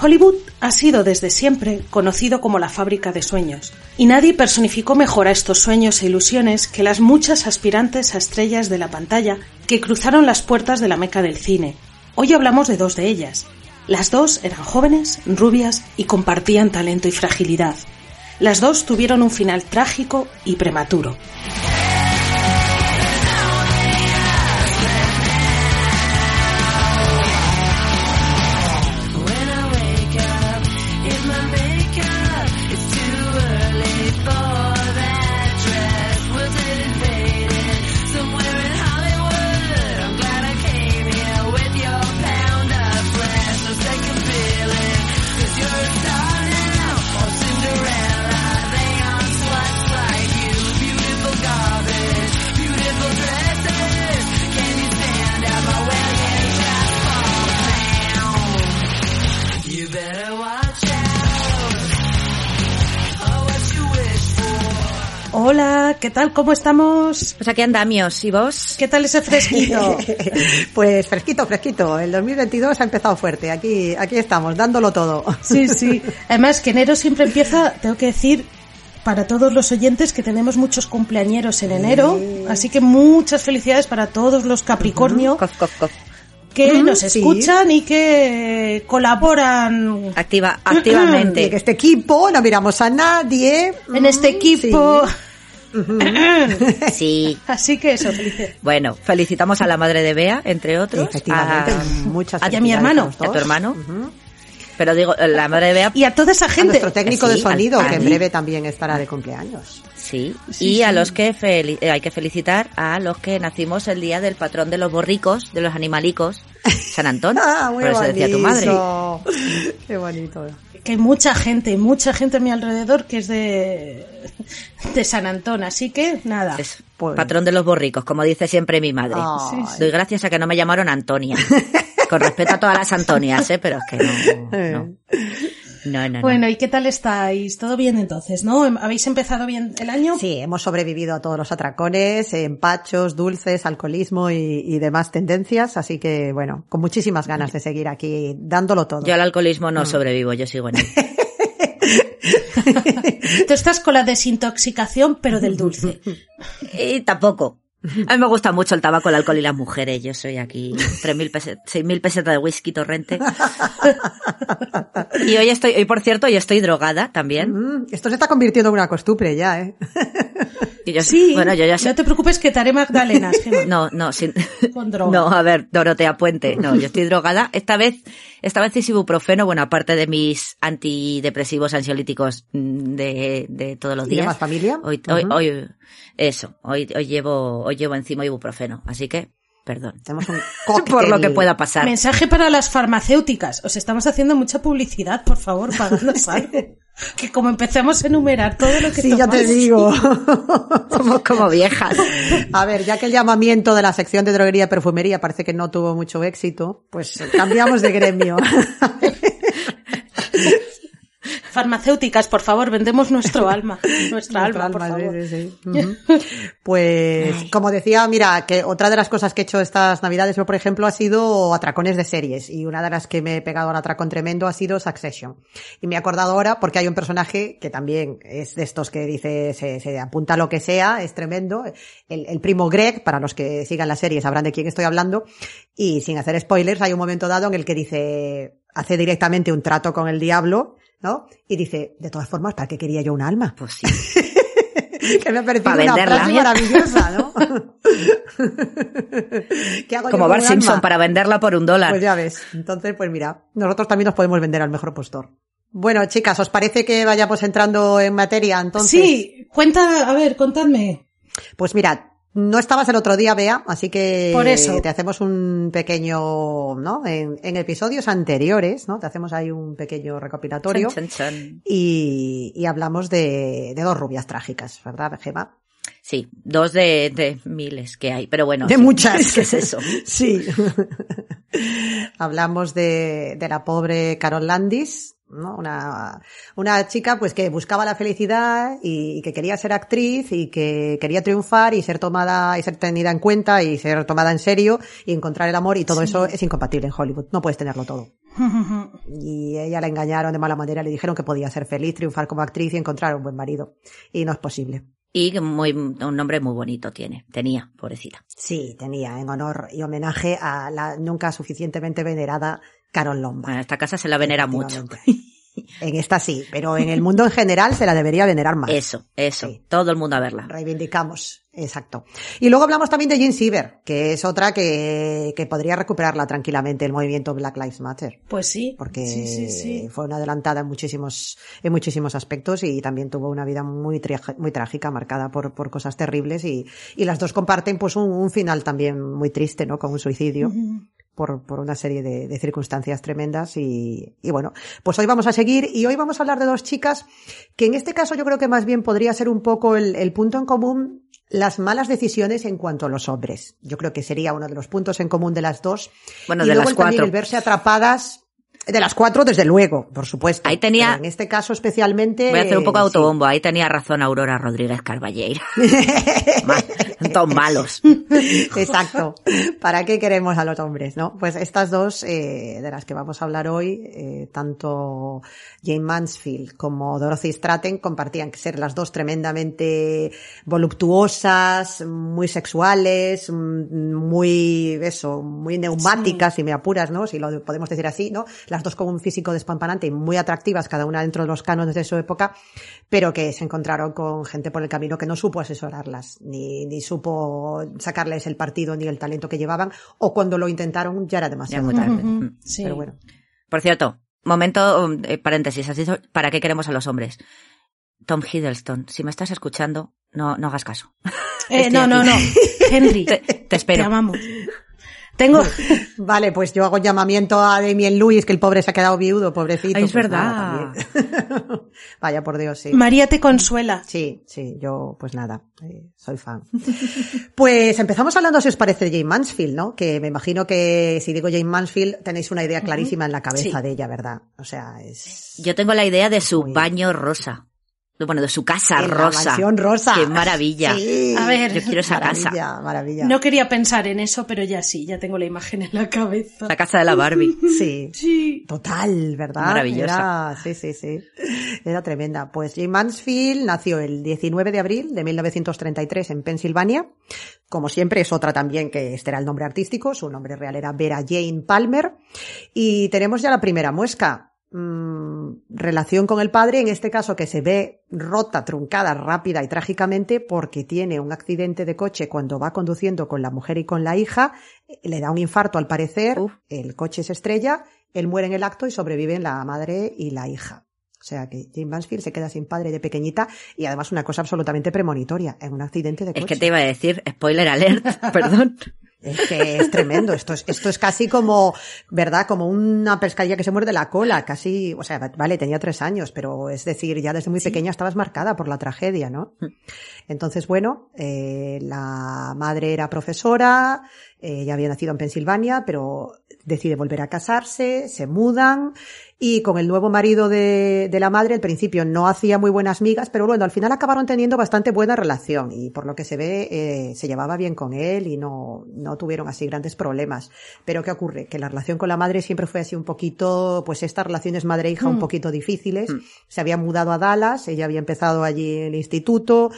Hollywood ha sido desde siempre conocido como la fábrica de sueños, y nadie personificó mejor a estos sueños e ilusiones que las muchas aspirantes a estrellas de la pantalla que cruzaron las puertas de la meca del cine. Hoy hablamos de dos de ellas. Las dos eran jóvenes, rubias y compartían talento y fragilidad. Las dos tuvieron un final trágico y prematuro. ¿Qué tal? ¿Cómo estamos? Pues aquí andamios, ¿y vos? ¿Qué tal ese fresquito? Pues fresquito, fresquito. El 2022 ha empezado fuerte. Aquí, aquí estamos, dándolo todo. Sí, sí. Además que enero siempre empieza, tengo que decir, para todos los oyentes que tenemos muchos cumpleañeros en enero, así que muchas felicidades para todos los Capricornio Cof, cof, cof. que nos sí. escuchan y que colaboran Activa, activamente. este equipo no miramos a nadie. en este equipo. Sí. Así que eso, felices. Bueno, felicitamos a la madre de Bea, entre otros. Efectivamente, A, muchas a mi hermano, a tu hermano. Pero digo, la madre de Bea, Y a toda esa A gente. nuestro técnico Sí, de sonido, al- que en breve también estará de cumpleaños. sí. Sí, y a sí. los que eh, hay que felicitar a los que nacimos el día del patrón de los borricos, de los animalicos, San Antón. Ah, muy Por eso decía tu madre. Qué bonito. Que hay mucha gente, mucha gente a mi alrededor que es de, de San Antón, así que nada. Es Pues- patrón de los borricos, como dice siempre mi madre. Doy gracias a que no me llamaron Antonia. Con respeto a todas las Antonias, ¿eh? Pero es que no. No, no, no. no. Bueno, ¿y qué tal estáis? ¿Todo bien entonces, no? ¿Em- ¿Habéis empezado bien el año? Sí, hemos sobrevivido a todos los atracones, empachos, dulces, alcoholismo y, y demás tendencias, así que bueno, con muchísimas ganas de seguir aquí dándolo todo. Yo al alcoholismo Mm. no sobrevivo, yo sigo en él. Tú estás con la desintoxicación, pero del dulce. Y tampoco. A mí me gusta mucho el tabaco, el alcohol y las mujeres. Yo soy aquí 3.000 pesetas, 6.000 pesetas de whisky torrente. Y hoy estoy, hoy por cierto, hoy estoy drogada también. Mm, Esto se está convirtiendo en una costumbre ya, ¿eh? Y yo, Sí, bueno, yo ya sé. no te preocupes que te haré magdalenas, Gemma. No, no, sin... Con droga. No, a ver, Dorotea Puente. No, yo estoy drogada. Esta vez, esta vez es ibuprofeno, bueno, aparte de mis antidepresivos ansiolíticos mm, de, de todos los ¿Y de días. más familia? Hoy, hoy, hoy, eso, hoy, hoy llevo, hoy llevo encima ibuprofeno. Así que, perdón. Tenemos un cóctel. Por lo que pueda pasar. Mensaje para las farmacéuticas. Os estamos haciendo mucha publicidad, por favor, pagadnos algo. Que como empecemos a enumerar todo lo que Sí, ya te digo. Somos como viejas. A ver, ya que el llamamiento de la sección de droguería y perfumería parece que no tuvo mucho éxito, pues cambiamos de gremio. Farmacéuticas, por favor, vendemos nuestro alma. Nuestra alma, por Alma, favor. sí, sí. Ujú. Pues, como decía, mira, que otra de las cosas que he hecho estas navidades, yo, por ejemplo, ha sido atracones de series. Y una de las que me he pegado al atracón tremendo ha sido Succession. Y me he acordado ahora porque hay un personaje que también es de estos que dice, se, se apunta a lo que sea, es tremendo. El, el primo Greg, para los que sigan la serie sabrán de quién estoy hablando. Y sin hacer spoilers, hay un momento dado en el que dice, hace directamente un trato con el diablo, ¿no? Y dice, de todas formas, ¿para qué quería yo un alma? Pues sí. que me ha parecido Pa' una venderla. frase maravillosa, ¿no? ¿Qué hago yo Como Bart Simpson alma? para venderla por un dólar. Pues ya ves. Entonces, pues mira, nosotros también nos podemos vender al mejor postor. Bueno, chicas, ¿os parece que vayamos entrando en materia entonces? Sí, cuenta, a ver, contadme. Pues mira, no estabas el otro día, Bea, así que Por eso. te hacemos un pequeño, ¿no? En, en episodios anteriores, ¿no? Te hacemos ahí un pequeño recopilatorio. Y, y hablamos de, de dos rubias trágicas, ¿verdad, Gemma? Sí, dos de, de miles que hay, pero bueno. De sí. muchas. ¿Qué es eso? Sí. Hablamos de, de la pobre Carol Landis, ¿no? Una, una chica pues que buscaba la felicidad y, que quería ser actriz y que quería triunfar y ser tomada y ser tenida en cuenta y ser tomada en serio y encontrar el amor y todo eso es incompatible en Hollywood. No puedes tenerlo todo. Y ella la engañaron de mala manera, le dijeron que podía ser feliz, triunfar como actriz y encontrar un buen marido. Y no es posible. Y que muy, un nombre muy bonito tiene, tenía, pobrecita. Sí, tenía en honor y homenaje a la nunca suficientemente venerada Carol Lombard. Bueno, esta casa se la venera mucho. En esta sí, pero en el mundo en general se la debería venerar más. Eso, eso. Sí. Todo el mundo a verla. Reivindicamos, exacto. Y luego hablamos también de Jean Siever, que es otra que, que podría recuperarla tranquilamente el movimiento Black Lives Matter. Pues sí. Porque sí, sí, sí. fue una adelantada en muchísimos, en muchísimos aspectos y también tuvo una vida muy, muy trágica, marcada por, por cosas terribles y, y las dos comparten pues un, un final también muy triste, ¿no? Con un suicidio. Por, por una serie de, de circunstancias tremendas y, y bueno, pues hoy vamos a seguir y hoy vamos a hablar de dos chicas que en este caso yo creo que más bien podría ser un poco el, el punto en común las malas decisiones en cuanto a los hombres. Yo creo que sería uno de los puntos en común de las dos. Bueno, y de luego las el también cuatro. el verse atrapadas de las cuatro, desde luego, por supuesto. Ahí tenía- Pero en este caso especialmente. Voy a hacer un poco de sí. autobombo. Ahí tenía razón Aurora Rodríguez Carballeira. Son malos. Exacto. ¿Para qué queremos a los hombres, no? Pues estas dos, eh, de las que vamos a hablar hoy, eh, tanto Jane Mansfield como Dorothy Stratton compartían que ser las dos tremendamente voluptuosas, muy sexuales, mm, muy, eso, muy neumáticas, si me apuras, ¿no? Si lo podemos decir así, ¿no? Las dos con un físico despampanante y muy atractivas, cada una dentro de los cánones de su época, pero que se encontraron con gente por el camino que no supo asesorarlas, ni, ni supo sacarles el partido ni el talento que llevaban, o cuando lo intentaron ya era Ya demasiado muy tarde. Mm. Sí. Pero bueno. Por cierto, momento, eh, paréntesis, has dicho, ¿para qué queremos a los hombres? Tom Hiddleston, si me estás escuchando, no, no hagas caso. Eh, no, no, aquí. no. Henry, Te, te te espero. amamos. Tengo, Vale, pues yo hago un llamamiento a Damien Lewis, que el pobre se ha quedado viudo, pobrecito. Ay, es pues verdad. nada. Vaya por Dios, sí. María te consuela. Sí, sí, yo pues nada, eh, soy fan. Pues empezamos hablando, si os parece, de Jane Mansfield, ¿no? Que me imagino que si digo Jane Mansfield tenéis una idea clarísima en la cabeza Sí. de ella, ¿verdad? O sea, es... Yo tengo la idea de su Muy- baño rosa. Bueno, de su casa En rosa. rosa. Qué maravilla. Sí. A ver, Yo quiero esa casa. Maravilla, maravilla. No quería pensar en eso, pero ya sí, ya tengo la imagen en la cabeza. La casa de la Barbie. Sí. Sí. Total, ¿verdad? Maravillosa. Era, sí, sí, sí. Era tremenda. Pues Jane Mansfield nació el 19 de abril de 1933 en Pensilvania. Como siempre, es otra también que este era el nombre artístico. Su nombre real era Vera Jane Palmer. Y tenemos ya la primera muesca. Mm, relación con el padre, en este caso que se ve rota, truncada, rápida y trágicamente porque tiene un accidente de coche cuando va conduciendo con la mujer y con la hija, eh, le da un infarto al parecer, Uf. el coche se estrella, él muere en el acto y sobreviven la madre y la hija. O sea que Jane Mansfield se queda sin padre de pequeñita y además una cosa absolutamente premonitoria, en un accidente de coche. Es que te iba a decir, spoiler alert, perdón. Es que es tremendo. Esto es, esto es casi como, ¿verdad? Como una pescadilla que se muerde la cola. Casi, o sea, vale, tenía tres años, pero es decir, ya desde muy pequeña estabas marcada por la tragedia, ¿no? Entonces, bueno, eh, la madre era profesora, eh, ella había nacido en Pensilvania, pero decide volver a casarse, se mudan y con el nuevo marido de, de, la madre al principio no hacía muy buenas migas, pero bueno, al final acabaron teniendo bastante buena relación y por lo que se ve eh, se llevaba bien con él y no, no tuvieron así grandes problemas. Pero ¿qué ocurre? Que la relación con la madre siempre fue así un poquito, pues estas relaciones madre-hija un poquito difíciles. Se había mudado a Dallas, ella había empezado allí el instituto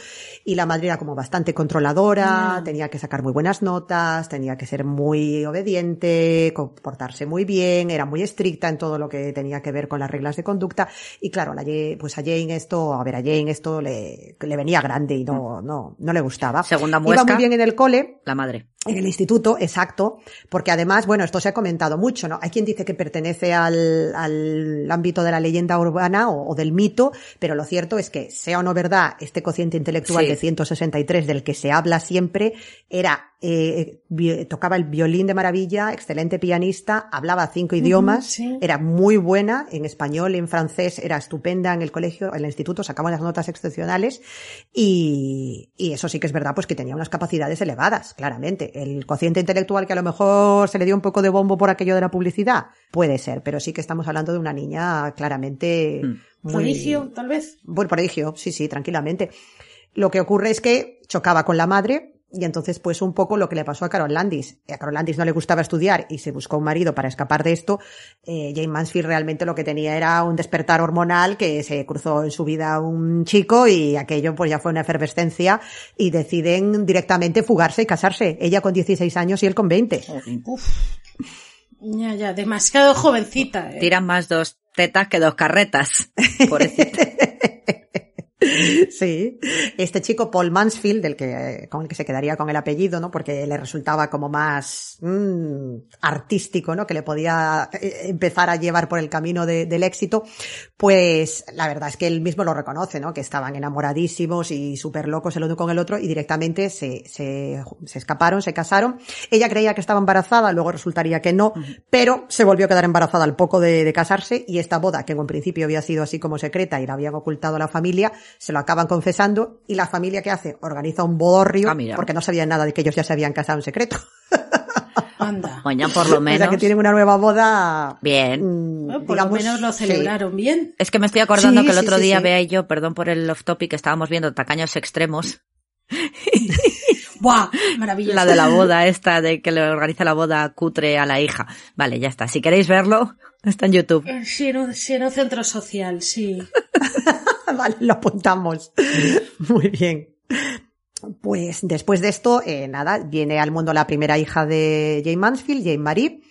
y la madre era como bastante controladora, tenía que sacar muy buenas notas, tenía que ser muy obediente, comportarse muy bien, era muy estricta en todo lo que tenía que ver con las reglas de conducta. Y claro, la, pues a Jane esto, a ver, a Jane esto le, le venía grande y no, no, no le gustaba. Segunda muesca. Iba muy bien en el cole. La madre. En el instituto, exacto, porque además, bueno, esto se ha comentado mucho, ¿no? Hay quien dice que pertenece al, al ámbito de la leyenda urbana o, o, del mito, pero lo cierto es que, sea o no verdad, este cociente intelectual Sí. de 163 del que se habla siempre era eh, tocaba el violín de maravilla, excelente pianista, hablaba cinco idiomas, sí. era muy buena en español, en francés, era estupenda en el colegio, en el instituto, sacaba unas notas excepcionales y, y eso sí que es verdad, pues que tenía unas capacidades elevadas, claramente. El cociente intelectual que a lo mejor se le dio un poco de bombo por aquello de la publicidad, puede ser, pero sí que estamos hablando de una niña claramente Mm. muy, Prodigio, tal vez. Buen prodigio, sí, sí, tranquilamente. Lo que ocurre es que chocaba con la madre y entonces pues un poco lo que le pasó a Carol Landis. A Carol Landis no le gustaba estudiar y se buscó un marido para escapar de esto. Eh, Jane Mansfield realmente lo que tenía era un despertar hormonal que se cruzó en su vida un chico y aquello pues ya fue una efervescencia y deciden directamente fugarse y casarse. Ella con 16 años y él con 20. Uf. Ya, ya, demasiado jovencita. eh. Tiran más dos tetas que dos carretas. Pobrecita. Sí, este chico Paul Mansfield, del que, con el que se quedaría con el apellido, ¿no? Porque le resultaba como más mm, artístico, ¿no? Que le podía eh, empezar a llevar por el camino de- del éxito. Pues la verdad es que él mismo lo reconoce, ¿no? Que estaban enamoradísimos y súper locos el uno con el otro y directamente se, se, se escaparon, se casaron. Ella creía que estaba embarazada, luego resultaría que no, pero se volvió a quedar embarazada al poco de, de casarse y esta boda, que en un principio había sido así como secreta y la habían ocultado a la familia, se lo acaban confesando y la familia que hace organiza un bodorrio Ah, mira. porque no sabían nada de que ellos ya se habían casado en secreto. Anda. Bueno, por lo O menos. sea que tienen una nueva boda. Bien. mm, Bueno, por digamos, lo menos lo sí. celebraron bien. Es que me estoy acordando Sí, que el sí, otro sí, día, sí. Bea y yo, perdón por el off topic, estábamos viendo Tacaños Extremos, ¡Buah! Maravilloso. la de la boda esta, de que le organiza la boda cutre a la hija. Vale, ya está. Si queréis verlo, está en YouTube. Eh, Sí, en un, sí, en un centro social, sí. vale, lo apuntamos. Muy bien. Pues después de esto, eh, nada, viene al mundo la primera hija de Jane Mansfield, Jane Marie.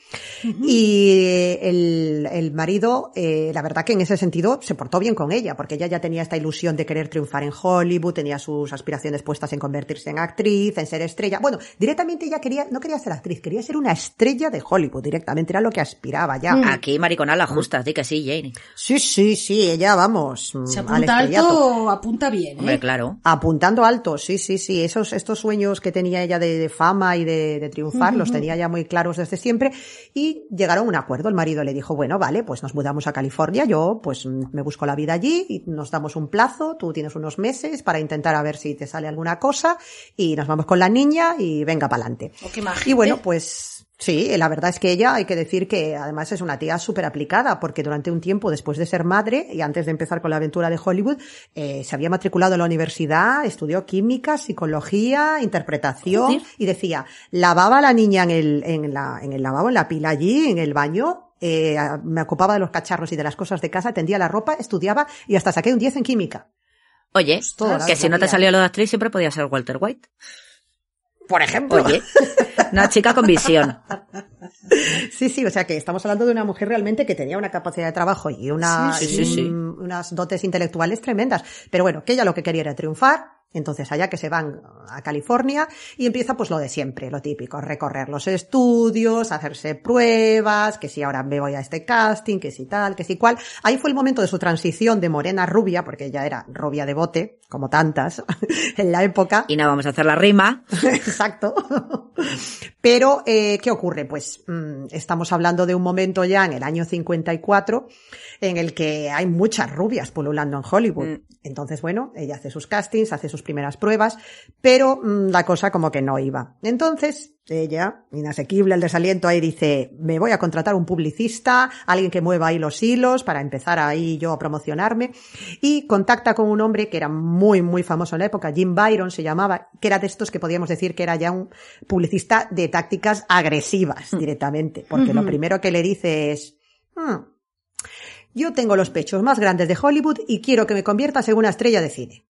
Y el, el marido, eh, la verdad que en ese sentido se portó bien con ella, porque ella ya tenía esta ilusión de querer triunfar en Hollywood, tenía sus aspiraciones puestas en convertirse en actriz, en ser estrella. Bueno, directamente ella quería, no quería ser actriz, quería ser una estrella de Hollywood, directamente era lo que aspiraba ya. Aquí, mariconal, la justa, di que sí, Jane. Sí, sí, sí, ella, vamos, Se mm, al apunta estrellato. alto, apunta bien, Hombre, ¿eh? claro. Apuntando alto, sí, sí, sí. Esos, estos sueños que tenía ella de, de fama y de, de triunfar, los tenía ya muy claros desde siempre. Y llegaron a un acuerdo. El marido le dijo, bueno, vale, pues nos mudamos a California. Yo, pues mm, me busco la vida allí y nos damos un plazo. Tú tienes unos meses para intentar a ver si te sale alguna cosa. Y nos vamos con la niña y venga para adelante. Oh. Y bueno, pues sí, la verdad es que ella, hay que decir que además es una tía súper aplicada, porque durante un tiempo después de ser madre y antes de empezar con la aventura de Hollywood, eh, se había matriculado en la universidad, estudió química, psicología, interpretación, y decía, lavaba a la niña en el, en la, en el lavabo, en la pila allí, en el baño, eh, me ocupaba de los cacharros y de las cosas de casa, tendía la ropa, estudiaba y hasta saqué un 10 en química. Oye, que si no te salió lo de actriz, siempre podía ser Walter White. Por ejemplo. Oye, una chica con visión. Sí, sí, o sea que estamos hablando de una mujer realmente que tenía una capacidad de trabajo y una, Sí, sí, sí, y un- unas dotes intelectuales tremendas. Pero bueno, que ella lo que quería era triunfar Entonces allá que se van a California y empieza pues lo de siempre, lo típico, recorrer los estudios, hacerse pruebas, que si ahora me voy a este casting, que si tal, que si cual. Ahí fue el momento de su transición de morena a rubia, porque ella era rubia de bote, como tantas, en la época. Y no vamos a hacer la rima. Exacto. Pero, eh, ¿qué ocurre? Pues mm, estamos hablando de un momento ya en el año 54 en el que hay muchas rubias pululando en Hollywood. Mm. Entonces, bueno, ella hace sus castings, hace sus primeras pruebas, pero mm, la cosa como que no iba. Entonces, ella, inasequible el desaliento, ahí dice, me voy a contratar un publicista, alguien que mueva ahí los hilos para empezar ahí yo a promocionarme. Y contacta con un hombre que era muy, muy famoso en la época, Jim Byron se llamaba, que era de estos que podíamos decir que era ya un publicista de tácticas agresivas directamente. Porque lo primero que le dice es, "Hmm, yo tengo los pechos más grandes de Hollywood y quiero que me conviertas en una estrella de cine.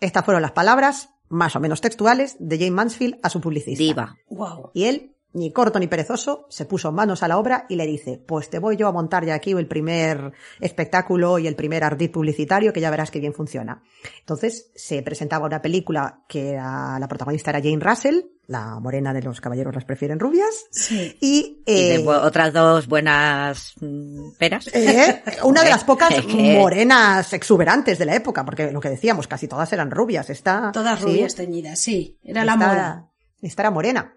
Estas fueron las palabras, más o menos textuales, de Jane Mansfield a su publicista. Diva. Wow. Y él, ni corto ni perezoso, se puso manos a la obra y le dice, pues te voy yo a montar ya aquí el primer espectáculo y el primer ardid publicitario que ya verás que bien funciona. Entonces se presentaba una película que era- la protagonista era Jane Russell, la morena de los caballeros las prefieren rubias, Sí. y, Y eh, de otras dos buenas mm, peras. eh, una de las pocas morenas exuberantes de la época, porque lo que decíamos, casi todas eran rubias. Esta, Todas sí, rubias teñidas, sí. Era la moda. Esta era morena.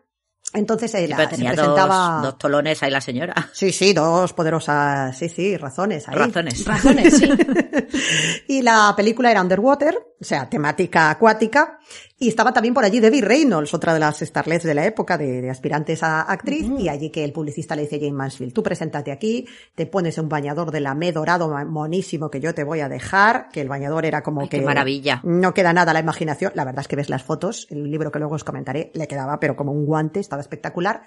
Entonces eh, Sí, se presentaba... dos, dos tolones ahí la señora. Sí, sí, dos poderosas, sí, sí, razones ahí. Razones. Razones, sí. y la película era Underwater, o sea, temática acuática, y estaba también por allí Debbie Reynolds, otra de las starlets de la época, de, de aspirantes a actriz, y allí que el publicista le dice a Jane Mansfield, tú preséntate aquí, te pones un bañador de la me dorado monísimo que yo te voy a dejar, que el bañador era como Ay, que... qué maravilla. No queda nada a la imaginación, la verdad es que ves las fotos, el libro que luego os comentaré, le quedaba pero como un guante, estaba espectacular.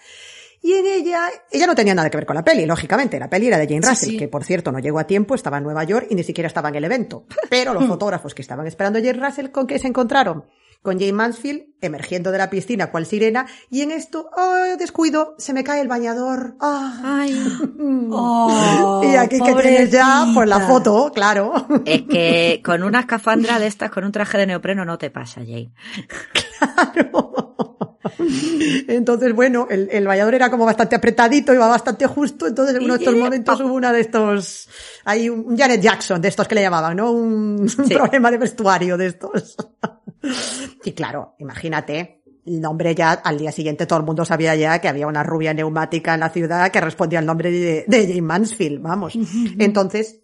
Y en ella, ella no tenía nada que ver con la peli, lógicamente. La peli era de Jane Sí, Russell, sí. que por cierto no llegó a tiempo, estaba en Nueva York y ni siquiera estaba en el evento. Pero los fotógrafos que estaban esperando a Jane Russell, ¿con qué se encontraron? Con Jane Mansfield emergiendo de la piscina cual sirena y en esto, oh, descuido, se me cae el bañador. Ah. Ay, Oh, y aquí que tienes ya, pues la foto, claro. es que con una escafandra de estas, con un traje de neopreno, no te pasa, Jane. Claro. Entonces, bueno, el, el bañador era como bastante apretadito, iba bastante justo, entonces en uno de estos momentos hubo una de estos, hay un Janet Jackson, de estos que le llamaban, ¿no? Un, problema de vestuario de estos. Y claro, imagínate, el nombre ya, al día siguiente todo el mundo sabía ya que había una rubia neumática en la ciudad que respondía al nombre de, de Jane Mansfield, vamos. Entonces,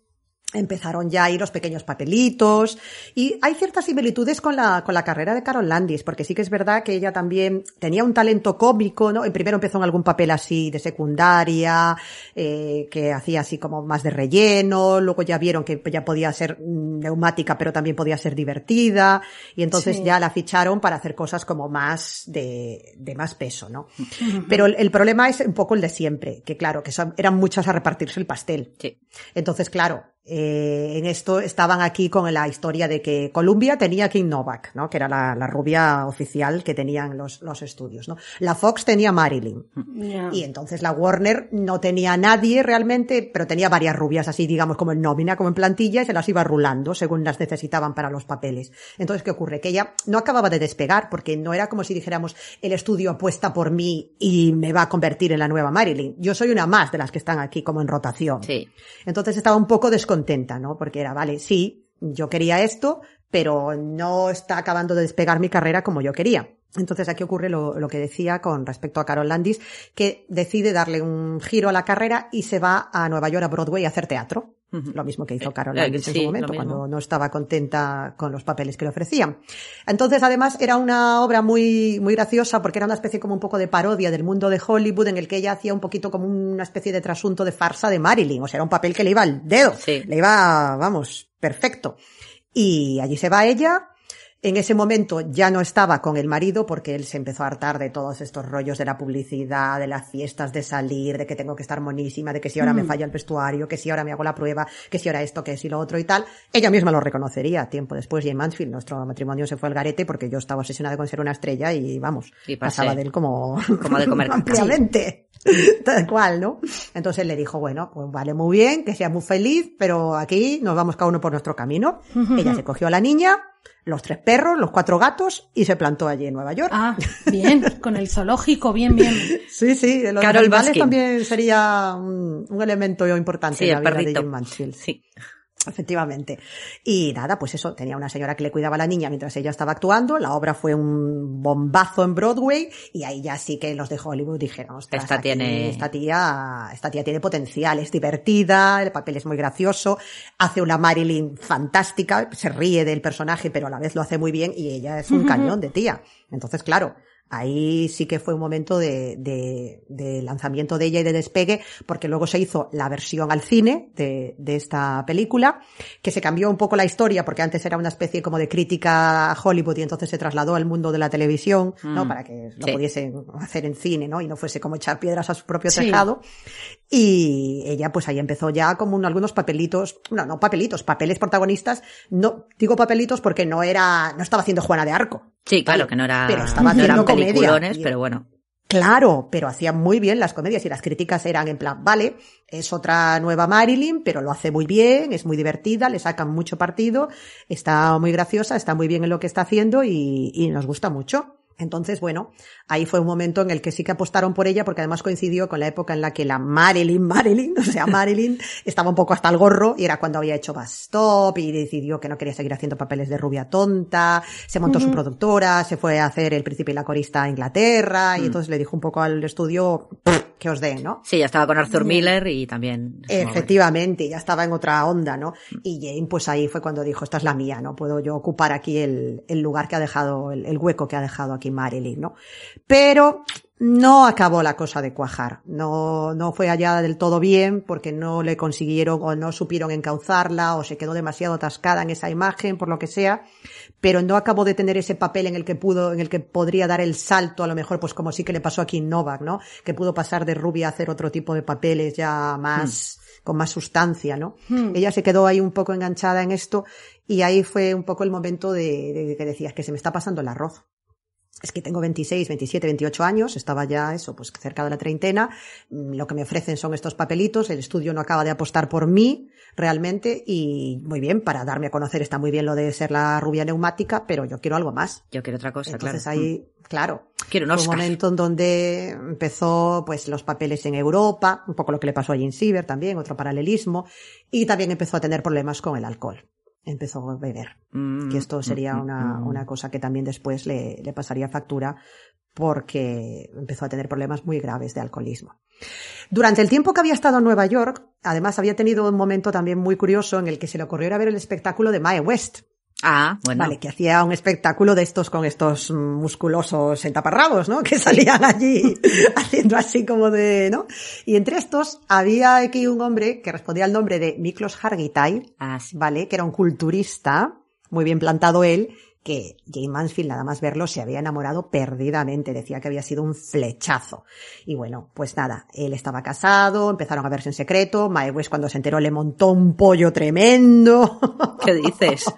empezaron ya ahí los pequeños papelitos y hay ciertas similitudes con la, con la carrera de Carol Landis, porque sí que es verdad que ella también tenía un talento cómico, ¿no? Primero empezó en algún papel así de secundaria, eh, que hacía así como más de relleno, luego ya vieron que ya podía ser mm, neumática, pero también podía ser divertida, y entonces Sí. ya la ficharon para hacer cosas como más de, de más peso, ¿no? Pero el, el problema es un poco el de siempre, que claro, que son, eran muchas a repartirse el pastel. Sí. Entonces, claro, eh, en esto estaban aquí con la historia de que Columbia tenía Kim Novak, ¿no? Que era la, la rubia oficial que tenían los, los estudios, ¿no? La Fox tenía Marilyn. Y entonces la Warner no tenía a nadie realmente, pero tenía varias rubias así, digamos, como en nómina, como en plantilla, y se las iba rulando según las necesitaban para los papeles. Entonces, ¿qué ocurre? Que ella no acababa de despegar, porque no era como si dijéramos, el estudio apuesta por mí y me va a convertir en la nueva Marilyn. Yo soy una más de las que están aquí como en rotación. Sí. Entonces estaba un poco descontenta, ¿no? Porque era, vale, sí, yo quería esto, pero no está acabando de despegar mi carrera como yo quería. Entonces aquí ocurre lo, lo que decía con respecto a Carol Landis, que decide darle un giro a la carrera y se va a Nueva York, a Broadway, a hacer teatro. Lo mismo que hizo Carol Eh, Landis en sí, su momento, cuando no estaba contenta con los papeles que le ofrecían. Entonces, además, era una obra muy, muy graciosa porque era una especie como un poco de parodia del mundo de Hollywood en el que ella hacía un poquito como una especie de trasunto de farsa de Marilyn. O sea, era un papel que le iba al dedo. Sí. Le iba, vamos, perfecto. Y allí se va ella. En ese momento ya no estaba con el marido porque él se empezó a hartar de todos estos rollos de la publicidad, de las fiestas, de salir, de que tengo que estar monísima, de que si ahora me falla el vestuario, que si ahora me hago la prueba, que si ahora esto, que si lo otro y tal. Ella misma lo reconocería. Tiempo después, Jane Mansfield, nuestro matrimonio se fue al garete porque yo estaba obsesionada con ser una estrella y vamos, pasé. pasaba de él como, Como de comer ampliamente. Tal cual, ¿no? Entonces le dijo, bueno, pues vale muy bien, que sea muy feliz, pero aquí nos vamos cada uno por nuestro camino. Ella se cogió a la niña los tres perros, los cuatro gatos y se plantó allí en Nueva York. Ah, bien, con el zoológico, bien, bien. Sí, sí, los Carol animales Baskin. también sería un, un elemento importante Sí, en la el vida de perrito. Jane Mansfield. Sí. Efectivamente. Y nada, pues eso, tenía una señora que le cuidaba a la niña mientras ella estaba actuando, la obra fue un bombazo en Broadway y ahí ya sí que los de Hollywood dijeron, "Ostras, Esta aquí tiene- esta tía, esta tía tiene potencial, es divertida, el papel es muy gracioso, hace una Marilyn fantástica, se ríe del personaje pero a la vez lo hace muy bien y ella es un cañón de tía. Entonces, claro, Ahí sí que fue un momento de, de- de lanzamiento de ella y de despegue, porque luego se hizo la versión al cine de, de esta película, que se cambió un poco la historia, porque antes era una especie como de crítica a Hollywood y entonces se trasladó al mundo de la televisión, ¿no? Mm. Para que lo Sí. pudiesen hacer en cine, ¿no? Y no fuese como echar piedras a su propio Sí. Y ella, pues ahí empezó ya como un- algunos papelitos, no, no papelitos, papeles protagonistas. No, digo papelitos porque no era, no estaba haciendo Juana de Arco. Sí, claro, que no era, pero estaba no haciendo comedia. Y- pero bueno. Claro, pero hacía muy bien las comedias y las críticas eran en plan, vale, es otra nueva Marilyn, pero lo hace muy bien, es muy divertida, le sacan mucho partido, está muy graciosa, está muy bien en lo que está haciendo y, y nos gusta mucho. Entonces, bueno, ahí fue un momento en el que sí que apostaron por ella porque además coincidió con la época en la que la Marilyn, Marilyn, o sea, Marilyn estaba un poco hasta el gorro y era cuando había hecho Bastop y decidió que no quería seguir haciendo papeles de rubia tonta, se montó su productora, se fue a hacer El Príncipe y la Corista a Inglaterra y entonces le dijo un poco al estudio que os den, ¿no? Sí, ya estaba con Arthur Miller y también. Efectivamente, ya estaba en otra onda, ¿no? Y Jane, pues ahí fue cuando dijo, esta es la mía, ¿no? Puedo yo ocupar aquí el, el lugar que ha dejado, el, el hueco que ha dejado aquí Marilyn, ¿no? Pero no acabó la cosa de cuajar. No, no fue allá del todo bien porque no le consiguieron o no supieron encauzarla o se quedó demasiado atascada en esa imagen, por lo que sea. Pero no acabó de tener ese papel en el que pudo, en el que podría dar el salto, a lo mejor, pues como sí que le pasó aquí en Novak, ¿no? Que pudo pasar de rubia a hacer otro tipo de papeles ya más, con más sustancia, ¿no? Ella se quedó ahí un poco enganchada en esto y ahí fue un poco el momento de, de que decías que se me está pasando el arroz. Es que tengo 26, 27, 28 años, estaba ya eso, pues cerca de la treintena, mm, lo que me ofrecen son estos papelitos, el estudio no acaba de apostar por mí realmente y muy bien, para darme a conocer está muy bien lo de ser la rubia neumática, pero yo quiero algo más. Yo quiero otra cosa, Entonces claro. ahí, claro, Quiero un fue un Oscar. momento en donde empezó pues los papeles en Europa, un poco lo que le pasó a Jane Siever también, otro paralelismo, y también empezó a tener problemas con el alcohol. Empezó a beber. Mm, Que esto sería mm, una, mm. una cosa que también después le, le pasaría factura porque empezó a tener problemas muy graves de alcoholismo. Durante el tiempo que había estado en Nueva York, además había tenido un momento también muy curioso en el que se le ocurrió ir a ver el espectáculo de Mae West. Ah, bueno. Vale, que hacía un espectáculo de estos con estos musculosos entaparrabos, ¿no? Que salían allí haciendo así como de, ¿no? Y entre estos había aquí un hombre que respondía al nombre de Miklos Hargitay, Ah, sí. ¿vale? Que era un culturista, muy bien plantado él, que Jane Mansfield, nada más verlo, se había enamorado perdidamente, decía que había sido un flechazo. Y bueno, pues nada, él estaba casado, empezaron a verse en secreto, Mae West cuando se enteró le montó un pollo tremendo. ¿Qué dices?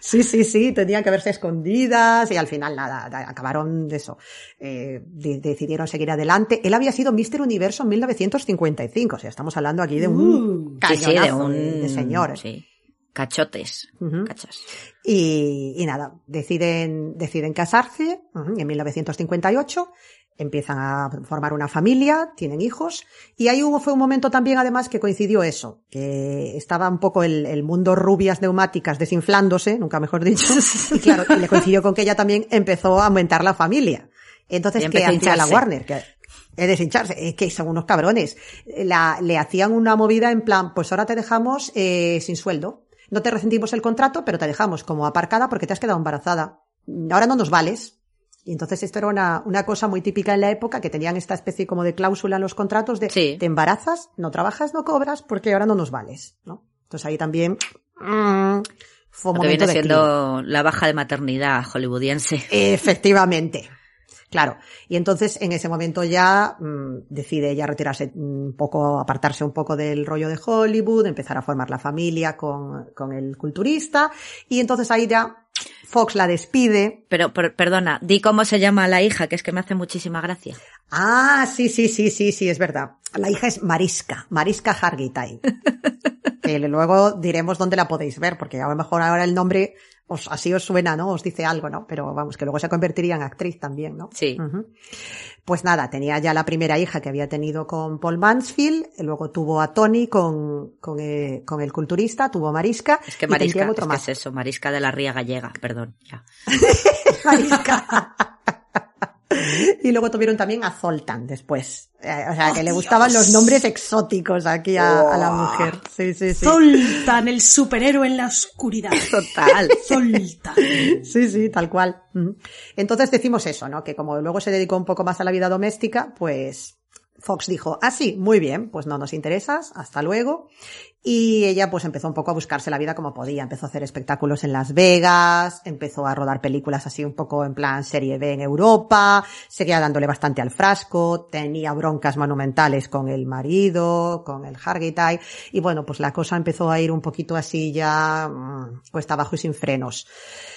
Sí, sí, sí, tenían que verse escondidas y al final nada, da- acabaron de eso. Eh, de- decidieron seguir adelante. Él había sido Mister Universo en 1955, o sea, estamos hablando aquí de un sí, sí, de un. de, de señores. Sí. Cachotes. Cachas. Y, y nada, deciden, deciden casarse ujú, en 1958, empiezan a formar una familia, tienen hijos, y ahí hubo, fue un momento también además que coincidió eso, que estaba un poco el, el mundo rubias neumáticas desinflándose, nunca mejor dicho, y claro, y le coincidió con que ella también empezó a aumentar la familia. Entonces, ¿qué hacía la. Warner? Que, es deshincharse, es que son unos cabrones. La, le hacían una movida en plan, pues ahora te dejamos eh, sin sueldo. No te rescindimos el contrato, pero te dejamos como aparcada porque te has quedado embarazada. Ahora no nos vales. Y entonces esto era una, una cosa muy típica en la época, que tenían esta especie como de cláusula en los contratos de Sí. te embarazas, no trabajas, no cobras, porque ahora no nos vales, ¿no? Entonces ahí también mm, fue un Lo que viene de siendo la baja de maternidad hollywoodiense. Efectivamente. Claro. Y entonces en ese momento ya mm, decide ya retirarse un poco, apartarse un poco del rollo de Hollywood, empezar a formar la familia con, con el culturista. Y entonces ahí ya Fox la despide. Pero, per- perdona, di cómo se llama la hija, que es que me hace muchísima gracia. Ah, sí, sí, sí, sí, sí, es verdad. La hija es Mariska, Mariska Hargitay. que luego diremos dónde la podéis ver, porque a lo mejor ahora el nombre os, así os suena, ¿no? Os dice algo, ¿no? Pero vamos, que luego se convertiría en actriz también, ¿no? Sí. Pues nada, tenía ya la primera hija que había tenido con Paul Mansfield, luego tuvo a Tony con, con, eh, con el culturista, tuvo a Mariska. Es que y Marisca, otro es, que más. es eso, Marisca de la Ría Gallega, perdón, ya. Mariska. Y luego tuvieron también a Zoltan después. Eh, o sea, que le gustaban los nombres exóticos aquí a, a la mujer. Sí, sí, sí. Zoltan, el superhéroe en la oscuridad. Total. Zoltan. Sí, sí, tal cual. Entonces decimos eso, ¿no? Que como luego se dedicó un poco más a la vida doméstica, pues Fox dijo, ah, sí, muy bien, pues no nos interesas, hasta luego. Y ella pues empezó un poco a buscarse la vida como podía. Empezó a hacer espectáculos en Las Vegas, empezó a rodar películas así un poco en plan serie B en Europa, seguía dándole bastante al frasco, tenía broncas monumentales con el marido, con el Hargitay, y bueno, pues la cosa empezó a ir un poquito así ya, cuesta abajo y sin frenos.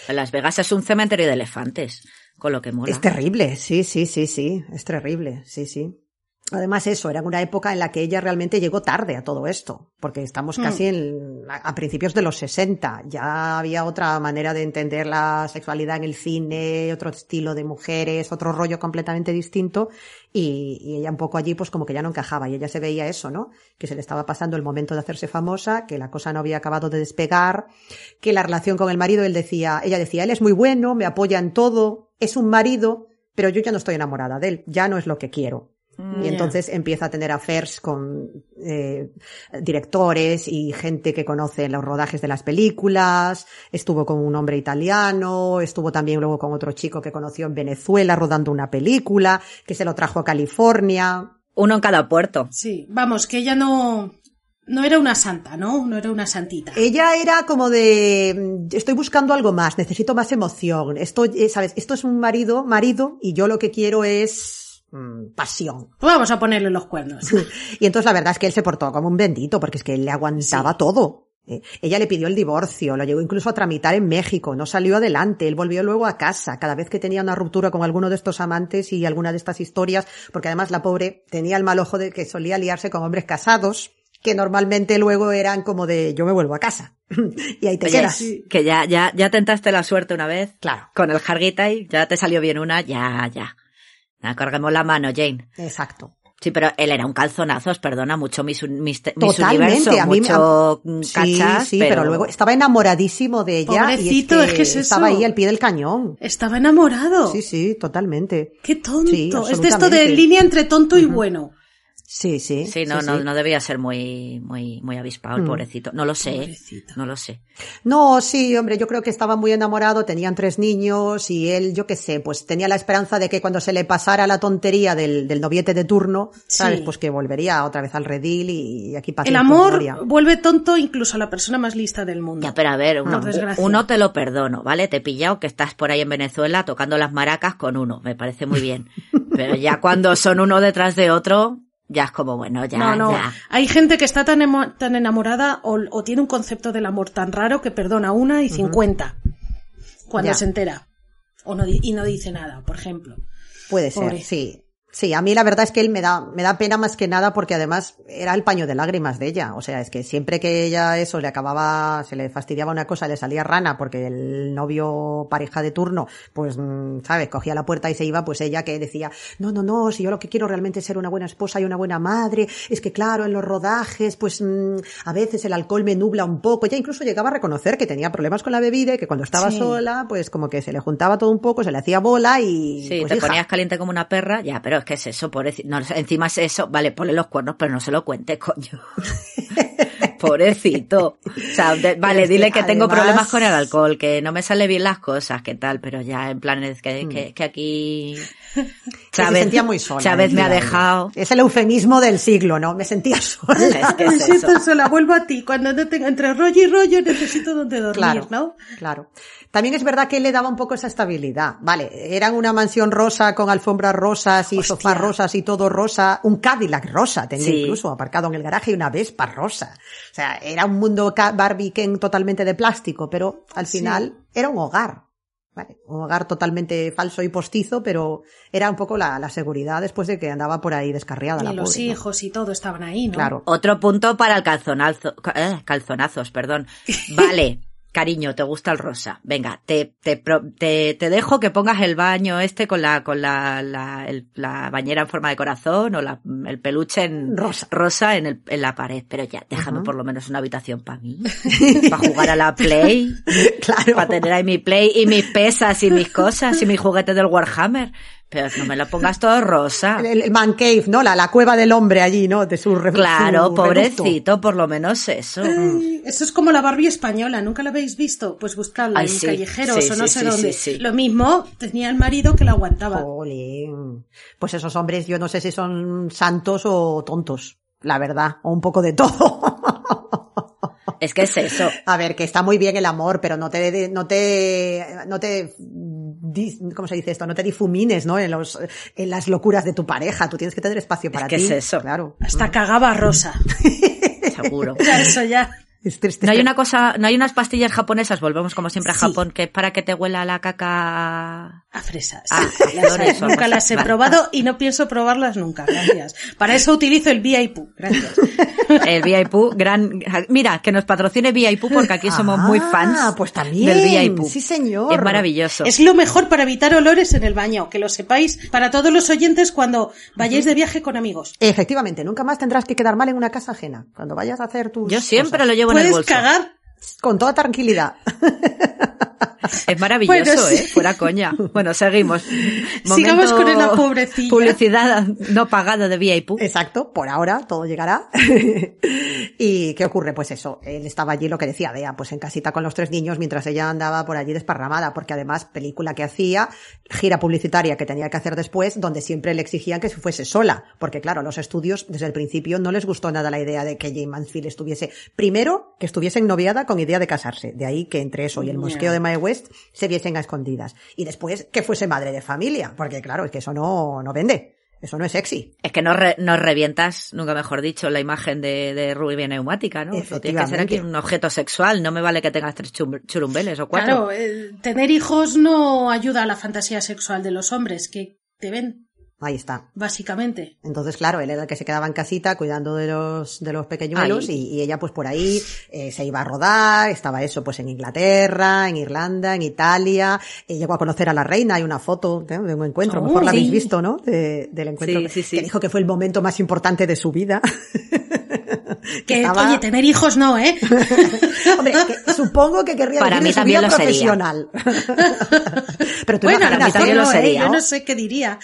Las Vegas es un cementerio de elefantes, con lo que mola. Es terrible, sí, sí, sí, sí, es terrible, sí, sí. Además eso, era una época en la que ella realmente llegó tarde a todo esto, porque estamos casi en, a a principios de los 60, ya había otra manera de entender la sexualidad en el cine, otro estilo de mujeres, otro rollo completamente distinto, y, y ella un poco allí pues como que ya no encajaba, y ella se veía eso, ¿no? Que se le estaba pasando el momento de hacerse famosa, que la cosa no había acabado de despegar, que la relación con el marido, él decía, ella decía, él es muy bueno, me apoya en todo, es un marido, pero yo ya no estoy enamorada de él, ya no es lo que quiero. Y entonces empieza a tener affairs con eh, directores y gente que conoce los rodajes de las películas. Estuvo con un hombre italiano, estuvo también luego con otro chico que conoció en Venezuela rodando una película, que se lo trajo a California. Uno en cada puerto. Sí, vamos, que ella no, no era una santa, ¿no? No era una santita. Ella era como de, mm, estoy buscando algo más, necesito más emoción. Esto, eh, sabes, esto es un marido, marido, y yo lo que quiero es mm, pasión. Pues vamos a ponerle los cuernos. Y entonces la verdad es que él se portó como un bendito, porque es que él le aguantaba todo. Eh, ella le pidió el divorcio, lo llegó incluso a tramitar en México, no salió adelante, él volvió luego a casa, cada vez que tenía una ruptura con alguno de estos amantes y alguna de estas historias, porque además la pobre tenía el mal ojo de que solía liarse con hombres casados, que normalmente luego eran como de yo me vuelvo a casa. y ahí te Oye, quedas. que ya, ya, ya tentaste la suerte una vez. Claro. Con el Hargitay, ya te salió bien una, ya, ya. Ya, carguemos la mano, Jane. Exacto. Sí, pero él era un calzonazos, perdona, mucho mis, mis, mis Totalmente, universo, a mí mucho a- mm, sí, cachas, sí, pero... luego estaba enamoradísimo de ella Pobrecito, y es es que, que es eso. estaba ahí al pie del cañón. Estaba enamorado. Sí, sí, totalmente. Qué tonto. Sí, es de esto de línea entre tonto y bueno. Sí, sí. Sí, no, sí, no, sí. no debía ser muy, muy, muy avispado el Mm. pobrecito. No lo sé, Pobrecito. no lo sé. No, sí, hombre, yo creo que estaba muy enamorado, tenían tres niños y él, yo qué sé, pues tenía la esperanza de que cuando se le pasara la tontería del, del noviete de turno, ¿sabes? Sí. Pues que volvería otra vez al redil y, y aquí pasa El amor vuelve tonto incluso a la persona más lista del mundo. Ya, pero a ver, uno, Por desgracia. uno te lo perdono, ¿vale? Te he pillado que estás por ahí en Venezuela tocando las maracas con uno, me parece muy bien. Pero ya cuando son uno detrás de otro, ya es como, bueno, ya, no, no. ya. Hay gente que está tan, emo- tan enamorada o, o tiene un concepto del amor tan raro que perdona una y cincuenta cuando Ya. se entera. O no, di- y no dice nada, por ejemplo. Puede ser, sí. Sí, a mí la verdad es que él me da, me da pena más que nada porque además era el paño de lágrimas de ella. O sea, es que siempre que ella eso le acababa, se le fastidiaba una cosa, le salía rana porque el novio pareja de turno, pues, mm, sabes, cogía la puerta y se iba, pues ella que decía, no, no, no, si yo lo que quiero realmente es ser una buena esposa y una buena madre, es que claro, en los rodajes, pues, mm, a veces el alcohol me nubla un poco. Ella incluso llegaba a reconocer que tenía problemas con la bebida y que cuando estaba Sí. sola, pues como que se le juntaba todo un poco, se le hacía bola y, Sí, pues, te hija, ponías caliente como una perra, ya, pero es que es eso, pobrecito. No, encima es eso, vale, ponle los cuernos, pero no se lo cuentes, coño. Pobrecito. O sea, de- vale, es dile que tengo además- problemas con el alcohol, que no me sale bien las cosas, que tal, pero ya en plan es que, que, que aquí Mm. que se sentía muy sola. Chávez me ha dejado. Es el eufemismo del siglo, ¿no? Me sentía sola. Es que Me siento eso. sola, vuelvo a ti. Cuando no tengo entre rollo y rollo necesito donde dormir, Claro, ¿no? claro. También es verdad que él le daba un poco esa estabilidad. Vale, eran una mansión rosa con alfombras rosas y Hostia. sofás rosas y todo rosa. Un Cadillac rosa tenía Sí. incluso aparcado en el garaje y una Vespa rosa. O sea, era un mundo ca- Barbie Ken totalmente de plástico, pero al Sí. final era un hogar. Vale, un hogar totalmente falso y postizo, pero era un poco la, la seguridad después de que andaba por ahí descarriada la Y los pobre, ¿no? hijos y todo estaban ahí, ¿no? Claro. Otro punto para el calzonazo, eh, calzonazos, perdón. Vale, cariño, te gusta el rosa. Venga, te, te, pro- te, te dejo que pongas el baño este con la, con la, la, el- la bañera en forma de corazón o la, el peluche en Rosa. en, el, en la pared. Pero ya, déjame por lo menos una habitación para mí. Para jugar a la Play. Claro. Para tener ahí mi Play y mis pesas y mis cosas y mis juguetes del Warhammer. Pero no me lo pongas todo rosa. El, el man cave, ¿no? La, la cueva del hombre allí, ¿no? De su Claro, su pobrecito, reducto. por lo menos eso. Ay, Eso es como la Barbie española, ¿nunca la habéis visto? Pues buscadla Ay, en sí, callejeros sí, o no sí, sé sí, dónde. sí, sí. Lo mismo tenía el marido que la aguantaba. Jolín. Pues esos hombres, yo no sé si son santos o tontos, la verdad, o un poco de todo. Es que es eso. A ver, que está muy bien el amor, pero no te, no te, no te, dis- ¿cómo se dice esto? No te difumines, ¿no? En los, en las locuras de tu pareja. Tú tienes que tener espacio para que ti. es eso. Claro. Hasta cagaba a Rosa. Seguro. Ya, eso ya. Es triste. No hay una cosa, no hay unas pastillas japonesas, volvemos como siempre a Sí. Japón, que es para que te huela la caca. A fresas. Ah, Las flores nunca las he probado y no pienso probarlas nunca. Gracias. Para eso utilizo el VIP. Gracias. El VIP, gran, mira, que nos patrocine VIP porque aquí somos muy Ah, fans. pues también. Del VIP. Sí, señor. Es maravilloso. Es lo mejor para evitar olores en el baño. Que lo sepáis para todos los oyentes cuando vayáis de viaje con amigos. Efectivamente, nunca más tendrás que quedar mal en una casa ajena. Cuando vayas a hacer tus Yo siempre cosas. lo llevo Puedes bolso. cagar Con toda tranquilidad. Es maravilloso, Bueno, sí. ¿eh? Fuera coña. Bueno, seguimos. Sigamos con la pobrecilla. Publicidad no pagada de VIP. Exacto, por ahora todo llegará. ¿Y qué ocurre? Pues eso, él estaba allí, lo que decía Bea, pues en casita con los tres niños mientras ella andaba por allí desparramada, porque además película que hacía, gira publicitaria que tenía que hacer después, donde siempre le exigían que se fuese sola, porque claro, a los estudios desde el principio no les gustó nada la idea de que Jane Mansfield estuviese, primero, que estuviese noviada con idea de casarse, de ahí que entre eso y el. Mosqueo de Mae West se viesen a escondidas, y después que fuese madre de familia, porque claro, es que eso no, no vende. Eso no es sexy. Es que no, re- no revientas, nunca mejor dicho, la imagen de, de Rubia Neumática, ¿no? Eso tiene que ser aquí un objeto sexual. No me vale que tengas tres churumbeles o cuatro. Claro, eh, tener hijos no ayuda a la fantasía sexual de los hombres, que te ven, Ahí está. básicamente. Entonces, claro, él era el que se quedaba en casita cuidando de los, de los pequeñuelos y, y ella pues por ahí eh, se iba a rodar, estaba eso pues en Inglaterra, en Irlanda, en Italia, eh, llegó a conocer a la reina, hay una foto ¿eh? de un encuentro, a lo Oh, mejor la habéis sí. visto, ¿no? De- del encuentro Sí, sí, sí. que dijo que fue el momento más importante de su vida. Que, estaba- oye, tener hijos no, ¿eh? Hombre, que supongo que querría Para mí también vida lo sería. profesional. Pero tú bueno, para mí también lo sería. Yo no sé qué diría.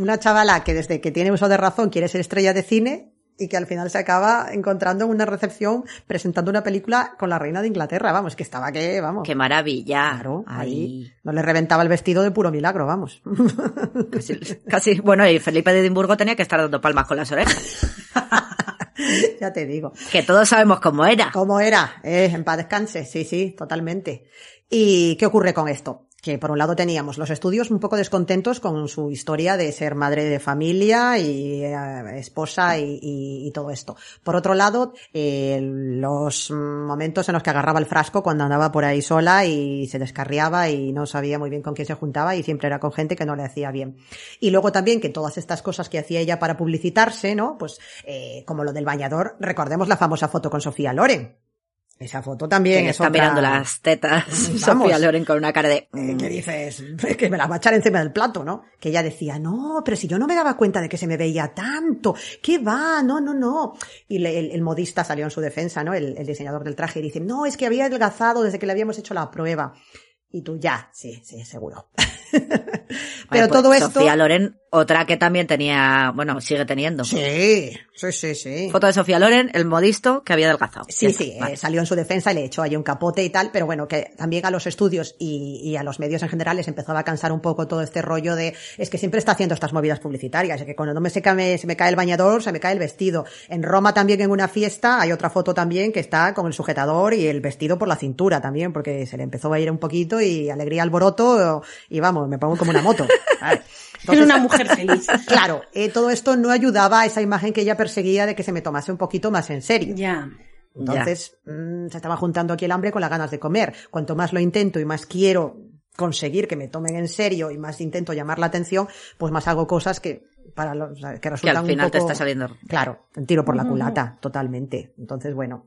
Una chavala que desde que tiene uso de razón quiere ser estrella de cine y que al final se acaba encontrando en una recepción presentando una película con la reina de Inglaterra. Vamos, que estaba que, vamos. Qué maravilla. Claro, ahí Ahí. no le reventaba el vestido de puro milagro, vamos. Casi, casi- bueno, y Felipe de Edimburgo tenía que estar dando palmas con las orejas. ya te digo. Que todos sabemos cómo era. ¿Cómo era? Eh, en paz descanse, sí, sí, totalmente. ¿Y qué ocurre con esto? Que por un lado teníamos los estudios un poco descontentos con su historia de ser madre de familia y eh, esposa y, todo esto. Por otro lado, eh, los momentos en los que agarraba el frasco cuando andaba por ahí sola y se descarriaba y no sabía muy bien con quién se juntaba y siempre era con gente que no le hacía bien. Y luego también que todas estas cosas que hacía ella para publicitarse, ¿no? Pues eh, como lo del bañador, recordemos la famosa foto con Sofía Loren. Esa foto también Que es está otra- mirando las tetas Vamos. Sofía Loren con una cara de... eh, que dices, que me la va a echar encima del plato, ¿no? Que ella decía, no, pero si yo no me daba cuenta de que se me veía tanto, ¿qué va? No, no, no. Y le- el, el modista salió en su defensa, ¿no? El, el diseñador del traje y dice, no, es que había adelgazado desde que le habíamos hecho la prueba. Y tú, ya, sí, sí, seguro. pero Bueno, pues todo esto... Sofía Loren, otra que también tenía, bueno, sigue teniendo. Sí, sí, sí, sí. Foto de Sofía Loren, el modisto que había adelgazado. Sí, sí, eh, salió en su defensa y le echó ahí un capote y tal, pero bueno, que también a los estudios y, y a los medios en general les empezaba a cansar un poco todo este rollo de, es que siempre está haciendo estas movidas publicitarias, es que cuando no me se, cae, se me cae el bañador, se me cae el vestido. En Roma también en una fiesta hay otra foto también que está con el sujetador y el vestido por la cintura también, porque se le empezó a ir un poquito y alegría alboroto y vamos, me pongo como una moto. ¿sabes? Era una mujer feliz. Claro, eh, todo esto no ayudaba a esa imagen que ella perseguía de que se me tomase un poquito más en serio. Ya. Entonces, mm, se estaba juntando aquí el hambre con las ganas de comer. Cuanto más lo intento y más quiero conseguir que me tomen en serio y más intento llamar la atención, pues más hago cosas que para los, o sea, que Que resultan al un final te está saliendo. Claro, un tiro por la culata, totalmente. Entonces, bueno,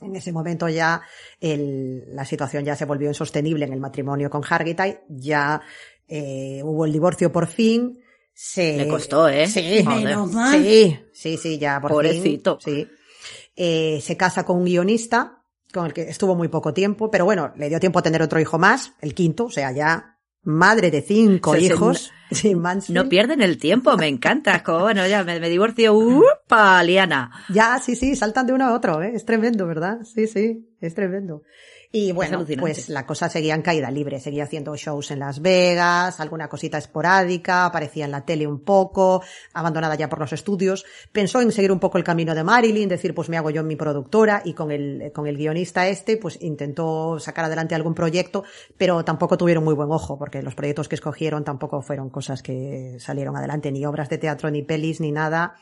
En ese momento ya el- la situación ya se volvió insostenible en el matrimonio con Hargitay, ya eh, hubo el divorcio por fin. Se, Le costó, ¿eh? Sí, Joder. Menos mal. sí, sí, sí, ya por Pobrecito. fin. Sí. Eh, se casa con un guionista con el que estuvo muy poco tiempo, pero bueno, le dio tiempo a tener otro hijo más, el quinto, o sea, ya madre de cinco se- hijos. Sí, Mansfield. No pierden el tiempo, me encanta. Como, bueno, ya me, me divorcio. ¡Upa, Liana! Ya, sí, sí, saltan de uno a otro, ¿eh? es tremendo, ¿verdad? Sí, sí, es tremendo. Y bueno, pues la cosa seguía en caída libre, seguía haciendo shows en Las Vegas, alguna cosita esporádica, aparecía en la tele un poco, abandonada ya por los estudios. Pensó en seguir un poco el camino de Marilyn, decir, pues me hago yo mi productora, y con el, con el guionista este, pues intentó sacar adelante algún proyecto, pero tampoco tuvieron muy buen ojo, porque los proyectos que escogieron tampoco fueron cosas que salieron adelante, ni obras de teatro, ni pelis, ni nada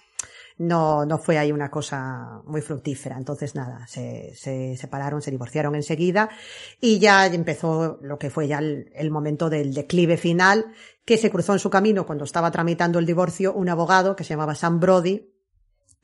no, no fue ahí una cosa muy fructífera. Entonces, nada, se, se separaron, se divorciaron enseguida y ya empezó lo que fue ya el, el momento del declive final, que se cruzó en su camino cuando estaba tramitando el divorcio un abogado que se llamaba Sam Brody,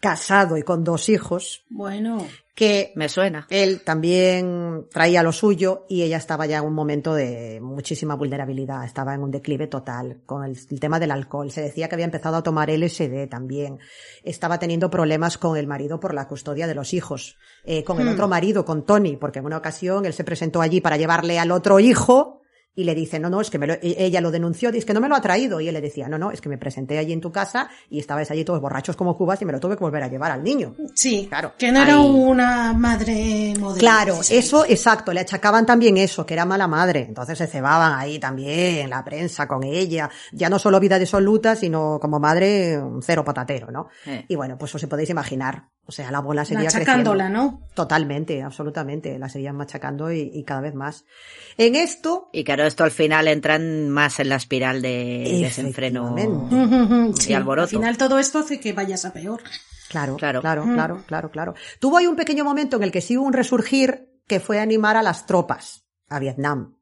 casado y con dos hijos, Bueno, que Me suena. él también traía lo suyo y ella estaba ya en un momento de muchísima vulnerabilidad, estaba en un declive total con el, el tema del alcohol. Se decía que había empezado a tomar LSD también. Estaba teniendo problemas con el marido por la custodia de los hijos, eh, con el otro marido, con Tony, porque en una ocasión él se presentó allí para llevarle al otro hijo y le dice, no, no, es que me lo- e- ella lo denunció, dice que no me lo ha traído. Y él le decía, no, no, es que me presenté allí en tu casa y estabais allí todos borrachos como cubas y me lo tuve que volver a llevar al niño. sí, Claro. que no era una madre moderna. Claro, eso, exacto, le achacaban también eso, que era mala madre. Entonces se cebaban ahí también, la prensa con ella. Ya no solo vida disoluta, sino como madre, un cero patatero, ¿no? Eh. Y bueno, pues os podéis imaginar. O sea, la bola seguía Machacándola, creciendo. ¿no? Totalmente, absolutamente. La seguían machacando y, y cada vez más. En esto, Y claro, esto al final entran más en la espiral de desenfreno. Sí, alboroto. Al final todo esto hace que vayas a peor. Claro, Claro. claro, claro, claro, claro, Tuvo ahí un pequeño momento en el que sí hubo un resurgir que fue animar a las tropas a Vietnam.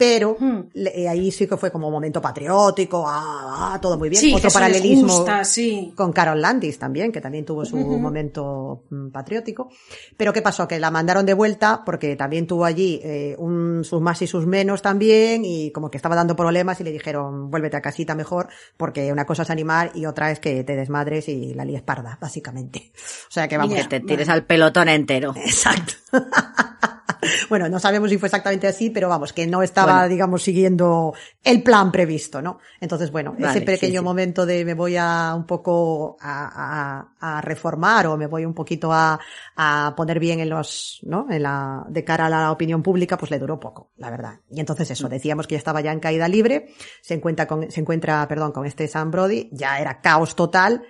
Pero Hmm. le- ahí sí que fue como un momento patriótico, ah, ah, todo muy bien. Sí, Otro paralelismo gusta, sí. con Carol Landis también, que también tuvo su momento mm, patriótico. Pero ¿qué pasó? Que la mandaron de vuelta porque también tuvo allí eh, un, sus más y sus menos también y como que estaba dando problemas y le dijeron vuélvete a casita mejor porque una cosa es animar y otra es que te desmadres y la líes parda, básicamente. O sea que vamos. Que te tires al pelotón entero. Exacto. bueno, no sabemos si fue exactamente así, pero vamos, que no estaba, Bueno. digamos, siguiendo el plan previsto, ¿no? Entonces, bueno, Vale, ese pequeño sí, sí. momento de me voy a un poco a, a- a reformar o me voy un poquito a, a poner bien en los, ¿no? En la, de cara a la opinión pública, pues le duró poco, la verdad. Y entonces eso, decíamos que ya estaba ya en caída libre, se encuentra con, se encuentra, perdón, con este Sam Brody, ya era caos total.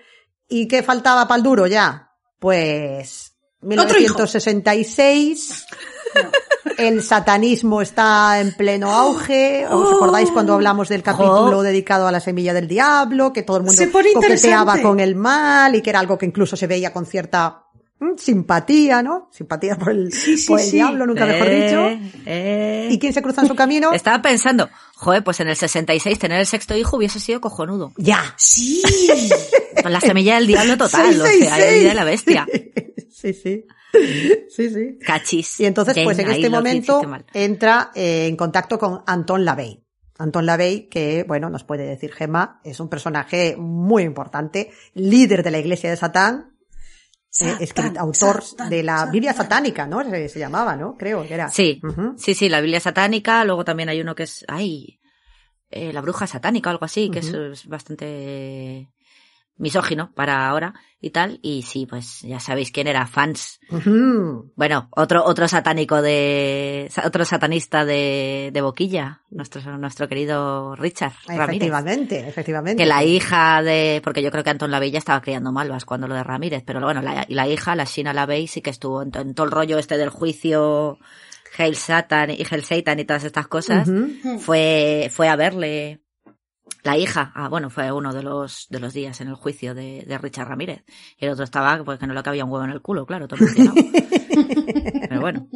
¿Y qué faltaba para el duro ya? Pues, Otro hijo. 1966. El satanismo está en pleno auge. ¿Os acordáis cuando hablamos del capítulo Jo. dedicado a la semilla del diablo? Que todo el mundo coqueteaba con el mal y que era algo que incluso se veía con cierta mm, simpatía, ¿no? Simpatía por el, Sí, sí, por el sí. diablo, nunca mejor Eh, dicho. eh. ¿Y quién se cruza en su camino? Estaba pensando, joder, pues en el 66 tener el sexto hijo hubiese sido cojonudo. Ya. Sí. Con la semilla del diablo total, o sea, 666. la vida de la bestia. Sí, sí. Sí, sí. Cachis. Y entonces, pues en este momento entra eh, en contacto con Anton LaVey. Anton LaVey, que, bueno, nos puede decir Gemma, es un personaje muy importante, líder de la Iglesia de Satán, eh, Satán, escrit- autor Satán, de la Satán. Biblia satánica, ¿no? Se, se llamaba, ¿no? Creo que era. Sí, sí, sí, la Biblia satánica, luego también hay uno que es, ay, eh, la bruja satánica o algo así, que es bastante misógino para ahora y tal, y sí, pues ya sabéis quién era, fans. Bueno, otro, otro satánico de, otro satanista de, de Boquilla, nuestro, nuestro querido Richard Ramírez. Efectivamente, efectivamente. Que la hija de, porque yo creo que Antón Lavey ya estaba criando malvas cuando lo de Ramírez, pero bueno, la, y la hija, la Shina Lavey, sí que estuvo en, to- en todo el rollo este del juicio, Hail Satan y Hail Satan y todas estas cosas. Fue, fue a verle la hija, ah, bueno, fue uno de los, de los días en el juicio de, de Richard Ramírez. Y el otro estaba, pues que no le cabía un huevo en el culo, claro, todo. Pero bueno.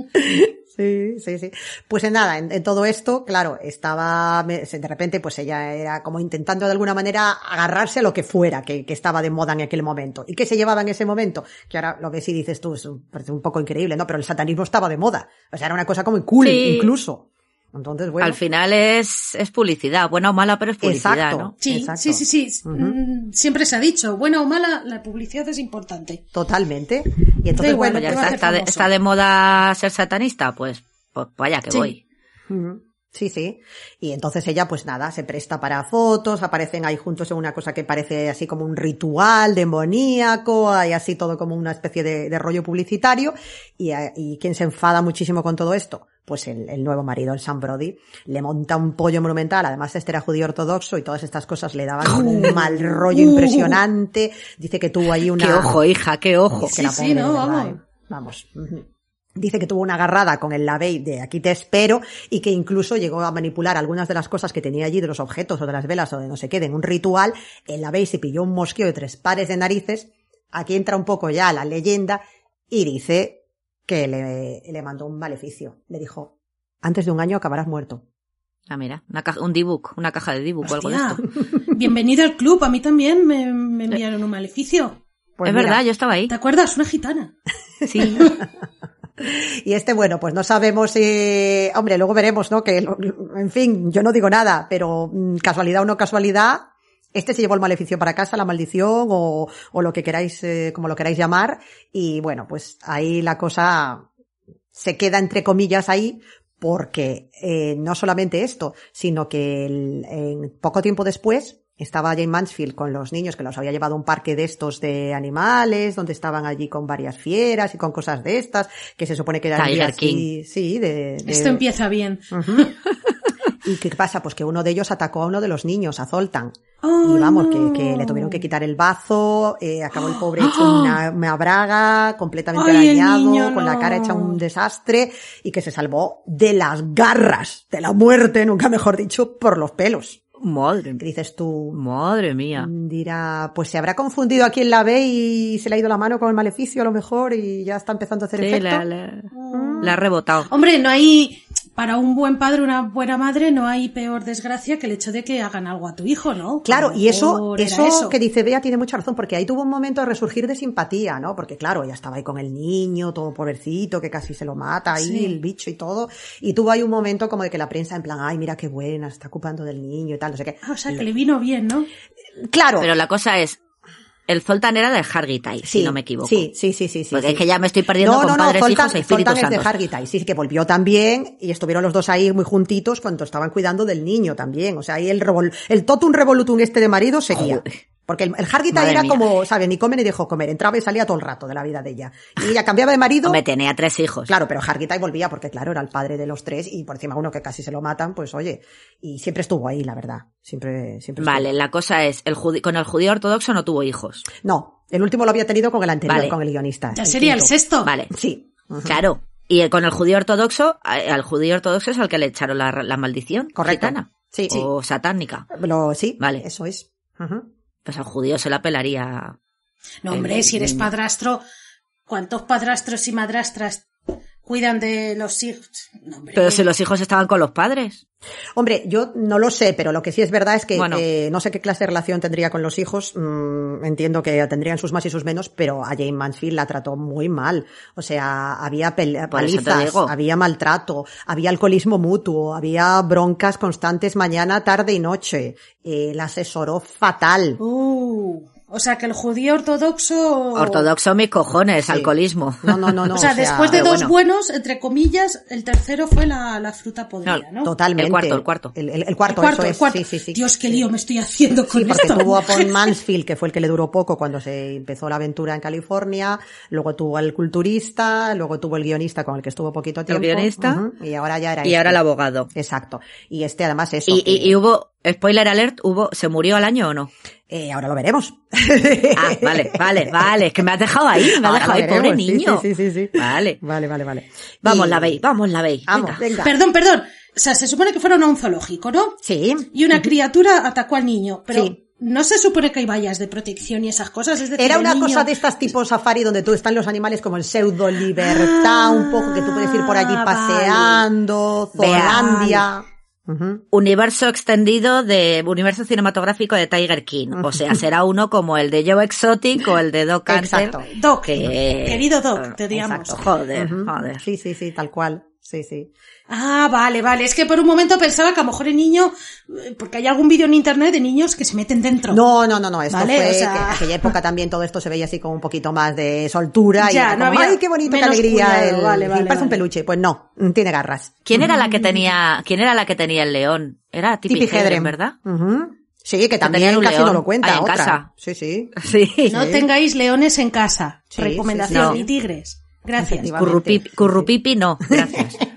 Sí, sí, sí. Pues en nada, en, en todo esto, claro, estaba, de repente, pues ella era como intentando de alguna manera agarrarse a lo que fuera, que, que estaba de moda en aquel momento. ¿Y qué se llevaba en ese momento? Que ahora lo ves y dices tú, es un, parece un poco increíble, ¿no? Pero el satanismo estaba de moda. O sea, era una cosa como cool, Sí. incluso. Entonces, bueno. Al final es, es publicidad, buena o mala, pero es publicidad, Exacto. ¿no? Sí, Exacto. sí, sí, sí. Mm, Siempre se ha dicho, buena o mala, la publicidad es importante. Totalmente. Y entonces, bueno, ya está, de, famoso. está de moda ser satanista, pues, pues vaya que Sí. voy. Sí, sí. Y entonces ella, pues nada, se presta para fotos, aparecen ahí juntos en una cosa que parece así como un ritual demoníaco, hay así todo como una especie de, de rollo publicitario. Y, eh, y quien se enfada muchísimo con todo esto, pues el, el nuevo marido, el Sam Brody, le monta un pollo monumental. Además, este era judío ortodoxo y todas estas cosas le daban como un mal rollo impresionante. Dice que tuvo ahí una. Qué ojo, hija, qué ojo. Que Sí, sí, no, vamos. ¿eh? Dice que tuvo una agarrada con el lavey de aquí te espero y que incluso llegó a manipular algunas de las cosas que tenía allí de los objetos o de las velas o de no sé qué, de un ritual. El lavey se pilló un mosqueo de tres pares de narices. Aquí entra un poco ya la leyenda y dice que le, le mandó un maleficio. Le dijo, antes de un año acabarás muerto. Ah, mira, una caja, un dibuc, una caja de dibuc o algo de esto. bienvenido al club. A mí también me, me enviaron un maleficio. Pues es mira, verdad, yo estaba ahí. ¿Te acuerdas? Una gitana. Sí. Y este, bueno, pues no sabemos, eh, hombre, luego veremos, ¿no? Que, en fin, yo no digo nada, pero mm, casualidad o no casualidad, este se llevó el maleficio para casa, la maldición o, o lo que queráis, eh, como lo queráis llamar. Y bueno, pues ahí la cosa se queda entre comillas ahí porque eh, no solamente esto, sino que el- en poco tiempo después estaba Jane Mansfield con los niños que los había llevado a un parque de estos de animales, donde estaban allí con varias fieras y con cosas de estas, que se supone que eran Tiger King. sí, de, de- Esto empieza bien. ¿Y qué pasa? Pues que uno de ellos atacó a uno de los niños, a Zoltan. ¡Ay, y vamos, no! que, que le tuvieron que quitar el bazo, eh, acabó el pobre hecho una, una braga, completamente ¡Ay, arañado, niño, con la cara hecha un desastre, y que se salvó de las garras de la muerte, nunca mejor dicho, por los pelos. Madre, Que dices tú, madre mía. dirá, pues se habrá confundido a quien la ve y se le ha ido la mano con el maleficio a lo mejor y ya está empezando a hacer Sí, efecto. la, la- la ha rebotado. Hombre, no hay, para un buen padre, una buena madre, no hay peor desgracia que el hecho de que hagan algo a tu hijo, ¿no? Claro, y eso, eso, que dice Bea tiene mucha razón, porque ahí tuvo un momento de resurgir de simpatía, ¿no? Porque claro, ella estaba ahí con el niño, todo pobrecito, que casi se lo mata ahí, Sí. el bicho y todo, y tuvo ahí un momento como de que la prensa en plan, ay, mira qué buena, se está ocupando del niño y tal, no sé qué. Ah, o sea, que le vino bien, ¿no? Claro, Pero la cosa es, el Zoltan era de Hargitai, sí, si no me equivoco. Sí, sí, sí, sí. Porque sí. es que ya me estoy perdiendo no, con no, no, padres, Zoltan, hijos e Zoltan es de santos. Hargitai, sí, que volvió también y estuvieron los dos ahí muy juntitos cuando estaban cuidando del niño también. O sea, ahí el, revol- el totum revolutum este de marido seguía. Joder. Porque el, el Hargitai Madre era mía. como, ¿sabes? Ni come ni dejó comer. Entraba y salía todo el rato de la vida de ella. Y ella cambiaba de marido. Hombre, tenía tres hijos. Claro, pero Hargitai volvía porque, claro, era el padre de los tres y por encima uno que casi se lo matan, pues oye. Y siempre estuvo ahí, la verdad. Siempre, siempre estuvo. Vale, la cosa es, el judi- con el judío ortodoxo no tuvo hijos. No, el último lo había tenido con el anterior, Vale. con el guionista. Ya sería el sexto. Vale, Sí. Claro. Y el- con el judío ortodoxo, a- al judío ortodoxo es al que le echaron la, la maldición. Correcto. gitana. Sí, sí. O satánica. Lo, sí, Vale. eso es. Pues al judío se la pelaría. No, hombre, El- si eres padrastro, ¿cuántos padrastros y madrastras cuidan de los hijos? No, hombre. Pero si los hijos estaban con los padres. Hombre, yo no lo sé, pero lo que sí es verdad es que Bueno. eh, no sé qué clase de relación tendría con los hijos. mm, entiendo que tendrían sus más y sus menos, pero a Jane Mansfield la trató muy mal. O sea, había palizas, había maltrato, había alcoholismo mutuo, había broncas constantes mañana, tarde y noche. Eh, la asesoró fatal. Uh, o sea, que el judío ortodoxo... Ortodoxo mis cojones, Sí. alcoholismo. No, no, no, no. o sea, después de dos bueno. buenos, entre comillas, el tercero fue la, la fruta podrida, No, ¿no? Totalmente. El cuarto, el cuarto. El, el- el El cuarto, cuarto, eso el es. cuarto. Sí, sí, sí. Dios, qué lío me estoy haciendo con Sí, porque esto. tuvo a Paul Mansfield, que fue el que le duró poco cuando se empezó la aventura en California, luego tuvo al culturista, luego tuvo el guionista con el que estuvo poquito tiempo. guionista. ujú, y ahora ya era Y este. ahora el abogado. Exacto. Y este además eso. Y, que- y, y hubo, spoiler alert, hubo, ¿se murió al año o no? Eh, ahora lo veremos. Ah, vale, vale, vale, es que me has dejado ahí, me has Ahora dejado ahí, veremos, pobre sí, niño. Sí, sí, sí, sí. Vale. Vale, vale, vale. Vamos, Y- la veis, vamos, la veis. Venga. venga. Perdón, perdón. O sea, se supone que fueron a un zoológico, ¿no? Sí. Y una criatura atacó al niño. Pero, Sí. no se supone que hay vallas de protección y esas cosas. Es decir, Era una niño- cosa de estas tipo safari donde tú están los animales como el pseudo libertad, un poco que tú puedes ir por allí Ah, paseando, Zolandia. Universo extendido de universo cinematográfico de Tiger King. O sea, será uno como el de Joe Exotic o el de Doc Hunter. Exacto. Doc, que- querido Doc, te digamos. Exacto. Joder, joder. Sí, sí, sí, tal cual. Sí, sí. Ah, vale, vale. Es que por un momento pensaba que a lo mejor el niño, eh, porque hay algún vídeo en internet de niños que se meten dentro. No, no, no, no. Esto Vale, fue o sea- que en aquella época también todo esto se veía así como un poquito más de soltura y Ya, era no como, había ay, qué bonito, qué alegría. cuidado, el- vale, y vale, parece un peluche. Pues no, tiene garras. ¿Quién era la que tenía, quién era la que tenía el león? Era Tipi Hedren, ¿verdad? Sí, que también un casi león. no lo cuenta. En otra. casa. Sí, sí. Sí. No tengáis leones en casa. Sí, Recomendación. sí, sí. Ni tigres. Gracias. Currupipi, currupipi no, gracias.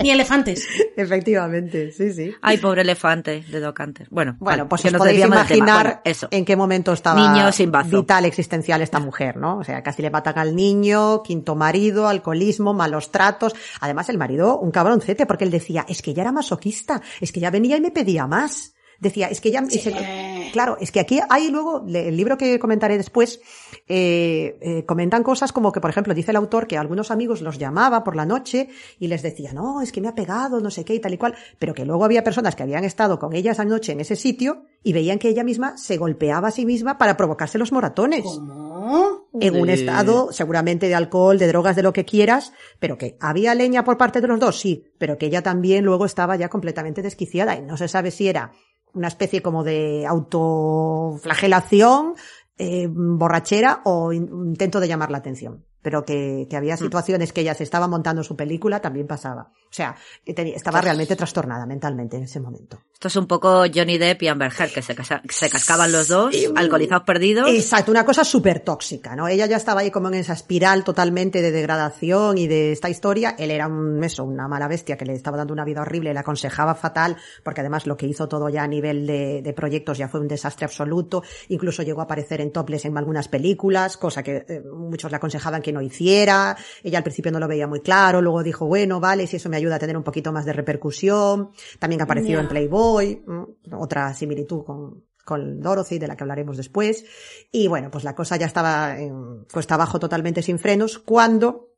Ni elefantes. Efectivamente, sí, sí. Ay, pobre elefante de Doc Hunter. Bueno, Bueno, pues os nos podéis imaginar Bueno, eso. en qué momento estaba Niño sin bazo. vital existencial esta mujer, ¿no? O sea, casi le matan al niño, quinto marido, alcoholismo, malos tratos. Además, el marido, un cabroncete, porque él decía, es que ella era masoquista, es que ella venía y me pedía más. Decía, es que ella... y se- claro, es que aquí hay luego, el libro que comentaré después, eh, eh, comentan cosas como que, por ejemplo, dice el autor que algunos amigos los llamaba por la noche y les decía, no, es que me ha pegado, no sé qué y tal y cual, pero que luego había personas que habían estado con ella esa noche en ese sitio y veían que ella misma se golpeaba a sí misma para provocarse los moratones. ¿Cómo? En un estado seguramente de alcohol, de drogas, de lo que quieras, pero que había leña por parte de los dos, sí, pero que ella también luego estaba ya completamente desquiciada y no se sabe si era una especie como de autoflagelación, eh, borrachera o in- intento de llamar la atención. Pero que, que había situaciones que ella se estaba montando su película, también pasaba. O sea, tenía- estaba realmente trastornada mentalmente en ese momento. Esto es un poco Johnny Depp y Amber Heard, que se, casa- se cascaban los dos, alcoholizados perdidos. Exacto, una cosa súper tóxica, ¿no? Ella ya estaba ahí como en esa espiral totalmente de degradación y de esta historia. Él era un, eso, una mala bestia que le estaba dando una vida horrible, le aconsejaba fatal, porque además lo que hizo todo ya a nivel de, de proyectos ya fue un desastre absoluto. Incluso llegó a aparecer en topless en algunas películas, cosa que eh, muchos le aconsejaban que no hiciera. Ella al principio no lo veía muy claro, luego dijo, bueno, vale, si eso me ayuda a tener un poquito más de repercusión. También apareció en Playboy, otra similitud con, con Dorothy, de la que hablaremos después. Y bueno, pues la cosa ya estaba en cuesta abajo totalmente sin frenos cuando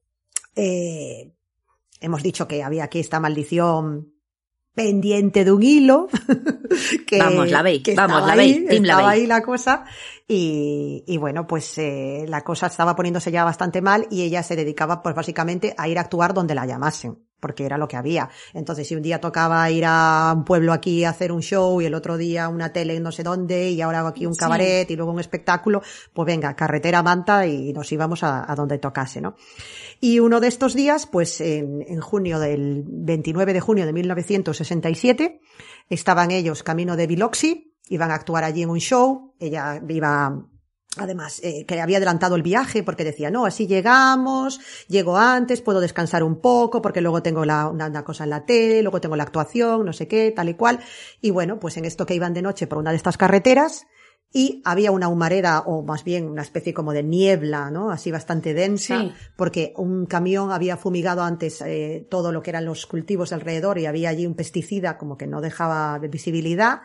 eh, hemos dicho que había aquí esta maldición pendiente de un hilo. que, Vamos, la veis, que vamos, la ahí, veis, team la veis. ahí la cosa. Y, y bueno, pues eh, la cosa estaba poniéndose ya bastante mal y ella se dedicaba pues básicamente a ir a actuar donde la llamasen porque era lo que había. Entonces, si un día tocaba ir a un pueblo aquí a hacer un show y el otro día una tele en no sé dónde y ahora hago aquí un Sí. cabaret y luego un espectáculo, pues venga, carretera manta y nos íbamos a, a donde tocase, ¿no? Y uno de estos días, pues en, en junio del 29 de junio de 1967, estaban ellos camino de Biloxi, iban a actuar allí en un show, ella iba Además, eh, que había adelantado el viaje porque decía, no, así llegamos, llego antes, puedo descansar un poco porque luego tengo la, una, una cosa en la tele, luego tengo la actuación, no sé qué, tal y cual. Y bueno, pues en esto que iban de noche por una de estas carreteras y había una humareda o más bien una especie como de niebla, ¿no? Así bastante densa, Sí. porque un camión había fumigado antes eh, todo lo que eran los cultivos alrededor y había allí un pesticida como que no dejaba de visibilidad.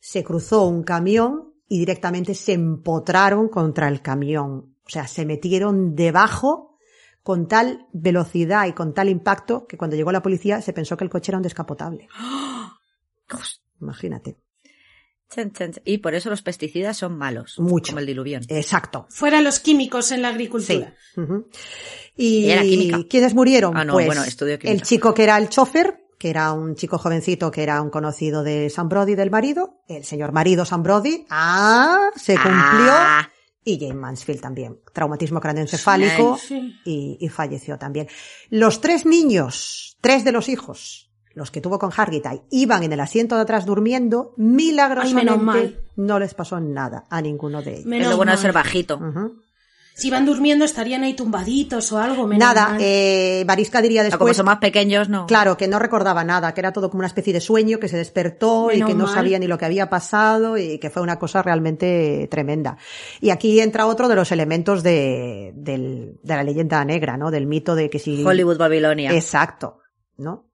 Se cruzó un camión y directamente se empotraron contra el camión. O sea, se metieron debajo con tal velocidad y con tal impacto que cuando llegó la policía se pensó que el coche era un descapotable. Imagínate. Y por eso los pesticidas son malos. Mucho. Como el diluvión. Exacto. Fuera los químicos en la Sí. agricultura. Ujú. Y Era química. ¿quiénes murieron? Ah, no, pues bueno, estudio química. el chico que era el chofer, que era un chico jovencito que era un conocido de Sam Brody del marido, el señor marido Sam Brody, ah, se cumplió, Ah. y Jane Mansfield también, traumatismo craneoencefálico Sí. y, y falleció también. Los tres niños, tres de los hijos, los que tuvo con Hargitay, iban en el asiento de atrás durmiendo, milagrosamente Ay, menos mal. no les pasó nada a ninguno de ellos. Es Menos lo bueno de ser bajito. Ujú. Si van durmiendo estarían ahí tumbaditos o algo. menos Nada, mal. eh, Marisca diría O como después, son más pequeños, no. claro, que no recordaba nada, que era todo como una especie de sueño, que se despertó y Menos que no mal. sabía ni lo que había pasado y que fue una cosa realmente tremenda. Y aquí entra otro de los elementos de, del- de la leyenda negra, ¿no? Del mito de que si... Hollywood Babilonia. Exacto, ¿no?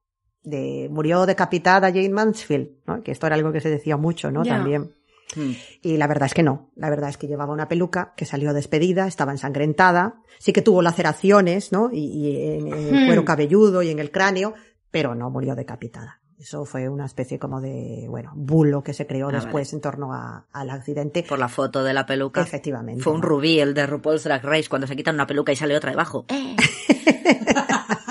De, murió decapitada Jane Mansfield, ¿no? Que esto era algo que se decía mucho, ¿no? También. Hmm. Y la verdad es que no. La verdad es que llevaba una peluca que salió despedida, estaba ensangrentada. Sí que tuvo laceraciones, ¿no? Y, y en el Hmm. cuero cabelludo y en el cráneo, pero no murió decapitada. Eso fue una especie como de, bueno, bulo que se creó Ah, después en torno a- al accidente. Por la foto de la peluca. Efectivamente. Fue un rubí, el de RuPaul's Drag Race, cuando se quitan una peluca y sale otra debajo. ¡Eh!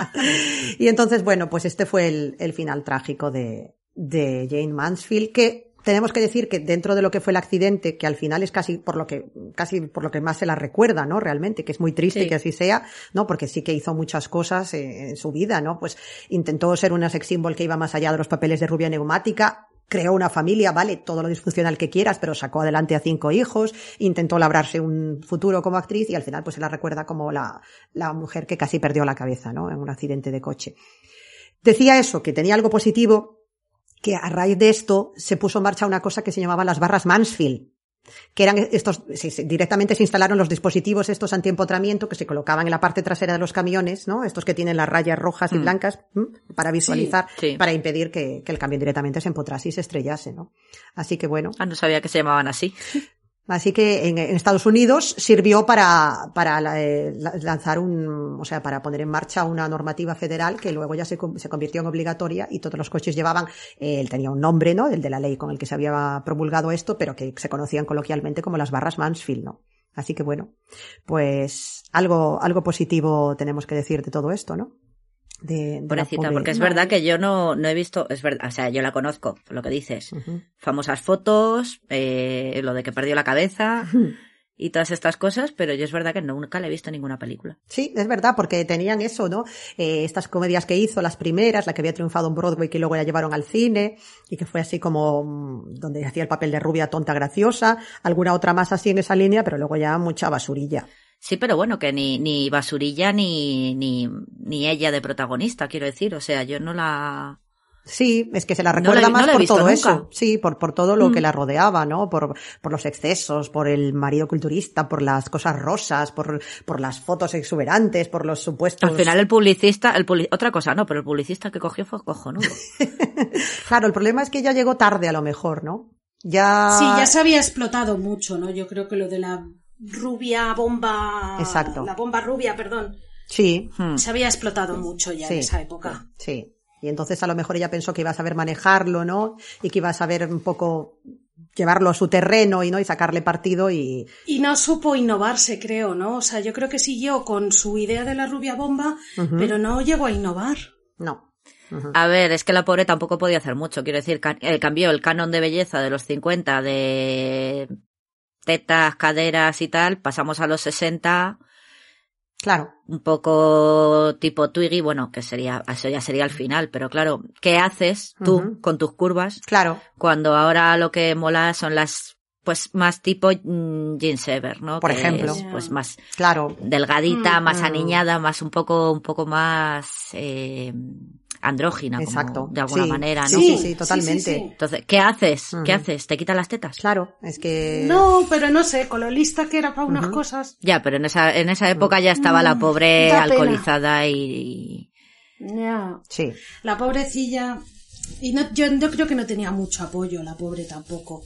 Y entonces, bueno, pues este fue el, el final trágico de, de Jane Mansfield, que tenemos que decir que dentro de lo que fue el accidente, que al final es casi por lo que, casi por lo que más se la recuerda, ¿no? Realmente, que es muy triste Sí. que así sea, ¿no? Porque sí que hizo muchas cosas eh, en su vida, ¿no? Pues intentó ser una sex symbol que iba más allá de los papeles de rubia neumática, creó una familia, vale, todo lo disfuncional que quieras, pero sacó adelante a cinco hijos, intentó labrarse un futuro como actriz y al final pues se la recuerda como la, la mujer que casi perdió la cabeza, ¿no? En un accidente de coche. Decía eso, que tenía algo positivo, que a raíz de esto se puso en marcha una cosa que se llamaba las barras Mansfield, que eran estos, directamente se instalaron los dispositivos estos antiempotramiento que se colocaban en la parte trasera de los camiones, ¿no? Estos que tienen las rayas rojas y Mm. blancas, para visualizar, sí. para impedir que, que el camión directamente se empotrase y se estrellase, ¿no? Así que bueno, Ah, no sabía que se llamaban así. Así que en, en Estados Unidos sirvió para, para la- eh, la- lanzar un, o sea, para poner en marcha una normativa federal que luego ya se, se convirtió en obligatoria y todos los coches llevaban, eh, él tenía un nombre, ¿no? El de la ley con el que se había promulgado esto, pero que se conocían coloquialmente como las barras Mansfield, ¿no? Así que bueno, pues algo, algo positivo tenemos que decir de todo esto, ¿no? De, de Pobrecita, pobre- porque es verdad que yo no, no he visto, es verdad, o sea, yo la conozco, por lo que dices. Famosas fotos, eh, lo de que perdió la cabeza y todas estas cosas, pero yo es verdad que nunca le he visto ninguna película. Sí, es verdad, porque tenían eso, ¿no? Eh, estas comedias que hizo, las primeras, la que había triunfado en Broadway, que luego la llevaron al cine, y que fue así como mm, donde hacía el papel de rubia tonta graciosa, alguna otra más así en esa línea, pero luego ya mucha basurilla. Sí, pero bueno, que ni, ni Basurilla ni, ni, ni ella de protagonista, quiero decir. O sea, yo no la... Sí, es que se la No recuerda la más no la he por todo nunca. eso. Sí, por, por todo lo Mm. que la rodeaba, ¿no? Por, por los excesos, por el marido culturista, por las cosas rosas, por, por las fotos exuberantes, por los supuestos. Al final el publicista, el publi- otra cosa no, pero el publicista que cogió fue cojonudo. Claro, el problema es que ya llegó tarde a lo mejor, ¿no? Ya. Sí, ya se había explotado mucho, ¿no? Yo creo que lo de la rubia bomba. Exacto. La bomba rubia, perdón. Sí, Hmm. Se había explotado mucho ya Sí. en esa época. Sí. Y entonces a lo mejor ella pensó que iba a saber manejarlo, ¿no? Y que iba a saber un poco llevarlo a su terreno y no y sacarle partido y Y no supo innovarse, creo, ¿no? O sea, yo creo que siguió con su idea de la rubia bomba, pero no llegó a innovar. no. A ver, es que la pobre tampoco podía hacer mucho. Quiero decir, eh, cambió el canon de belleza de los 50 de tetas, caderas y tal, pasamos a los 60 Claro. un poco tipo Twiggy, bueno, que sería, eso ya sería el final, pero claro, ¿qué haces tú con tus curvas Claro. cuando ahora lo que mola son las, pues más tipo mm, Jean Sever, ¿no? Por Que ejemplo. es, pues más Claro. delgadita, Mm. más Mm. aniñada, más un poco, un poco más eh, andrógina, como Exacto. de alguna Sí. manera, ¿no? Sí, sí, sí, totalmente. sí. Entonces, ¿qué haces? ¿Qué haces? ¿Te quitan las tetas? Claro. Es que. No, pero no sé, con lo lista que era para unas cosas. Ya, pero en esa, en esa época ya estaba la Mm, pobre da pena. alcoholizada y, Ya. Sí. La pobrecilla. Y no, yo, yo creo que no tenía mucho apoyo, la pobre tampoco.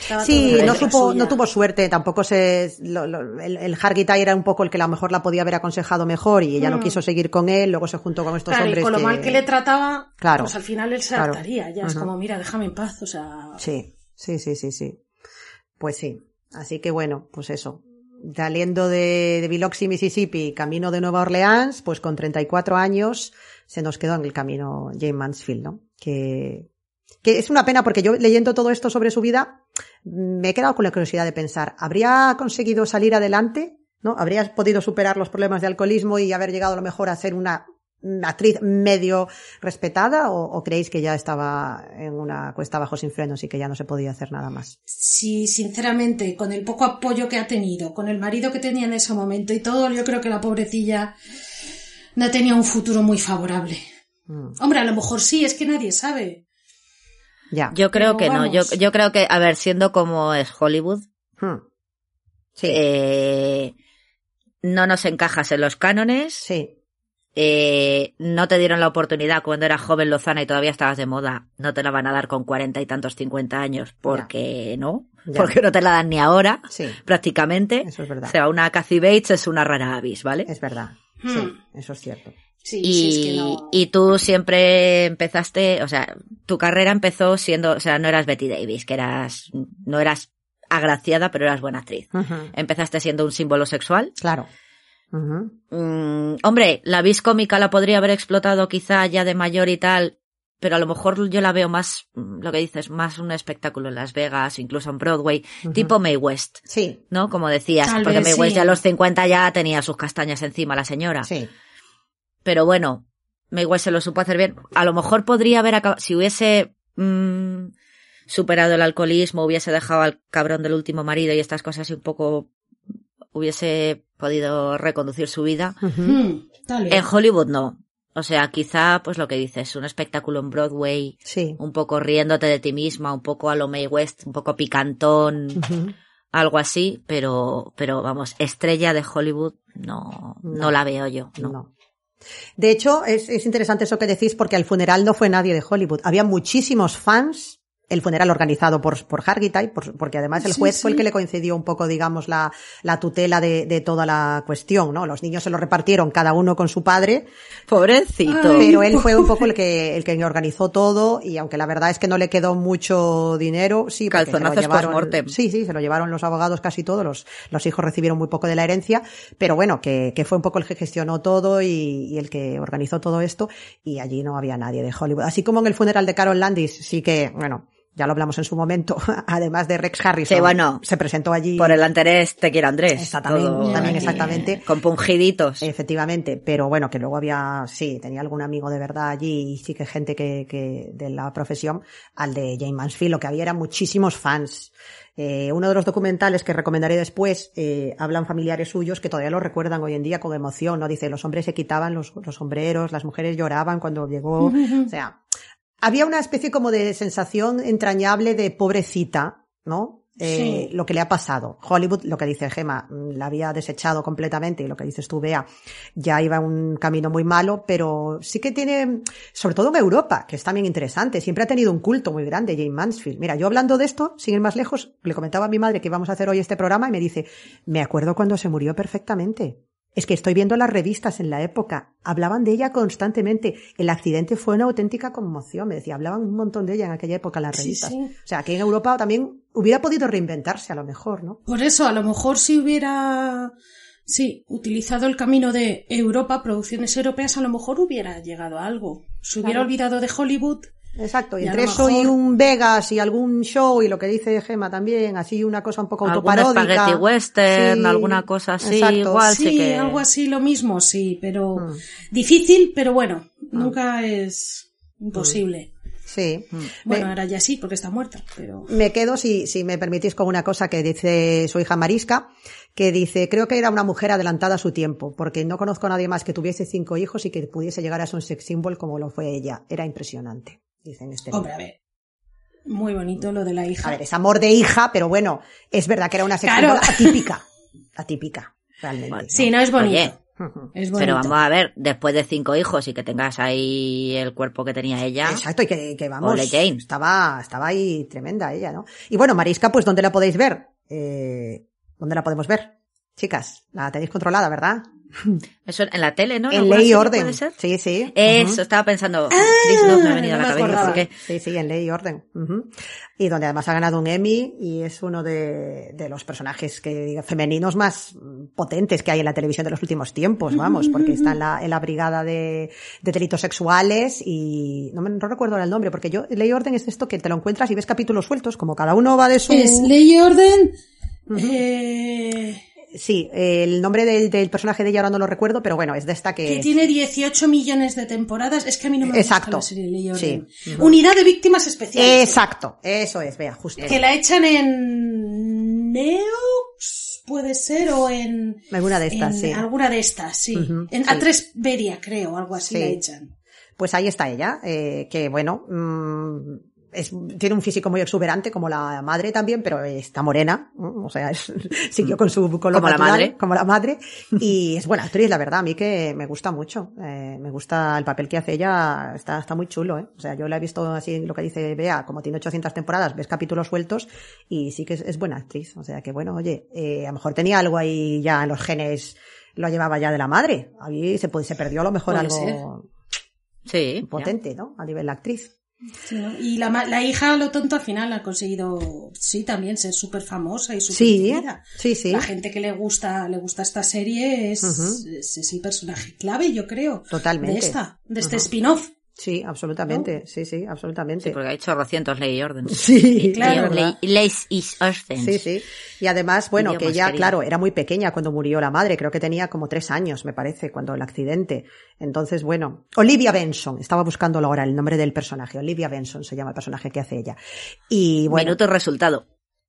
Estaba Sí, no supo, tuvo suerte, tampoco se, lo- lo- el, el Hargitay era un poco el que a lo mejor la podía haber aconsejado mejor y ella no Mm. quiso seguir con él, luego se juntó con estos Claro, y hombres con lo que- mal que le trataba, Claro. pues al final él se Claro. hartaría. Ya es como, mira, déjame en paz. O sea, Sí, sí, sí, sí, sí. Pues sí. Así que bueno, pues eso. Saliendo de, de Biloxi, Mississippi, camino de Nueva Orleans, pues con 34 años se nos quedó en el camino Jane Mansfield, ¿no? Que, que es una pena porque yo leyendo todo esto sobre su vida me he quedado con la curiosidad de pensar, ¿habría conseguido salir adelante? ¿No? ¿Habría podido superar los problemas de alcoholismo y haber llegado a lo mejor a ser una una actriz medio respetada o, o creéis que ya estaba en una cuesta abajo sin frenos y que ya no se podía hacer nada más? sí, sinceramente, con el poco apoyo que ha tenido, con el marido que tenía en ese momento y todo, yo creo que la pobrecilla no tenía un futuro muy favorable. Mm, Hombre, a lo mejor sí, es que nadie sabe. Ya. Yo creo Pero que no, yo, creo que, a ver, siendo como es Hollywood, Hmm. Sí, eh, no nos encajas en los cánones, sí, eh, no te dieron la oportunidad cuando eras joven Lozana y todavía estabas de moda, no te la van a dar con cuarenta y tantos, cincuenta años, porque no, Ya. porque no te la dan ni ahora, Sí. prácticamente. Eso es verdad. O sea, una Kathy Bates es una rara avis, ¿vale? Es verdad. Hmm. Sí, eso es cierto. Sí, y, sí, es que no... y tú siempre empezaste, o sea, tu carrera empezó siendo, o sea, no eras Betty Davis, que eras, no eras agraciada, pero eras buena actriz. Empezaste siendo un símbolo sexual. Claro. Mm, hombre, la vis cómica la podría haber explotado quizá ya de mayor y tal, pero a lo mejor yo la veo más, mm, lo que dices, más un espectáculo en Las Vegas, incluso en Broadway, tipo Mae West, Sí, ¿no? Como decías, Tal porque vez Mae West ya a los 50 ya tenía sus castañas encima la señora. sí. Pero bueno, Mae West se lo supo hacer bien. A lo mejor podría haber acabado, si hubiese mm, superado el alcoholismo, hubiese dejado al cabrón del último marido y estas cosas y un poco hubiese podido reconducir su vida. Hmm. En Hollywood no. O sea, quizá, pues lo que dices, un espectáculo en Broadway, Sí. un poco riéndote de ti misma, un poco a lo Mae West, un poco picantón, algo así, pero, pero vamos, estrella de Hollywood no, no, No. la veo yo, no. No. De hecho, es, es interesante eso que decís porque al funeral no fue nadie de Hollywood. Había muchísimos fans. El funeral organizado por, por Hargitay, por- porque además el Sí, juez fue el que le concedió un poco, digamos, la, la tutela de, de toda la cuestión, ¿no? Los niños se lo repartieron cada uno con su padre, Pobrecito. Ay. pero él fue un poco el que, el que organizó todo y aunque la verdad es que no le quedó mucho dinero, sí, porque se lo Calzonazos llevaron, sí, sí, se lo llevaron los abogados casi todos, los, los hijos recibieron muy poco de la herencia, pero bueno, que, que fue un poco el que gestionó todo y, y el que organizó todo esto y allí no había nadie de Hollywood. Así como en el funeral de Carol Landis, sí que, bueno, ya lo hablamos en su momento, además de Rex Harrison, Sí, bueno, se presentó allí. Por el Andrés Te quiero Andrés. Exactamente, todo también exactamente. Compungiditos. Efectivamente, pero bueno, que luego había, sí, tenía algún amigo de verdad allí y sí que gente que, que de la profesión, al de Jane Mansfield, lo que había eran muchísimos fans. Eh, uno de los documentales que recomendaré después, eh, hablan familiares suyos que todavía lo recuerdan hoy en día con emoción, ¿no? Dice, los hombres se quitaban los, los sombreros, las mujeres lloraban cuando llegó, o sea, había una especie como de sensación entrañable de pobrecita, ¿no? Eh, Sí. Lo que le ha pasado. Hollywood, lo que dice Gema, mm, la había desechado completamente y lo que dices tú, Bea, ya iba un camino muy malo, pero sí que tiene, sobre todo en Europa, que es también interesante, siempre ha tenido un culto muy grande Jane Mansfield. Mira, yo hablando de esto, sin ir más lejos, le comentaba a mi madre que íbamos a hacer hoy este programa y me dice, me acuerdo cuando se murió perfectamente. Es que estoy viendo las revistas en la época. Hablaban de ella constantemente. El accidente fue una auténtica conmoción. Me decía, hablaban un montón de ella en aquella época en las Sí, revistas. sí. O sea, que en Europa también hubiera podido reinventarse a lo mejor, ¿no? Por eso, a lo mejor si hubiera, sí, utilizado el camino de Europa, producciones europeas, a lo mejor hubiera llegado a algo. Se hubiera Claro. olvidado de Hollywood. Exacto, y entre eso y un Vegas y algún show y lo que dice Gema también, así una cosa un poco Algún autoparódica. spaghetti western, Sí, alguna cosa así, exacto. igual. sí, sí que- algo así lo mismo, sí, pero Mm. difícil, pero bueno, nunca es imposible. Sí. Bueno, Me- ahora ya sí, porque está muerta, pero... Me quedo, si, si me permitís, con una cosa que dice su hija Marisca, que dice, creo que era una mujer adelantada a su tiempo, porque no conozco a nadie más que tuviese cinco hijos y que pudiese llegar a ser un sex symbol como lo fue ella. Era impresionante, dice en este Hombre, a ver. Muy bonito lo de la hija. A ver, es amor de hija, pero bueno, es verdad que era una sex Claro. symbol atípica. Atípica, realmente. Bueno, Sí, no es bonito. Oye, Ujú. Es bonito. pero vamos a ver, después de cinco hijos y que tengas ahí el cuerpo que tenía ella. Exacto, y que, que vamos, Ole, Jane. estaba, estaba ahí tremenda ella, ¿no? Y bueno, Marisca, pues ¿dónde la podéis ver? Eh, ¿Dónde la podemos ver? Chicas, la tenéis controlada, ¿verdad? Eso en la tele, ¿no? en ¿Alguna Ley y Orden. puede ser? Sí, sí. Eso, estaba pensando. Chris Noth me ha venido a no la cabeza. porque Sí, sí, en Ley y Orden. Y donde además ha ganado un Emmy y es uno de, de los personajes que femeninos más potentes que hay en la televisión de los últimos tiempos, vamos, porque está en la, en la brigada de, de delitos sexuales y no, me, no recuerdo ahora el nombre, porque yo, Ley y Orden es esto que te lo encuentras y ves capítulos sueltos, como cada uno va de su... Es ley y orden. eh, Sí, el nombre del, del personaje de ella ahora no lo recuerdo, pero bueno, es de esta que tiene 18 millones de temporadas. Es que a mí no me Exacto. gusta la serie Ley y Sí. Unidad de víctimas especiales. Exacto, eso es, vea, justo. Que la echan en Neox, puede ser, o en... Alguna de estas, en sí. Alguna de estas, sí. En sí. A3 Beria, creo, algo así Sí. la echan. Pues ahí está ella, eh, que bueno, mm, es, tiene un físico muy exuberante, como la madre también, pero está morena, ¿no? o sea, es- siguió con su color Como la natural, madre. como la madre, y es buena actriz, la verdad, a mí que me gusta mucho, eh, me gusta el papel que hace ella, está, está muy chulo, ¿eh? o sea, yo la he visto así, lo que dice Bea, como tiene 800 temporadas, ves capítulos sueltos, y sí que es, es buena actriz, o sea, que bueno, oye, eh, a lo mejor tenía algo ahí ya en los genes, lo llevaba ya de la madre, ahí se, se perdió a lo mejor Puede algo ser. Sí. ya. potente, ¿no? A nivel de actriz. Sí, ¿no? Y la, la hija, lo tonto, al final ha conseguido, sí, también ser súper famosa y súper Sí, sí, sí. La gente que le gusta, le gusta esta serie es, es, es el personaje clave, yo creo. Totalmente. De esta, de este spin-off. Sí, absolutamente, sí, sí, absolutamente. Sí, porque ha hecho rocientos ley y orden. Sí, Claro. Ley- Leis is orden. Sí, sí. Y además, bueno, que ella, claro, era muy pequeña cuando murió la madre, creo que tenía como tres años, me parece, cuando el accidente. Entonces, bueno, Olivia Benson, estaba buscándolo ahora el nombre del personaje, Olivia Benson se llama el personaje que hace ella. Y bueno, Minuto y resultado.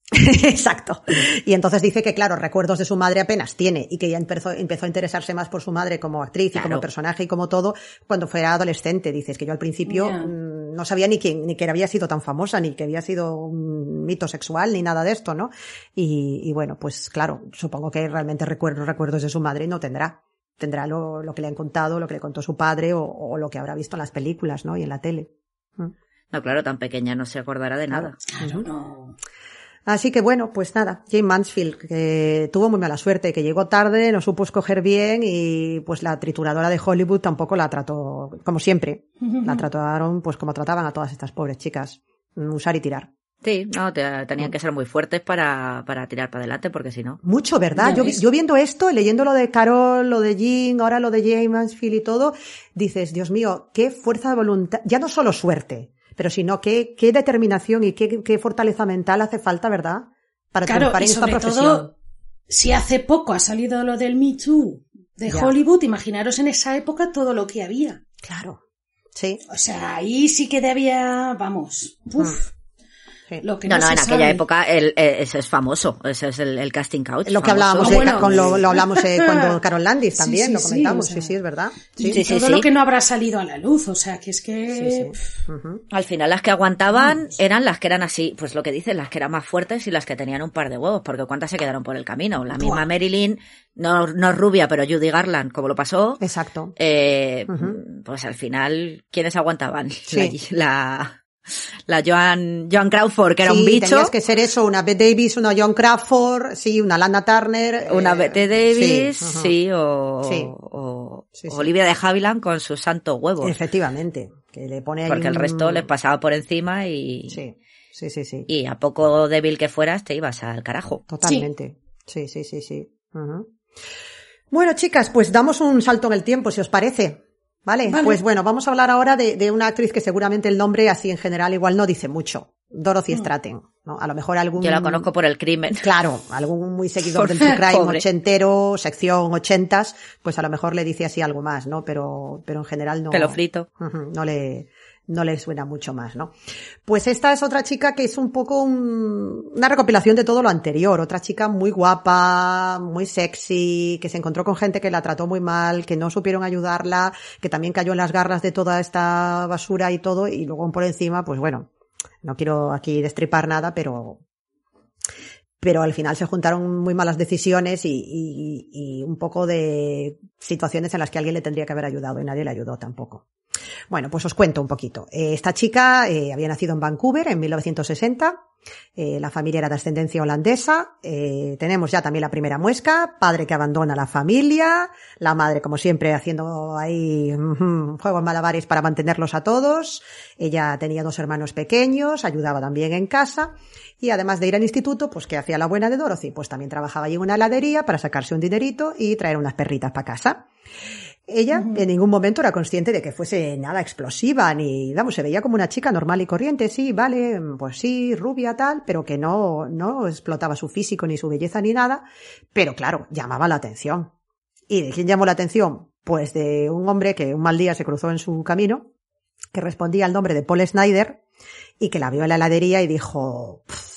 Exacto. Y entonces dice que, claro, recuerdos de su madre apenas tiene y que ya empezó, empezó a interesarse más por su madre como actriz y Claro. como personaje y como todo cuando fue adolescente. Dices que yo al principio mm, no sabía ni quién, ni que había sido tan famosa, ni que había sido un mito sexual, ni nada de esto, ¿no? Y, y bueno, pues claro, supongo que realmente recuerdos, recuerdos de su madre no tendrá. Tendrá lo, lo que le han contado, lo que le contó su padre o, o lo que habrá visto en las películas, ¿no? Y en la tele. Mm. No, claro, tan pequeña no se acordará de nada. Claro, no. Así que bueno, pues nada, Jane Mansfield, que tuvo muy mala suerte, que llegó tarde, no supo escoger bien y pues la trituradora de Hollywood tampoco la trató, como siempre, la trataron pues como trataban a todas estas pobres chicas, mm, usar y tirar. Sí, no, te- tenían que ser muy fuertes para, para tirar para adelante, porque si no. Mucho, ¿verdad? Yo, viendo esto, leyendo lo de Carol, lo de Jean, ahora lo de Jane Mansfield y todo, dices, Dios mío, qué fuerza de voluntad, ya no solo suerte, pero sino qué, qué determinación y qué, qué fortaleza mental hace falta, ¿verdad? Para Claro, triunfar y en esta sobre profesión. todo, si hace poco ha salido lo del Me Too de Ya. Hollywood, imaginaros en esa época todo lo que había. Claro. Sí. O sea, ahí sí que debía, vamos, uf, sí. lo que No, no, en aquella época el, eh, eso es famoso. Ese es el, el casting couch. Lo que famoso. hablábamos, Ah, bueno. con lo, lo hablamos eh, cuando Carol Landis también, sí, lo sí, comentamos, o sí, sea. sí, es verdad. Sí, todo sí. lo que no habrá salido a la luz, o sea, que es que... Al final las que aguantaban eran las que eran así, pues lo que dicen, las que eran más fuertes y las que tenían un par de huevos, porque cuántas se quedaron por el camino. La misma Buah. Marilyn, no, no es rubia, pero Judy Garland, como lo pasó, Exacto. eh, pues al final, ¿quiénes aguantaban? Sí. La, la, la Joan, Joan Crawford, que era Sí, un bicho, Tenías que ser eso, una Bette Davis, una John Crawford, sí, una Lana Turner. una eh, Bette Davis, sí, o, Sí. o Sí, sí. Olivia de Havilland con sus santos huevos, Efectivamente, que le pone porque el resto les pasaba por encima y, Sí, sí, sí, sí. y a poco débil que fueras te ibas al carajo. Totalmente. Sí, sí, sí, sí. Bueno, chicas, pues damos un salto en el tiempo, si os parece. ¿Vale? Vale. Pues bueno, vamos a hablar ahora de, de una actriz que seguramente el nombre así en general igual no dice mucho. Dorothy Mm. Stratton, ¿no? A lo mejor algún... Yo la conozco por el crimen. Claro, algún muy seguidor del True Crime pobre. ochentero, sección ochentas, pues a lo mejor le dice así algo más, ¿no? Pero, pero en general no. Pelo frito. No le, no le suena mucho más, ¿no? Pues esta es otra chica que es un poco un- una recopilación de todo lo anterior. Otra chica muy guapa, muy sexy, que se encontró con gente que la trató muy mal, que no supieron ayudarla, que también cayó en las garras de toda esta basura y todo, y luego por encima, pues bueno, no quiero aquí destripar nada, pero pero al final se juntaron muy malas decisiones y, y- y un poco de situaciones en las que alguien le tendría que haber ayudado y nadie le ayudó tampoco. Bueno, pues os cuento un poquito. Eh, esta chica eh, había nacido en Vancouver en 1960. eh, la familia era de ascendencia holandesa. eh, tenemos ya también la primera muesca. Padre que abandona la familia. La madre, como siempre, haciendo ahí juegos malabares para mantenerlos a todos. Ella tenía dos hermanos pequeños. Ayudaba también en casa. Y además de ir al instituto, pues que hacía la buena de Dorothy, pues también trabajaba allí en una heladería para sacarse un dinerito y traer unas perritas para casa. Ella en ningún momento era consciente de que fuese nada explosiva, ni, vamos, se veía como una chica normal y corriente, sí, vale, pues sí, rubia tal, pero que no, no explotaba su físico, ni su belleza, ni nada, pero claro, llamaba la atención. ¿Y de quién llamó la atención? Pues de un hombre que un mal día se cruzó en su camino, que respondía al nombre de Paul Snyder, y que la vio en la heladería y dijo, "Pff,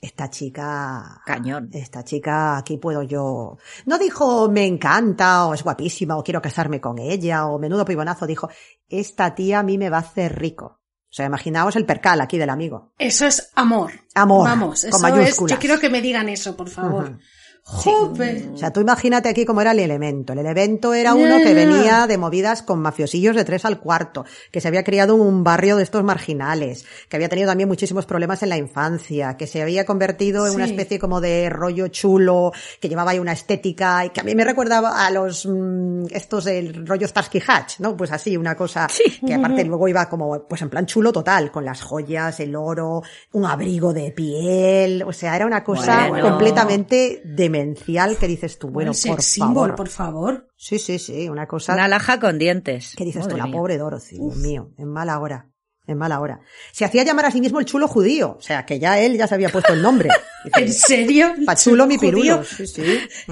esta chica... Cañón. Esta chica, aquí puedo yo... No dijo, me encanta, o es guapísima, o quiero casarme con ella, o menudo pibonazo. Dijo, esta tía a mí me va a hacer rico. O sea, imaginaos el percal aquí del amigo. Eso es amor. Amor, Vamos, con eso es. Yo quiero que me digan eso, por favor. Jope. O sea, tú imagínate aquí cómo era el elemento. El elemento era uno que venía de movidas con mafiosillos de tres al cuarto, que se había criado en un barrio de estos marginales, que había tenido también muchísimos problemas en la infancia, que se había convertido en una Sí. especie como de rollo chulo, que llevaba ahí una estética y que a mí me recordaba a los mm, estos del rollo Starsky Hatch, ¿no? Pues así, una cosa que aparte luego iba como pues en plan chulo total, con las joyas, el oro, un abrigo de piel, o sea, era una cosa Bueno. completamente demencial que dices tú, bueno, Un sex por symbol, favor. por favor. Sí, sí, sí, una cosa Una alhaja con dientes. que dices tú, la pobre Dorothy, Dios mío, en mala hora. En mala hora. Se hacía llamar a sí mismo el chulo judío. O sea, que ya él ya se había puesto el nombre. ¿En serio? Pachulo mi pirulo. Sí, sí.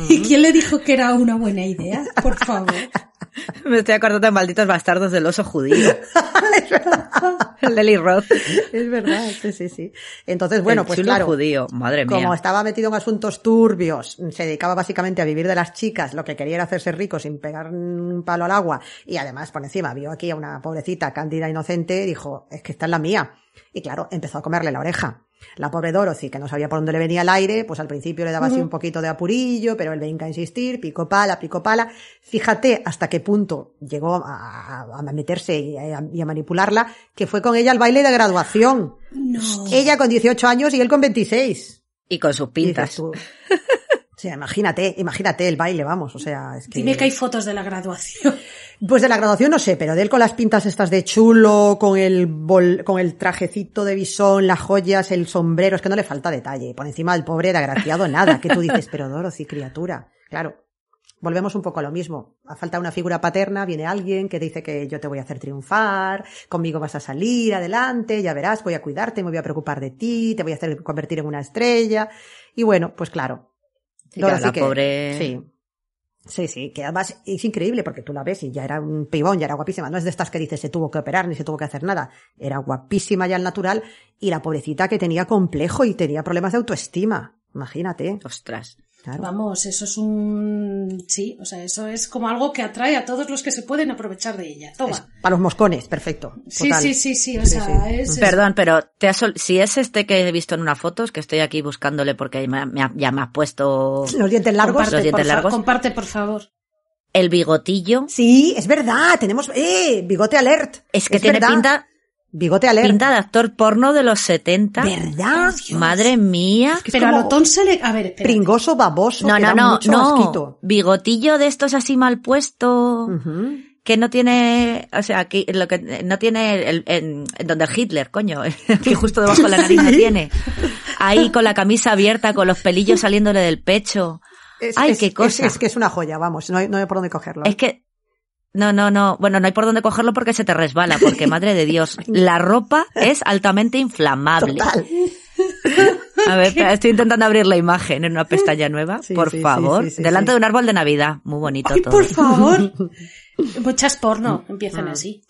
¿Y quién le dijo que era una buena idea? Por favor. Me estoy acordando de malditos bastardos del oso judío. el de Lee Roth. Es verdad, sí, sí, sí. Entonces, bueno, El pues chulo claro. judío. Madre mía. Como estaba metido en asuntos turbios, se dedicaba básicamente a vivir de las chicas, lo que quería era hacerse rico sin pegar un palo al agua, y además por encima vio aquí a una pobrecita cándida inocente, dijo, es que esta es la mía. Y claro, empezó a comerle la oreja. La pobre Dorothy, que no sabía por dónde le venía el aire, pues al principio le daba así un poquito de apurillo, pero él venga a insistir, pico pala, pico pala. Fíjate hasta qué punto llegó a, meterse y a, y a manipularla, que fue con ella al baile de graduación. No. Ella con 18 años y él con 26. Y con sus pintas. tú, O sea, imagínate, imagínate el baile, vamos, o sea, es que... Dime que hay fotos de la graduación. Pues de la graduación no sé, pero de él con las pintas estas de chulo, con el bol- con el trajecito de bisón, las joyas, el sombrero, es que no le falta detalle. Por encima del pobre de agraciado nada, que tú dices, pero Dorothy, criatura. Claro, volvemos un poco a lo mismo. A falta una figura paterna, viene alguien que dice que yo te voy a hacer triunfar, conmigo vas a salir adelante, ya verás, voy a cuidarte, me voy a preocupar de ti, te voy a hacer convertir en una estrella. Y bueno, pues claro. Sí, claro, la que- pobre- Sí. Sí, sí, que además es increíble porque tú la ves y ya era un pibón, ya era guapísima. No es de estas que dices se tuvo que operar ni se tuvo que hacer nada. Era guapísima ya al natural y la pobrecita que tenía complejo y tenía problemas de autoestima. Imagínate. Ostras. Claro. Vamos, eso es un... Sí, o sea, eso es como algo que atrae a todos los que se pueden aprovechar de ella. Toma. Es para los moscones, perfecto. Sí, total. sí, sí, sí, o Sí, sea, sí. es... es- Perdón, pero te has ol- si es este que he visto en una foto, es que estoy aquí buscándole porque me me ya me has puesto Los dientes largos. comparte, los dientes por largos. Comparte, por favor. el bigotillo. Sí, es verdad. Tenemos, eh, bigote alert. Es que Es tiene verdad. pinta, Bigote alert. pinta de actor porno de los 70. ¿Verdad? Madre mía. que es Pero a Lotón se le... A ver. Pringoso, baboso. No, no, no, mucho no. asquito. Bigotillo de estos así mal puesto. Que no tiene, o sea, aquí lo que no tiene el, en, en donde el Hitler, coño, que justo debajo de la nariz no tiene. Ahí con la camisa abierta, con los pelillos saliéndole del pecho. Es- Ay, es- qué es- cosa. Es, que es una joya, vamos. No hay, no hay por dónde cogerlo. Es que, no, no, no, bueno, no hay por dónde cogerlo porque se te resbala, porque madre de Dios, la ropa es altamente inflamable. Total. A ver, estoy intentando abrir la imagen en una pestaña nueva, Sí, por sí, favor. sí, Delante de un árbol de Navidad, muy bonito Ay, todo. por favor. Muchas porno empiezan así.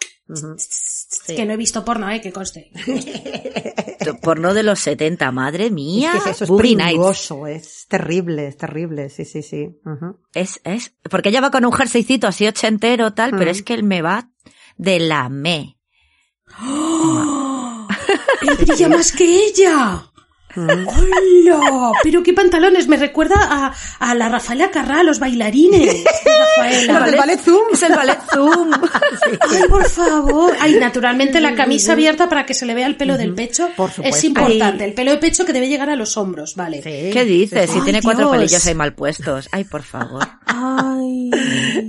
Que no he visto porno, eh, que conste. Porno de los 70, madre mía. Es que eso es Boogie Nights. pringoso, es terrible, es terrible, sí, sí, sí. Es, es, porque ella va con un jerseycito así ochentero tal, pero Mm. es que él me va de la me. ¡Él brilla más que ella! ¡Hola! Pero qué pantalones, me recuerda a, a la Rafaela Carrá, los bailarines. Rafaela. Los del ballet Zoom. Es el ballet Zoom. Ay, por favor. Ay, naturalmente la camisa abierta para que se le vea el pelo del pecho Por supuesto. es importante. El pelo de pecho que debe llegar a los hombros, vale. Sí, ¿Qué dices? sí, Si tiene cuatro Dios. pelillos ahí mal puestos. Ay, por favor. Ay.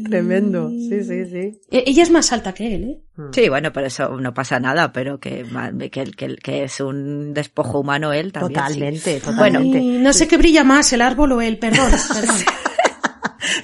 Tremendo, sí, sí, sí. E- Ella es más alta que él, ¿eh? Sí, bueno, pero eso no pasa nada, pero que, que, que, que es un despojo humano él también. Sí. Totalmente, Bueno, totalmente. Ay, no sé qué brilla más, el árbol o él, perdón. perdón.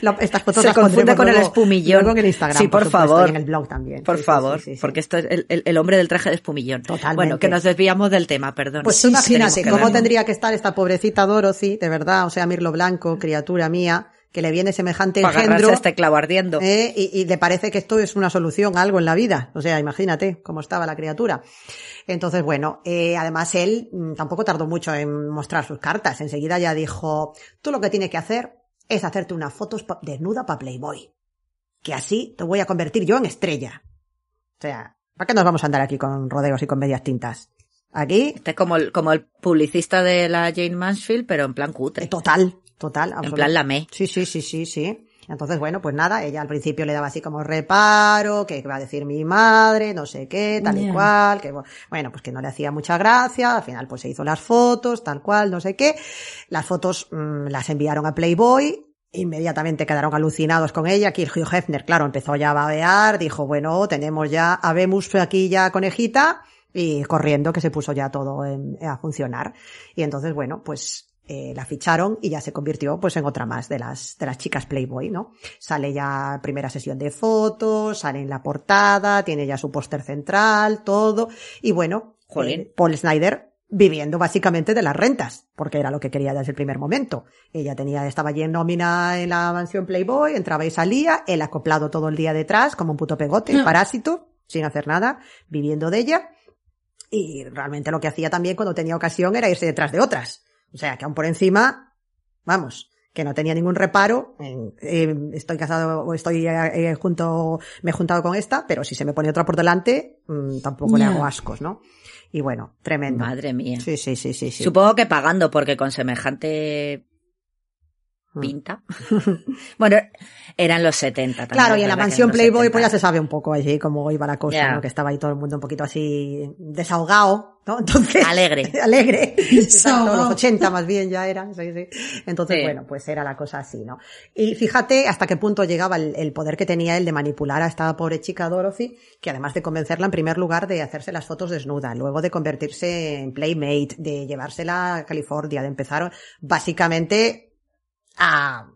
La- estas fotos Se las confunde con el espumillón. luego en Instagram, Sí, por supuesto, favor. y en el blog también. Por Sí, favor, sí, sí, sí. porque esto es el, el- el hombre del traje de espumillón. Totalmente. Bueno, que nos desviamos del tema, perdón. Pues imagínate cómo tendría que estar esta pobrecita Dorothy, de verdad, o sea, Mirlo Blanco, criatura mía, que le viene semejante Para engendro. este clavo ardiendo. ¿eh? y, y le parece que esto es una solución a algo en la vida. O sea, imagínate cómo estaba la criatura. Entonces, bueno, eh, además él mm, tampoco tardó mucho en mostrar sus cartas. Enseguida ya dijo, tú lo que tienes que hacer es hacerte unas fotos desnuda para Playboy. Que así te voy a convertir yo en estrella. O sea, ¿Para qué nos vamos a andar aquí con rodeos y con medias tintas? Aquí, Este es como el, como el publicista de la Jane Mansfield, pero en plan cutre. total, total. En absoluto. plan lamé. Sí, sí, sí, sí, sí. Entonces, bueno, pues nada, ella al principio le daba así como reparo, que va a decir mi madre, no sé qué, tal y cual, que bueno, pues que no le hacía mucha gracia, al final pues se hizo las fotos, tal cual, no sé qué. Las fotos mm, las enviaron a Playboy, inmediatamente quedaron alucinados con ella, aquí Hugh Hefner, claro, empezó ya a babear, dijo, bueno, tenemos ya, habemos aquí ya conejita, y corriendo que se puso ya todo en- a funcionar. Y entonces, bueno, pues eh, la ficharon y ya se convirtió pues en otra más de las, de las chicas Playboy, ¿no? Sale ya primera sesión de fotos, sale en la portada, tiene ya su póster central, todo. Y bueno, eh, Paul Snyder viviendo básicamente de las rentas, porque era lo que quería desde el primer momento. Ella tenía, estaba allí en nómina en la mansión Playboy, entraba y salía, él acoplado todo el día detrás, como un puto pegote, parásito, sin hacer nada, viviendo de ella. Y realmente lo que hacía también cuando tenía ocasión era irse detrás de otras. O sea, que aún por encima, vamos, que no tenía ningún reparo. en, eh, estoy casado o estoy eh, eh, junto, me he juntado con esta, pero si se me pone otra por delante, mm, tampoco le hago ascos, ¿no? Y bueno, tremendo. Madre mía. Sí, sí, sí, sí, sí. Supongo que pagando, porque con semejante Mm. pinta. bueno, eran los 70 también. Claro, y en la mansión Playboy pues ya 70. se sabe un poco allí cómo iba la cosa. Que estaba ahí todo el mundo un poquito así desahogado, ¿no? Entonces... Alegre. alegre. Exacto, los 80 más bien ya eran, sí, sí. Entonces, Sí. bueno, pues era la cosa así, ¿no? Y fíjate hasta qué punto llegaba el, el poder que tenía él de manipular a esta pobre chica Dorothy, que además de convencerla en primer lugar de hacerse las fotos desnuda, luego de convertirse en playmate, de llevársela a California, de empezar básicamente a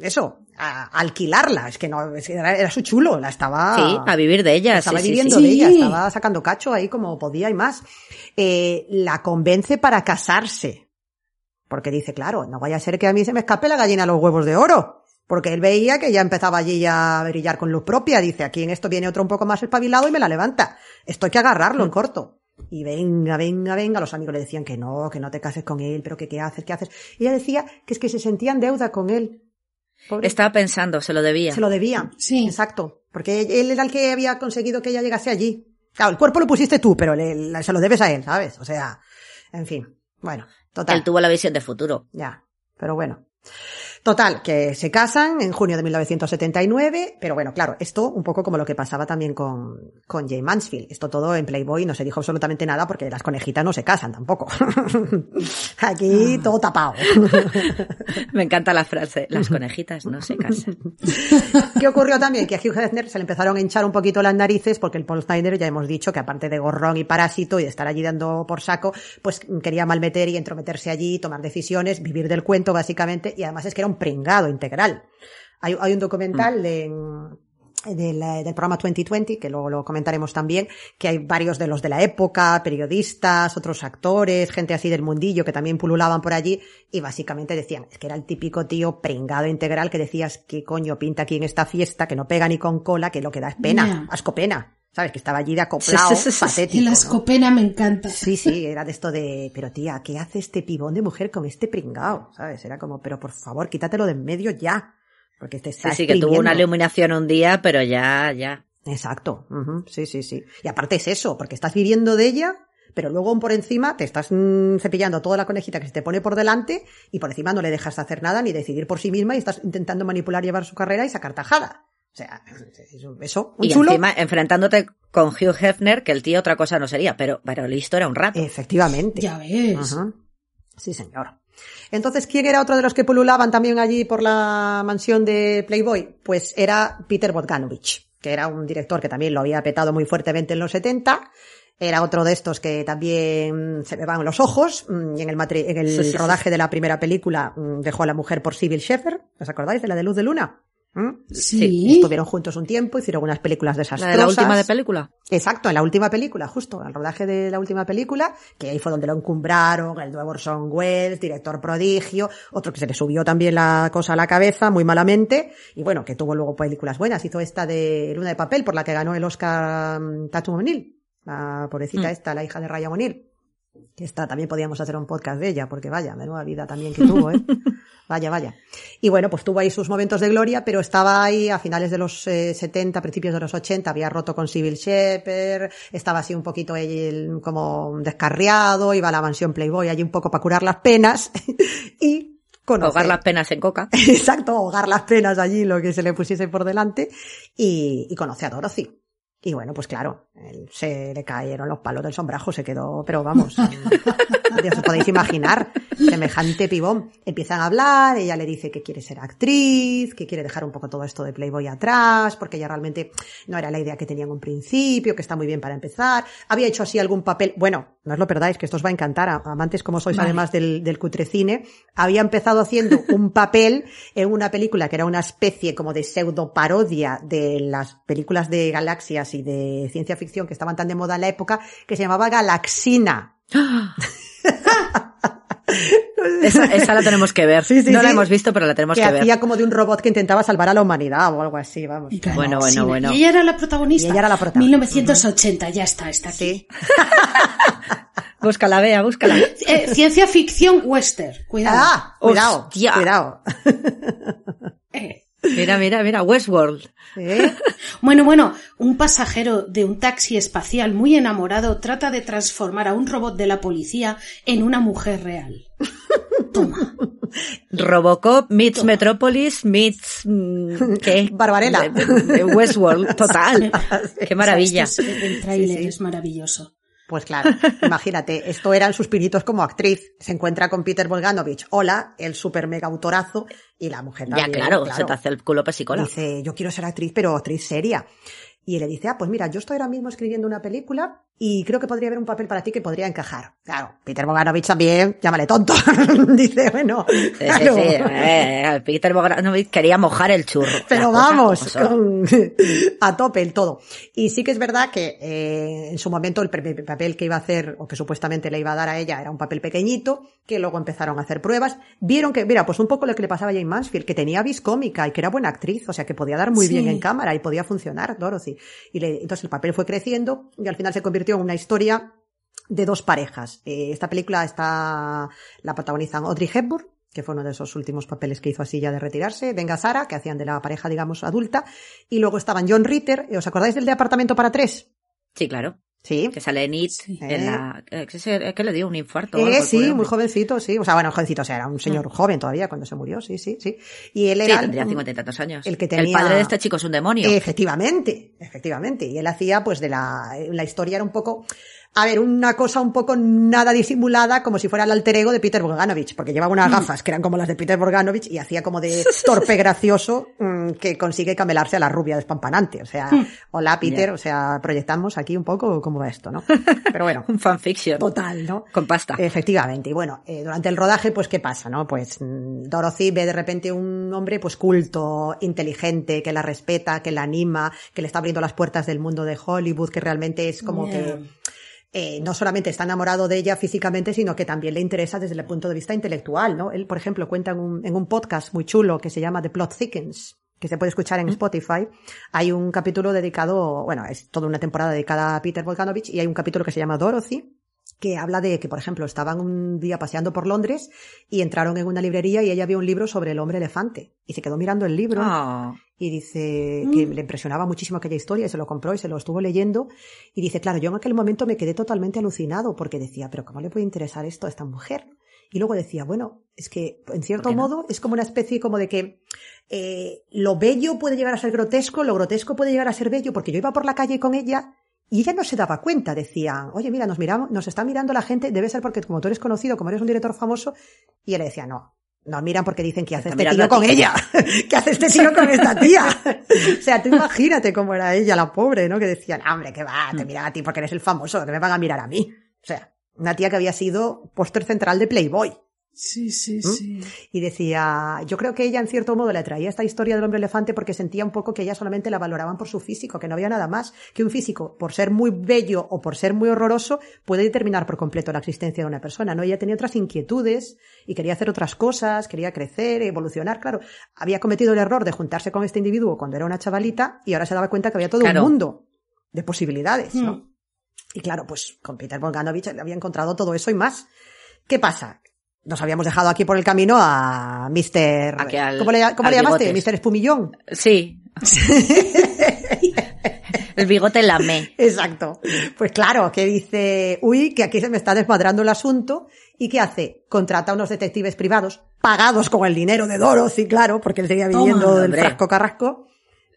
eso, a alquilarla. Es que no, era, era su chulo, la estaba. Sí, a vivir de ella. Estaba sí, viviendo sí. de ella, estaba sacando cacho ahí como podía y más. Eh, la convence para casarse. Porque dice, claro, no vaya a ser que a mí se me escape la gallina a los huevos de oro. Porque él veía que ya empezaba allí ya a brillar con luz propia. Dice, aquí en esto viene otro un poco más espabilado y me la levanta. Esto hay que agarrarlo en corto. Y venga, venga, venga. Los amigos le decían que no, que no te cases con él, pero que qué haces, qué haces. Y ella decía que es que se sentía en deuda con él. Pobre- Estaba pensando, se lo debía. se lo debía. Sí. Exacto. Porque él era el que había conseguido que ella llegase allí. Claro, el cuerpo lo pusiste tú, pero le- le- se lo debes a él, ¿sabes? O sea, en fin. Bueno, total. Él tuvo la visión de futuro. Ya. Pero bueno. Total, que se casan en junio de 1979, pero bueno, claro, esto un poco como lo que pasaba también con, con Jay Mansfield. Esto todo en Playboy no se dijo absolutamente nada porque las conejitas no se casan tampoco. Aquí todo tapado. Me encanta la frase. Las conejitas no se casan. ¿Qué ocurrió también? Que a Hugh Hefner se le empezaron a hinchar un poquito las narices porque el Paul Snyder ya hemos dicho que aparte de gorrón y parásito y de estar allí dando por saco, pues quería malmeter y entrometerse allí, tomar decisiones, vivir del cuento básicamente y además es que era un pringado integral. Hay, hay un documental de, del, del programa 2020, que luego lo comentaremos también, que hay varios de los de la época, periodistas, otros actores, gente así del mundillo que también pululaban por allí y básicamente decían, es que era el típico tío pringado integral que decías, ¿qué coño pinta aquí en esta fiesta? Que no pega ni con cola, que lo que da es pena, asco pena. ¿Sabes? Que estaba allí de acoplado, Sí, sí, sí, sí. patético. El ¿no? ascopena me encanta. Sí, sí, era de esto de, pero tía, ¿qué hace este pibón de mujer con este pringao? ¿Sabes? Era como, pero por favor, quítatelo de en medio ya. Porque te Sí, está sí, que tuvo una iluminación un día, pero ya, ya. Exacto. Sí, sí, sí. Y aparte es eso, porque estás viviendo de ella, pero luego por encima te estás mm, cepillando toda la conejita que se te pone por delante y por encima no le dejas hacer nada ni decidir por sí misma y estás intentando manipular, llevar su carrera y sacar tajada. O sea, eso, un Y chulo. encima enfrentándote con Hugh Hefner, que el tío otra cosa no sería, pero, pero listo era un rato. Efectivamente. Ya ves. Ajá. Sí, señor. Entonces, ¿quién era otro de los que pululaban también allí por la mansión de Playboy? Pues era Peter Bogdanovich, que era un director que también lo había petado muy fuertemente en los 70. Era otro de estos que también se me van los ojos. mm, Y en el, matri- en el Sí, sí, sí. rodaje de la primera película mm, dejó a la mujer por Sybil Shepherd. ¿Os acordáis de la de Luz de Luna? ¿Mm? Sí. Estuvieron juntos un tiempo, hicieron unas películas La desastrosas. de la última de película. Exacto, en la última película, justo, al rodaje de la última película, que ahí fue donde lo encumbraron, el nuevo Orson Welles, director prodigio, otro que se le subió también la cosa a la cabeza, muy malamente, y bueno, que tuvo luego películas buenas, hizo esta de Luna de Papel, por la que ganó el Oscar mm, Tatum O'Neill, la pobrecita Mm. esta, la hija de Ryan O'Neill. Que esta también podíamos hacer un podcast de ella, porque vaya, menuda vida también que tuvo, ¿eh? Vaya, vaya. Y bueno, pues tuvo ahí sus momentos de gloria, pero estaba ahí a finales de los eh, 70, principios de los 80, había roto con Civil Shepherd, estaba así un poquito ahí como descarriado, iba a la mansión Playboy allí un poco para curar las penas y conoce... Ahogar las penas en coca. Exacto, ahogar las penas allí, lo que se le pusiese por delante, y, y conoce a Dorothy. Y bueno, pues claro, él se le cayeron los palos del sombrajo, se quedó, pero vamos, ya os podéis imaginar, semejante pibón. Empiezan a hablar, ella le dice que quiere ser actriz, que quiere dejar un poco todo esto de Playboy atrás, porque ella realmente no era la idea que tenía en un principio, que está muy bien para empezar. Había hecho así algún papel, bueno, no os lo perdáis, que esto os va a encantar, amantes como sois Vale. además del, del cutrecine, había empezado haciendo un papel en una película que era una especie como de pseudo parodia de las películas de galaxias y de ciencia ficción que estaban tan de moda en la época, que se llamaba Galaxina. Esa, esa la tenemos que ver. Sí, sí, no la hemos visto, pero la tenemos que que, ver. hacía como de un robot que intentaba salvar a la humanidad o algo así, vamos. Claro, Bueno, bueno, sí, bueno. Y ella era la protagonista. Y ella era la protagonista. 1980, ya está, está aquí. Sí. Búscala, vea, búscala. Eh, ciencia ficción western, cuidado. Ah, cuidado, Hostia. cuidado. Eh, Mira, mira, mira, Westworld. ¿Eh? Bueno, bueno, un pasajero de un taxi espacial muy enamorado trata de transformar a un robot de la policía en una mujer real. Toma. Robocop meets Metropolis meets... mm, ¿Qué? Barbarella. Westworld, total. Qué maravilla. Es el tráiler Sí, sí. es maravilloso. Pues claro, imagínate, esto eran sus pinitos como actriz. Se encuentra con Peter Volganovich, hola, el super mega autorazo, y la mujer Ya, también, claro, se te hace el culo pesicola. Dice, yo quiero ser actriz, pero actriz seria. Y él le dice, ah, pues mira, yo estoy ahora mismo escribiendo una película y creo que podría haber un papel para ti que podría encajar. Claro, Peter Bogdanovich también, llámale tonto. dice, bueno, Sí, sí, sí. eh, Peter Bogdanovich quería mojar el churro. Pero vamos, con- a tope el todo. Y sí que es verdad que eh, en su momento el primer papel que iba a hacer, o que supuestamente le iba a dar a ella, era un papel pequeñito, que luego empezaron a hacer pruebas. Vieron que, mira, pues un poco lo que le pasaba a Jane Mansfield, que tenía vis cómica y que era buena actriz, o sea, que podía dar muy bien en cámara y podía funcionar, Dorothy. Y le- entonces el papel fue creciendo y al final se convirtió una historia de dos parejas. Eh, esta película está, la protagonizan Audrey Hepburn, que fue uno de esos últimos papeles que hizo así ya de retirarse, Venga Sara, que hacían de la pareja, digamos, adulta, y luego estaban John Ritter, ¿os acordáis del de Apartamento para tres? Sí, claro. Sí. Que sale en It, Sí. en la... eh, que le dio un infarto. Eh, el sí, muy hombre. jovencito, sí. O sea, bueno, jovencito, o sea, era un señor joven todavía cuando se murió, sí, sí, sí. Y él Sí, era... tendría un- cincuenta y tantos años. el que El tenía- padre de este chico es un demonio. Efectivamente, efectivamente. Y él hacía, pues, de la, la historia era un poco, a ver, una cosa un poco nada disimulada, como si fuera el alter ego de Peter Bogdanovich, porque llevaba Mm. unas gafas que eran como las de Peter Bogdanovich y hacía como de torpe gracioso mm, que consigue camelarse a la rubia despampanante. O sea, hola Peter, o sea, proyectamos aquí un poco cómo va esto, ¿no? Pero bueno. Un fanfiction. Total, ¿no? Con pasta. Efectivamente. Y bueno, eh, durante el rodaje, pues, ¿qué pasa, no? Pues mm, Dorothy ve de repente un hombre, pues, culto, inteligente, que la respeta, que la anima, que le está abriendo las puertas del mundo de Hollywood, que realmente es como Yeah. que eh, no solamente está enamorado de ella físicamente, sino que también le interesa desde el punto de vista intelectual, ¿no? Él, por ejemplo, cuenta en un, en un podcast muy chulo que se llama The Plot Thickens, que se puede escuchar en Spotify. Hay un capítulo dedicado, bueno, es toda una temporada dedicada a Peter Volkanovich y hay un capítulo que se llama Dorothy, que habla de que, por ejemplo, estaban un día paseando por Londres y entraron en una librería y ella vio un libro sobre el hombre elefante. Y se quedó mirando el libro Ah, y dice que le impresionaba muchísimo aquella historia y se lo compró y se lo estuvo leyendo. Y dice, claro, yo en aquel momento me quedé totalmente alucinado porque decía, pero ¿cómo le puede interesar esto a esta mujer? Y luego decía, bueno, es que en cierto modo es como una especie como de que eh, lo bello puede llegar a ser grotesco, lo grotesco puede llegar a ser bello, porque yo iba por la calle con ella y ella no se daba cuenta, decía, oye, mira, nos miramos, nos está mirando la gente, debe ser porque como tú eres conocido, como eres un director famoso, y ella le decía, no, nos miran porque dicen que hace este tío con ella, que hace este tío con esta tía. o sea, tú imagínate cómo era ella, la pobre, ¿no? Que decían, "Ah, hombre, que va, te miran a ti porque eres el famoso, que me van a mirar a mí. O sea, una tía que había sido póster central de Playboy. Sí, sí, ¿Mm? sí. Y decía, yo creo que ella en cierto modo le atraía esta historia del hombre elefante porque sentía un poco que ella solamente la valoraban por su físico, que no había nada más que un físico, por ser muy bello o por ser muy horroroso, puede determinar por completo la existencia de una persona, ¿no? Ella tenía otras inquietudes y quería hacer otras cosas, quería crecer, evolucionar, claro. Había cometido el error de juntarse con este individuo cuando era una chavalita y ahora se daba cuenta que había todo Claro. un mundo de posibilidades, ¿no? Mm. Y claro, pues con Peter Bogdanovich le había encontrado todo eso y más. ¿Qué pasa? Nos habíamos dejado aquí por el camino a Mr. Al- ¿Cómo le, cómo al le llamaste? bigotes. Mr. Espumillón. Sí. el bigote lame. Exacto. Pues claro, que dice, uy, que aquí se me está desmadrando el asunto. ¿Y qué hace? Contrata a unos detectives privados, pagados con el dinero de Dorothy, claro, porque él seguía viviendo del frasco carrasco.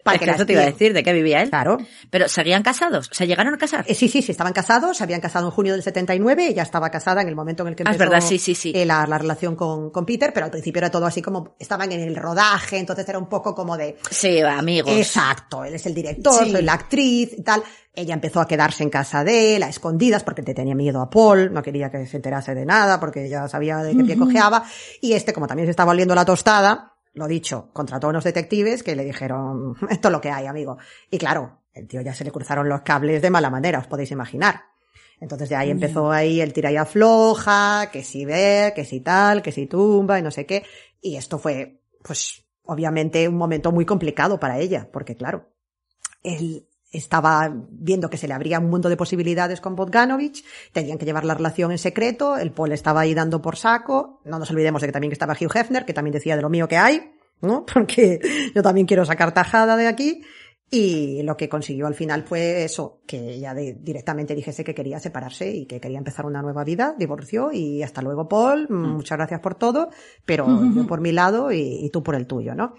Para Es que eso te iba a decir, ¿de qué vivía él? Claro. Pero seguían casados, se llegaron a casar. Eh, sí, sí, sí, estaban casados, se habían casado en junio del 79, ella estaba casada en el momento en el que Ah, es empezó verdad, sí, sí, sí. eh, la, la relación con, con Peter, pero al principio era todo así como, estaban en el rodaje, entonces era un poco como de, Sí, amigos. Exacto, él es el director, soy la actriz y tal. Ella empezó a quedarse en casa de él, a escondidas, porque te tenía miedo a Paul, no quería que se enterase de nada, porque ya sabía de qué pie cojeaba. Y este, como también se estaba oliendo la tostada, lo dicho, contrató a unos detectives que le dijeron, esto es lo que hay, amigo. Y claro, el tío ya se le cruzaron los cables de mala manera, os podéis imaginar. Entonces de ahí empezó ahí el tira y afloja, que si ve, que si tal, que si tumba y no sé qué. Y esto fue, pues, obviamente un momento muy complicado para ella, porque claro, él estaba viendo que se le abría un mundo de posibilidades con Bogdanovich, tenían que llevar la relación en secreto, el Paul estaba ahí dando por saco, no nos olvidemos de que también estaba Hugh Hefner, que también decía de lo mío que hay, ¿no? Porque yo también quiero sacar tajada de aquí. Y lo que consiguió al final fue eso, que ella de- directamente dijese que quería separarse y que quería empezar una nueva vida, divorció y hasta luego Paul, muchas gracias por todo, pero yo por mi lado y, y tú por el tuyo, ¿no?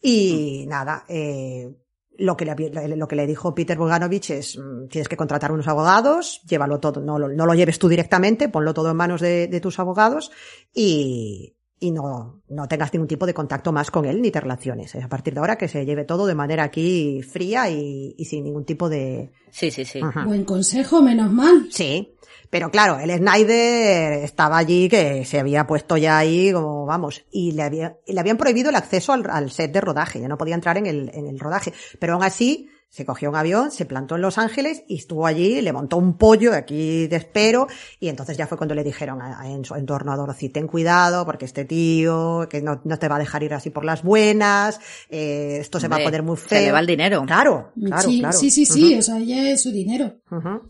Y nada, eh, lo que, le, lo que le dijo Peter Bogdanovich es, mm, tienes que contratar unos abogados, llévalo todo, no lo, no lo lleves tú directamente, ponlo todo en manos de, de tus abogados y, y no, no tengas ningún tipo de contacto más con él ni te relaciones. A partir de ahora que se lleve todo de manera aquí fría y, y sin ningún tipo de... Sí, sí, sí. Ajá. Buen consejo, menos mal. Sí, pero claro, el Snyder estaba allí que se había puesto ya ahí como, vamos, y le, había, y le habían prohibido el acceso al, al set de rodaje, ya no podía entrar en el, en el rodaje, pero aún así se cogió un avión, se plantó en Los Ángeles y estuvo allí, le montó un pollo de aquí de espero y entonces ya fue cuando le dijeron a- a- en su entorno a Dorothy, ten cuidado porque este tío que no, no te va a dejar ir así por las buenas, eh, esto se va a poner muy se feo. le va el dinero. Claro, claro, sí, claro. sí, sí, sí, o sea, ella es su dinero.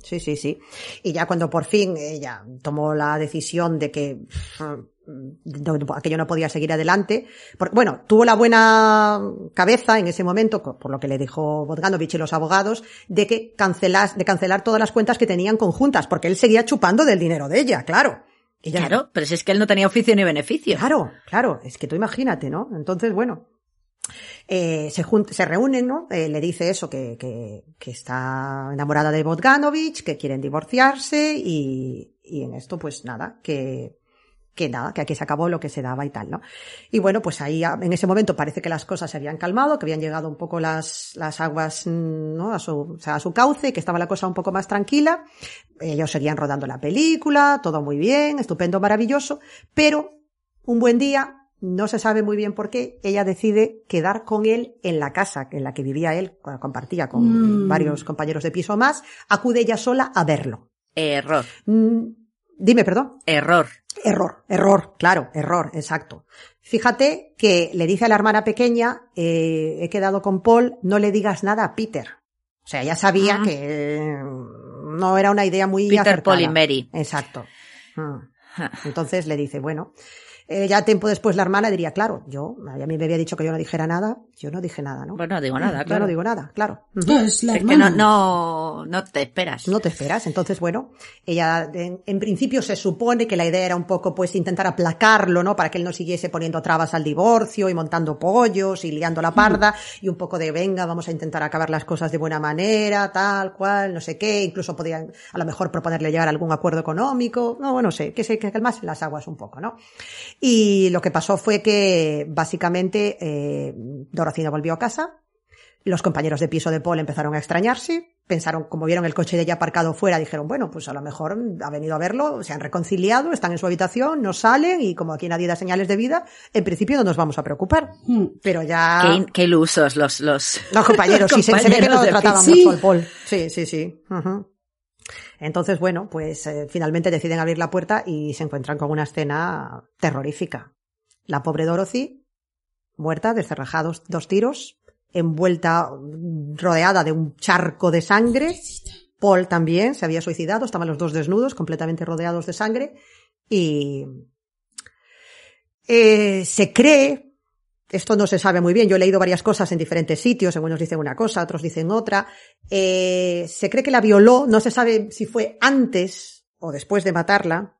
Sí, sí, sí. Y ya cuando por fin ella tomó la decisión de que no- aquello no podía seguir adelante, bueno, tuvo la buena cabeza en ese momento, por lo que le dijo Bogdanovich y los abogados, de que cancelas, de cancelar todas las cuentas que tenían conjuntas, porque él seguía chupando del dinero de ella, claro. Ella- Claro, pero si es que él no tenía oficio ni beneficio. Claro, claro, es que tú imagínate, ¿no? Entonces, bueno, eh, se, se reúnen, ¿no? Eh, le dice eso, que, que, que está enamorada de Bogdanovich, que quieren divorciarse y, y en esto, pues nada, que, que nada, que aquí se acabó lo que se daba y tal, ¿no? Y bueno, pues ahí a- en ese momento parece que las cosas se habían calmado, que habían llegado un poco las, las aguas, mm, ¿no? A su, o sea, a su cauce, que estaba la cosa un poco más tranquila. Ellos seguían rodando la película, todo muy bien, estupendo, maravilloso, pero un buen día, no se sabe muy bien por qué, ella decide quedar con él en la casa en la que vivía él, co- compartía con Mm. varios compañeros de piso más, acude ella sola a verlo. Error, Mm, dime, perdón. error. Error, error, claro, error, exacto. Fíjate que le dice a la hermana pequeña, eh, he quedado con Paul, no le digas nada a Peter. O sea, ya sabía Ah. que eh, no era una idea muy Peter, acertada. Paul y Mary. Exacto. Mm. Entonces le dice, bueno, eh, ya tiempo después la hermana diría, claro, yo, a mí me había dicho que yo no dijera nada, yo no dije nada, ¿no? Bueno, no digo nada, Yo claro. no digo nada, claro. No, es la Es que hermana. no, no, no te esperas. No te esperas. Entonces, bueno, ella en, en principio se supone que la idea era un poco pues intentar aplacarlo, ¿no? Para que él no siguiese poniendo trabas al divorcio y montando pollos y liando la parda y un poco de venga, vamos a intentar acabar las cosas de buena manera, tal cual, no sé qué. Incluso podían a lo mejor proponerle llegar a algún acuerdo económico. No, bueno, sé, que se que calmase las aguas un poco, ¿no? Y lo que pasó fue que básicamente eh, volvió a casa. Los compañeros de piso de Paul empezaron a extrañarse, pensaron, como vieron el coche de ella aparcado fuera, dijeron, bueno, pues a lo mejor ha venido a verlo, se han reconciliado, están en su habitación, no salen y como aquí nadie da señales de vida, en principio no nos vamos a preocupar. Mm. Pero ya... Qué, in- qué ilusos los, los, Los compañeros, sí, se, se ve que no trataban mucho Sí. al Paul. Sí, sí, sí. Entonces, bueno, pues eh, finalmente deciden abrir la puerta y se encuentran con una escena terrorífica. La pobre Dorothy, muerta, descerrajados dos tiros, envuelta, mm, rodeada de un charco de sangre, Paul también se había suicidado, estaban los dos desnudos, completamente rodeados de sangre, y eh, se cree, esto no se sabe muy bien, yo he leído varias cosas en diferentes sitios, algunos dicen una cosa, otros dicen otra, eh, se cree que la violó, no se sabe si fue antes o después de matarla,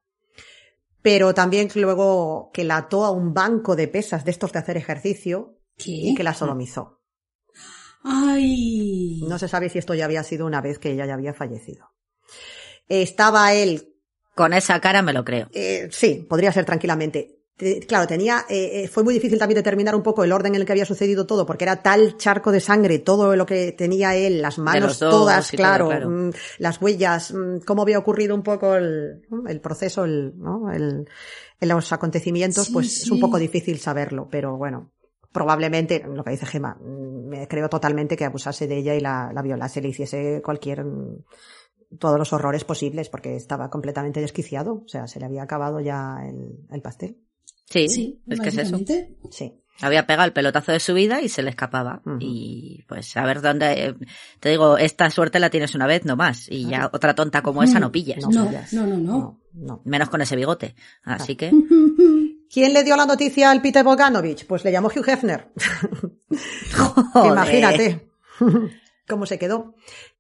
pero también luego que la ató a un banco de pesas de estos de hacer ejercicio ¿Qué? y que la sodomizó. Ay. No se sabe si esto ya había sido una vez que ella ya había fallecido. Estaba él, Con esa cara me lo creo. eh, sí, podría ser tranquilamente. Claro, tenía, eh, eh, fue muy difícil también determinar un poco el orden en el que había sucedido todo, porque era tal charco de sangre, todo lo que tenía él, las manos dos todas, todo, claro, claro. mm, las huellas, mm, cómo había ocurrido un poco el, el proceso, el, ¿no? el, en los acontecimientos, Sí, pues es un poco difícil saberlo, pero bueno, probablemente, lo que dice Gema, mm, me creo totalmente que abusase de ella y la, la violase, le hiciese cualquier, todos los horrores posibles, porque estaba completamente desquiciado, o sea, se le había acabado ya el, el pastel. Sí, Sí, es que es eso. Sí. Había pegado el pelotazo de su vida y se le escapaba. Y pues a ver dónde... eh, Te digo, esta suerte la tienes una vez, no más. Y ya otra tonta como esa no pillas. No, No, pillas. no, no, no. no, no. Menos con ese bigote. Así que... ¿Quién le dio la noticia al Peter Bogdanovich? Pues le llamó Hugh Hefner. Imagínate cómo se quedó.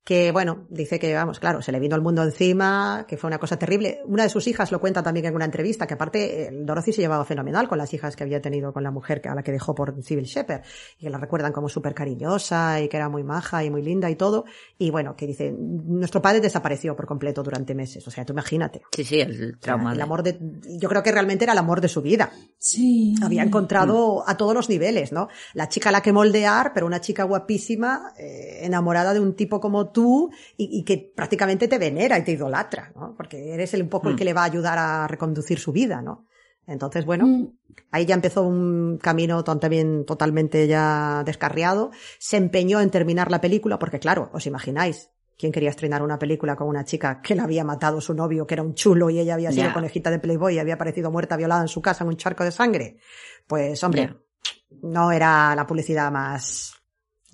Que bueno, dice que, vamos, claro, se le vino el mundo encima, que fue una cosa terrible. Una de sus hijas lo cuenta también en una entrevista, que aparte eh, Dorothy se llevaba fenomenal con las hijas que había tenido con la mujer que- a la que dejó por Civil Shepherd, y que la recuerdan como súper cariñosa y que era muy maja y muy linda y todo. Y bueno, que dice, nuestro padre desapareció por completo durante meses. O sea, tú imagínate. Sí, sí, el O sea, trauma. el amor de, yo creo que realmente era el amor de su vida Sí. había encontrado a todos los niveles, ¿no? La chica a la que moldear, pero una chica guapísima, eh, enamorada de un tipo como tú y, y que prácticamente te venera y te idolatra, ¿no? Porque eres el, un poco el que le va a ayudar a reconducir su vida, ¿no? Entonces, bueno, Mm, ahí ya empezó un camino también totalmente ya descarriado. Se empeñó en terminar la película porque, claro, os imagináis, ¿quién quería estrenar una película con una chica que la había matado su novio, que era un chulo y ella había sido conejita de Playboy y había aparecido muerta violada en su casa en un charco de sangre? Pues, hombre, no era la publicidad más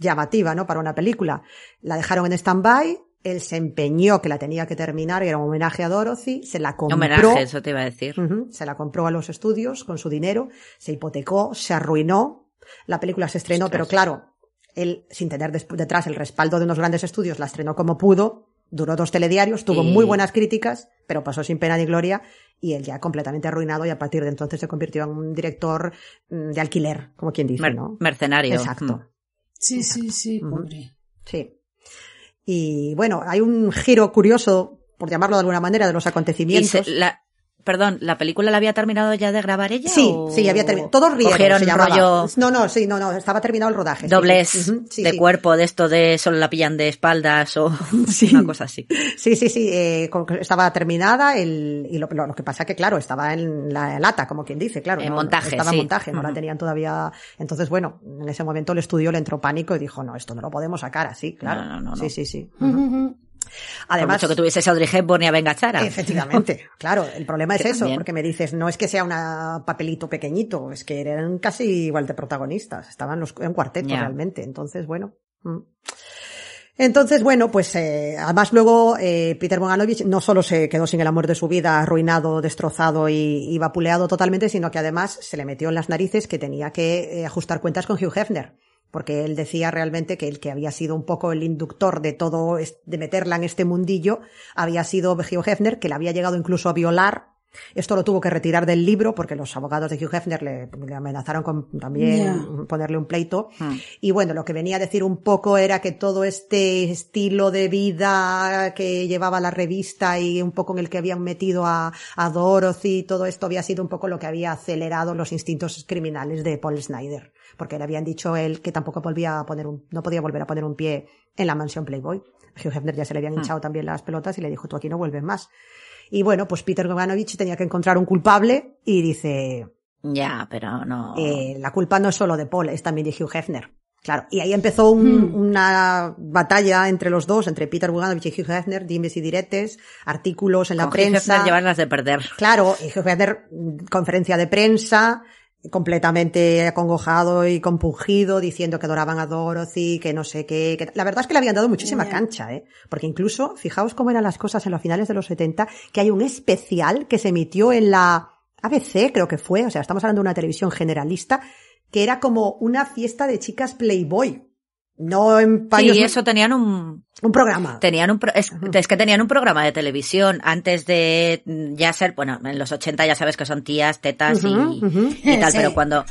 llamativa, ¿no? Para una película. La dejaron en stand-by, él se empeñó que la tenía que terminar, y era un homenaje a Dorothy, se la compró. Homenaje, eso te iba a decir. Se la compró a los estudios con su dinero, se hipotecó, se arruinó. La película se estrenó, Ostras. pero claro, él, sin tener detrás el respaldo de unos grandes estudios, la estrenó como pudo, duró dos telediarios, tuvo Y- muy buenas críticas, pero pasó sin pena ni gloria, y él ya completamente arruinado, y a partir de entonces se convirtió en un director mm, de alquiler, como quien dice, Mer- ¿no? Mercenario. Exacto. Mm. Sí, sí, sí, pobre. Sí. Y bueno, hay un giro curioso, por llamarlo de alguna manera, de los Y acontecimientos. se- la- perdón, ¿la película la había terminado ya de grabar ella? Sí, o- sí, había terminado. Todos rieron, Cogieron se llamaba. rollo No, no, sí, no, no, estaba terminado el rodaje. sí, dobles sí, de sí. cuerpo de esto de solo la pillan de espaldas o Sí. una cosa así. Sí, sí, sí, eh, estaba terminada el, y lo, lo- lo que pasa que, claro, estaba en la lata, como quien dice, claro. En no, montaje, Estaba sí. en montaje, no la tenían todavía. Entonces, bueno, en ese momento el estudio le entró pánico y dijo, no, esto no lo podemos sacar así, claro. No, no, no, Sí, sí, sí. Además, Por mucho que tuviese a Audrey Hepburn y a Venga Chara. Efectivamente, claro, el problema es Que eso, también. porque me dices, no es que sea un papelito pequeñito, es que eran casi igual de protagonistas, estaban los, en cuarteto realmente, entonces bueno. mm. Entonces, bueno, pues eh, además luego eh, Peter Bogdanovich no solo se quedó sin el amor de su vida, arruinado, destrozado y, y vapuleado totalmente, sino que además se le metió en las narices que tenía que eh, ajustar cuentas con Hugh Hefner. Porque él decía realmente que el que había sido un poco el inductor de todo, de meterla en este mundillo, había sido Hugh Hefner, que la había llegado incluso a violar. Esto lo tuvo que retirar del libro porque los abogados de Hugh Hefner le, le amenazaron con también ponerle un pleito. Hmm. Y bueno, lo que venía a decir un poco era que todo este estilo de vida que llevaba la revista y un poco en el que habían metido a, a Dorothy, todo esto había sido un poco lo que había acelerado los instintos criminales de Paul Snyder. Porque le habían dicho él que tampoco volvía a poner un, no podía volver a poner un pie en la mansión Playboy. Hugh Hefner ya se le habían hinchado también las pelotas y le dijo, tú aquí no vuelves más. Y bueno, pues Peter Bogdanovich tenía que encontrar un culpable y dice, Ya, pero no. eh, la culpa no es solo de Paul, es también de Hugh Hefner. Claro, y ahí empezó un- una batalla entre los dos, entre Peter Bogdanovich y Hugh Hefner, dimes y diretes, artículos en la Con Hugh prensa. Hefner llevarlas de perder. Claro, y Hugh Hefner, conferencia de prensa, completamente acongojado y compungido, diciendo que adoraban a Dorothy, que no sé qué. Que... La verdad es que le habían dado muchísima cancha, ¿eh? Porque incluso, fijaos cómo eran las cosas en los finales de los 70, que hay un especial que se emitió en la ABC, creo que fue, o sea, estamos hablando de una televisión generalista, que era como una fiesta de chicas Playboy. No en paños, Sí, eso tenían un, un programa. tenían un, pro- es, es que tenían un programa de televisión antes de mm, ya ser, bueno, en los 80 ya sabes que son tías, tetas y, tal, Sí. pero cuando,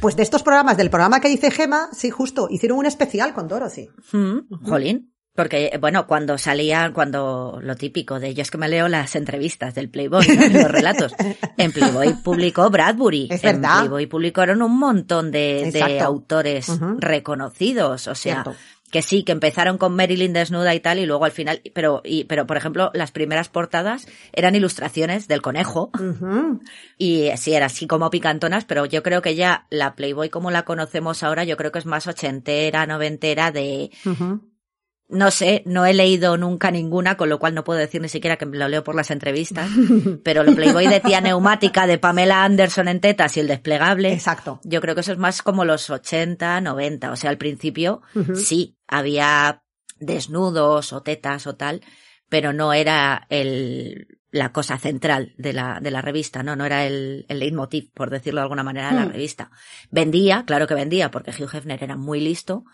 Pues de estos programas, del programa que dice Gema, sí, justo, hicieron un especial con Dorothy. Mm, Jolín. Porque, bueno, cuando salían, cuando lo típico de yo es que me leo las entrevistas del Playboy, ¿no? los relatos. En Playboy publicó Bradbury. Es en verdad. Playboy publicaron un montón de, de autores reconocidos. O sea, Cierto. que sí, que empezaron con Marilyn desnuda y tal, y luego al final, pero, y, pero por ejemplo, las primeras portadas eran ilustraciones del conejo. Y sí, era así como picantonas, pero yo creo que ya la Playboy como la conocemos ahora, yo creo que es más ochentera, noventera de. No sé, no he leído nunca ninguna, con lo cual no puedo decir ni siquiera que lo leo por las entrevistas, pero lo Playboy de tía neumática de Pamela Anderson en tetas y el desplegable, Exacto. yo creo que eso es más como los 80, 90, o sea, al principio sí, había desnudos o tetas o tal, pero no era el, la cosa central de la, de la revista, ¿no? No era el, el leitmotiv, por decirlo de alguna manera, de la Hmm. revista. Vendía, claro que vendía, porque Hugh Hefner era muy listo,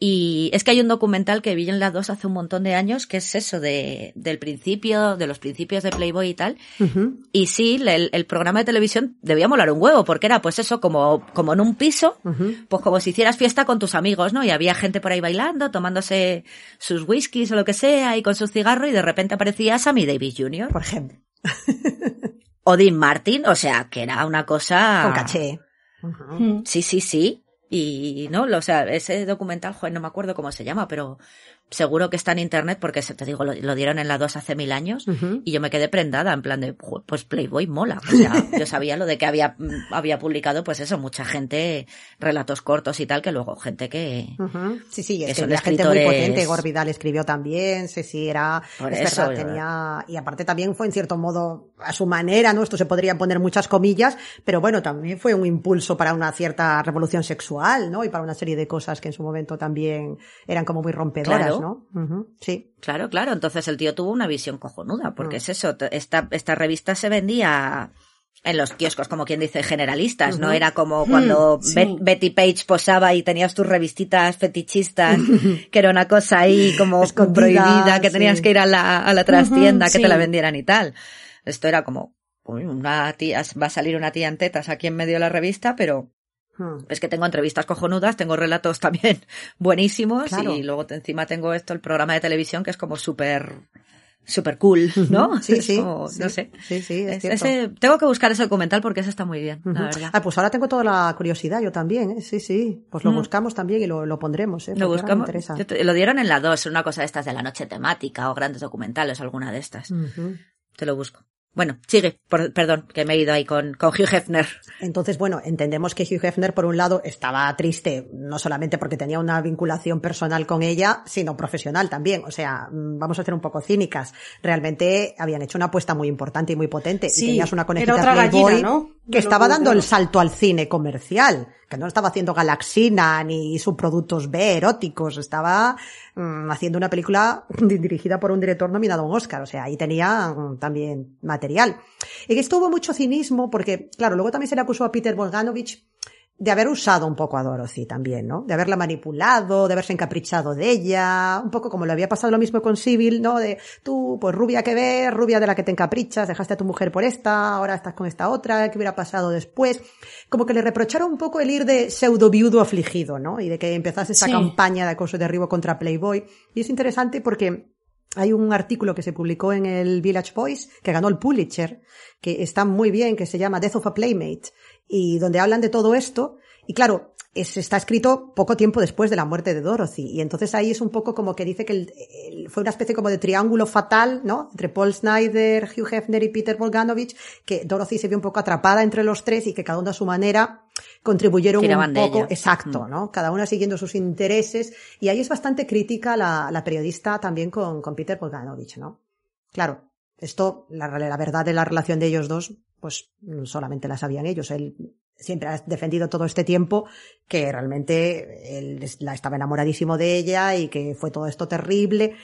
y es que hay un documental que vi en las dos hace un montón de años, que es eso de, del principio, de los principios de Playboy y tal. Y sí, el, el programa de televisión debía molar un huevo, porque era pues eso, como, como en un piso, pues como si hicieras fiesta con tus amigos, ¿no? Y había gente por ahí bailando, tomándose sus whiskies o lo que sea, y con su cigarro, y de repente aparecía Sammy Davis Jr. Por ejemplo. o Dean Martin, o sea, que era una cosa... Con caché. Sí, sí, sí. Y no, o sea, ese documental, joder, no me acuerdo cómo se llama, pero seguro que está en internet porque se te digo, lo, lo dieron en la 2 hace mil años y yo me quedé prendada en plan de, "Joder, pues Playboy mola. O sea, yo sabía lo de que había, había publicado, pues eso, mucha gente, relatos cortos y tal, que luego gente que. Sí, sí, Que es que son la gente muy potente. Gorbidal escribió también, sí, sí, era, Por es eso, verdad, tenía, y aparte también fue en cierto modo a su manera, ¿no? Esto se podría poner muchas comillas, pero bueno, también fue un impulso para una cierta revolución sexual, ¿no? Y para una serie de cosas que en su momento también eran como muy rompedoras, Claro. ¿No? Ujú. Sí. Claro, claro. Entonces el tío tuvo una visión cojonuda, porque Mm. es eso. Esta, esta revista se vendía en los kioscos, como quien dice, generalistas. No era como cuando sí. Bet- Betty Page posaba y tenías tus revistitas fetichistas, que era una cosa ahí como Escondida, prohibida, que tenías sí. que ir a la, a la trastienda, que te la vendieran y tal. Esto era como, uy, una tía, va a salir una tía en tetas aquí en medio de la revista, pero Mm. es que tengo entrevistas cojonudas, tengo relatos también buenísimos Claro. y luego encima tengo esto, el programa de televisión que es como súper, súper cool, ¿no? Sí, sí, como, sí. No sé. Sí, sí, es ese, tengo que buscar ese documental porque ese está muy bien, la verdad. Ah, pues ahora tengo toda la curiosidad, yo también, ¿eh? Sí, sí. Pues lo Mm. buscamos también y lo, lo pondremos, ¿eh? Lo me buscamos. te- lo dieron en la 2, una cosa de estas de la noche temática o grandes documentales, alguna de estas. Te lo busco. Bueno, sigue, por- perdón, que me he ido ahí con, con Hugh Hefner. Entonces, bueno, entendemos que Hugh Hefner, por un lado, estaba triste, no solamente porque tenía una vinculación personal con ella, sino profesional también. O sea, mm, vamos a ser un poco cínicas. Realmente habían hecho una apuesta muy importante y muy potente. Sí, y tenías una era conejita otra Playboy gallina, ¿no? Que estaba dando el salto al cine comercial, que no estaba haciendo galaxina ni subproductos B eróticos, estaba mm, haciendo una película di- dirigida por un director nominado a un Oscar. O sea, ahí tenía mm, también material. Y que estuvo mucho cinismo porque, claro, luego también se le acusó a Peter Bogdanovich de haber usado un poco a Dorothy también, ¿no? De haberla manipulado, de haberse encaprichado de ella, un poco como le había pasado lo mismo con Civil, ¿no? De tú, pues rubia que ves, rubia de la que te encaprichas, dejaste a tu mujer por esta, ahora estás con esta otra, ¿qué hubiera pasado después? Como que le reprocharon un poco el ir de pseudo viudo afligido, ¿no? Y de que empezase esta Sí. campaña de acoso y derribo contra Playboy. Y es interesante porque hay un artículo que se publicó en el Village Voice que ganó el Pulitzer, que está muy bien, que se llama Death of a Playmate, y donde hablan de todo esto. Y claro, es- está escrito poco tiempo después de la muerte de Dorothy. Y entonces ahí es un poco como que dice que el- el- fue una especie como de triángulo fatal, ¿no? Entre Paul Snyder, Hugh Hefner y Peter Bogdanovich, que Dorothy se vio un poco atrapada entre los tres y que cada uno a su manera contribuyeron Tiraban un poco, ella. exacto, Mm. ¿no? Cada una siguiendo sus intereses. Y ahí es bastante crítica la, la periodista también con, con Peter Bogdanovich, ¿no? Claro, esto, la, la verdad de la relación de ellos dos, pues solamente la sabían ellos. Él siempre ha defendido todo este tiempo que realmente él la estaba enamoradísimo de ella y que fue todo esto terrible,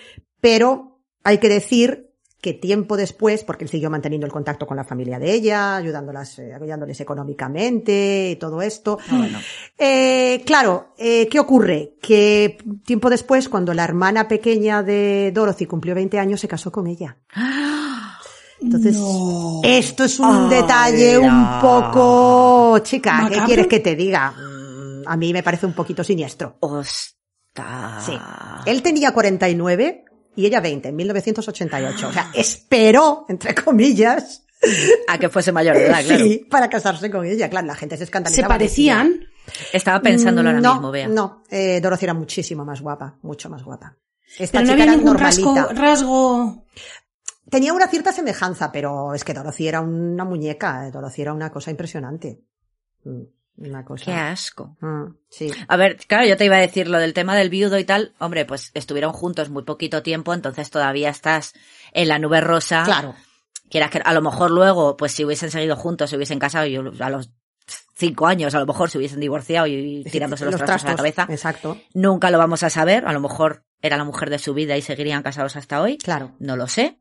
pero hay que decir que tiempo después, porque él siguió manteniendo el contacto con la familia de ella, ayudándolas, eh, ayudándoles económicamente y todo esto. Eh, claro, eh, ¿qué ocurre? Que tiempo después, cuando la hermana pequeña de Dorothy cumplió 20 años, se casó con ella. Entonces, esto es un detalle un poco, chica, ¿qué quieres que te diga? Mm, A mí me parece un poquito siniestro. Ostras. Sí. Él tenía 49 y ella 20, en 1988. O sea, esperó, entre comillas, A que fuese mayor de edad, claro. sí, para casarse con ella. Claro, la gente se ¿Se escandalizaba. parecían? Estaba pensándolo ahora no, mismo, vea. No, eh, Dorothy era muchísimo más guapa, mucho más guapa. Esta Pero no chica había era ningún normalita. rasgo, rasgo... Tenía una cierta semejanza, pero es que Dorothy era una muñeca, eh, Dorothy era una cosa impresionante. Mm, Una cosa. Qué asco. Mm, sí. A ver, claro, yo te iba a decir lo del tema del viudo y tal. Hombre, pues estuvieron juntos muy poquito tiempo, entonces todavía estás en la nube rosa. Claro. Quieras que a lo mejor luego, pues si hubiesen seguido juntos, se hubiesen casado y a los cinco años, a lo mejor se hubiesen divorciado y tirándose los, trastos, a la cabeza. Exacto. Nunca lo vamos a saber. A lo mejor era la mujer de su vida y seguirían casados hasta hoy. Claro. No lo sé.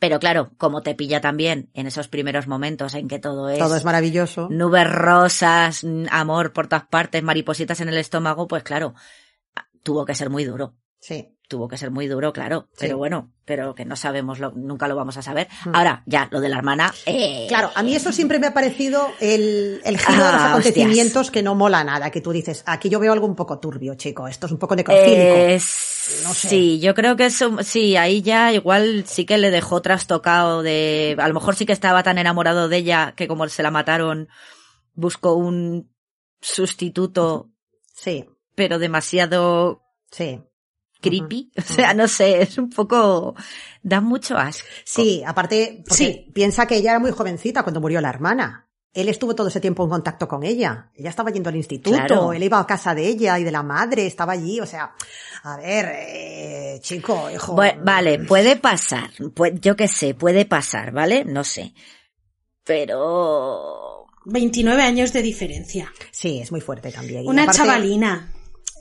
Pero claro, como te pilla también en esos primeros momentos en que todo es, Todo es maravilloso. nubes rosas, amor por todas partes, maripositas en el estómago, pues claro, tuvo que ser muy duro. Sí. Tuvo que ser muy duro, claro. Sí. Pero bueno, pero que no sabemos, lo- nunca lo vamos a saber. Mm. Ahora, ya, lo de la hermana. eh, Claro, a mí eso siempre me ha parecido el, el giro de los Ah, acontecimientos que no mola nada, que tú dices, aquí yo veo algo un poco turbio, chico, esto es un poco necrofílico. eh, No sé. Sí, yo creo que eso, sí, ahí ya igual sí que le dejó trastocado de, a lo mejor sí que estaba tan enamorado de ella que como se la mataron, buscó un sustituto, Sí, pero demasiado sí. Creepy. O sea, no sé, es un poco, da mucho asco. Sí, aparte, Sí. piensa que ella era muy jovencita cuando murió la hermana. Él estuvo todo ese tiempo en contacto con ella. Ella estaba yendo al instituto, Claro. él iba a casa de ella y de la madre, estaba allí, o sea, a ver, eh, chico, hijo. Vale, puede pasar, pu- yo qué sé, puede pasar, ¿vale? No sé. Pero 29 años de diferencia. Sí, es muy fuerte también. Una aparte, chavalina.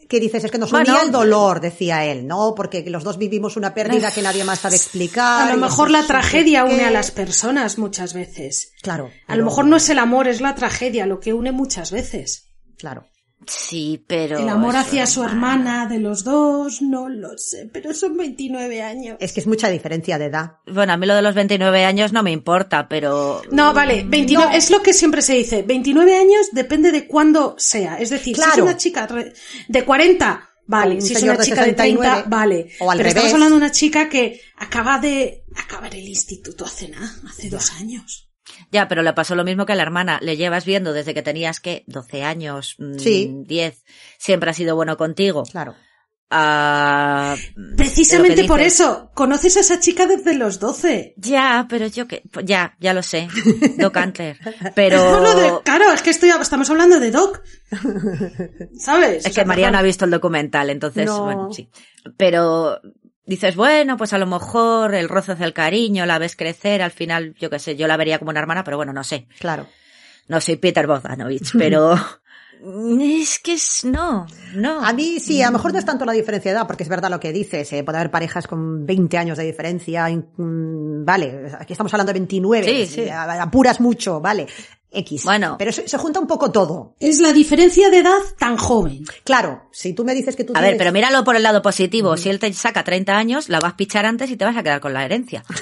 ¿Qué dices? Es que nos Bueno. unía el dolor, decía él, ¿no? Porque los dos vivimos una pérdida que nadie más sabe explicar. A lo mejor la tragedia que- une a las personas muchas veces. Claro. A lo mejor no es el amor, es la tragedia lo que une muchas veces. Claro. Sí, pero El amor hacia su hermana de los dos, no lo sé, pero son 29 años. Es que es mucha diferencia de edad. Bueno, a mí lo de los 29 años no me importa, pero No, vale, 29, No. es lo que siempre se dice, 29 años depende de cuándo sea. Es decir, si es una chica de 40, O vale, un si es señor una de chica de 69, 30, vale. o al Pero estamos hablando de una chica que acaba de acabar el instituto hace nada, hace dos años. Ya, pero le pasó lo mismo que a la hermana. Le llevas viendo desde que tenías que 12 años, mm, Sí. 10. Siempre ha sido bueno contigo. Claro. Ah, Precisamente por eso, conoces a esa chica desde los 12. Ya, pero yo que ya, ya lo sé. Doc Antler. Pero No, no, de- claro, es que estoy, estamos hablando de Doc. ¿Sabes? Es O sea, que María no ha visto el documental, entonces, No. bueno, sí. Pero dices, bueno, pues a lo mejor el roce hacia el cariño, la ves crecer, al final, yo qué sé, yo la vería como una hermana, pero bueno, no sé. Claro. No soy Peter Bogdanovich, pero es que es, no, no. A mí sí, a lo mejor no es tanto la diferencia de edad, porque es verdad lo que dices, eh, puede haber parejas con 20 años de diferencia, mm, vale, aquí estamos hablando de 29, Sí, sí. apuras mucho, vale, X. Bueno. Pero se, se junta un poco todo. Es la diferencia de edad tan joven. Claro, si tú me dices que tú A ver, pero míralo por el lado positivo. Si él te saca 30 años, la vas a pichar antes y te vas a quedar con la herencia.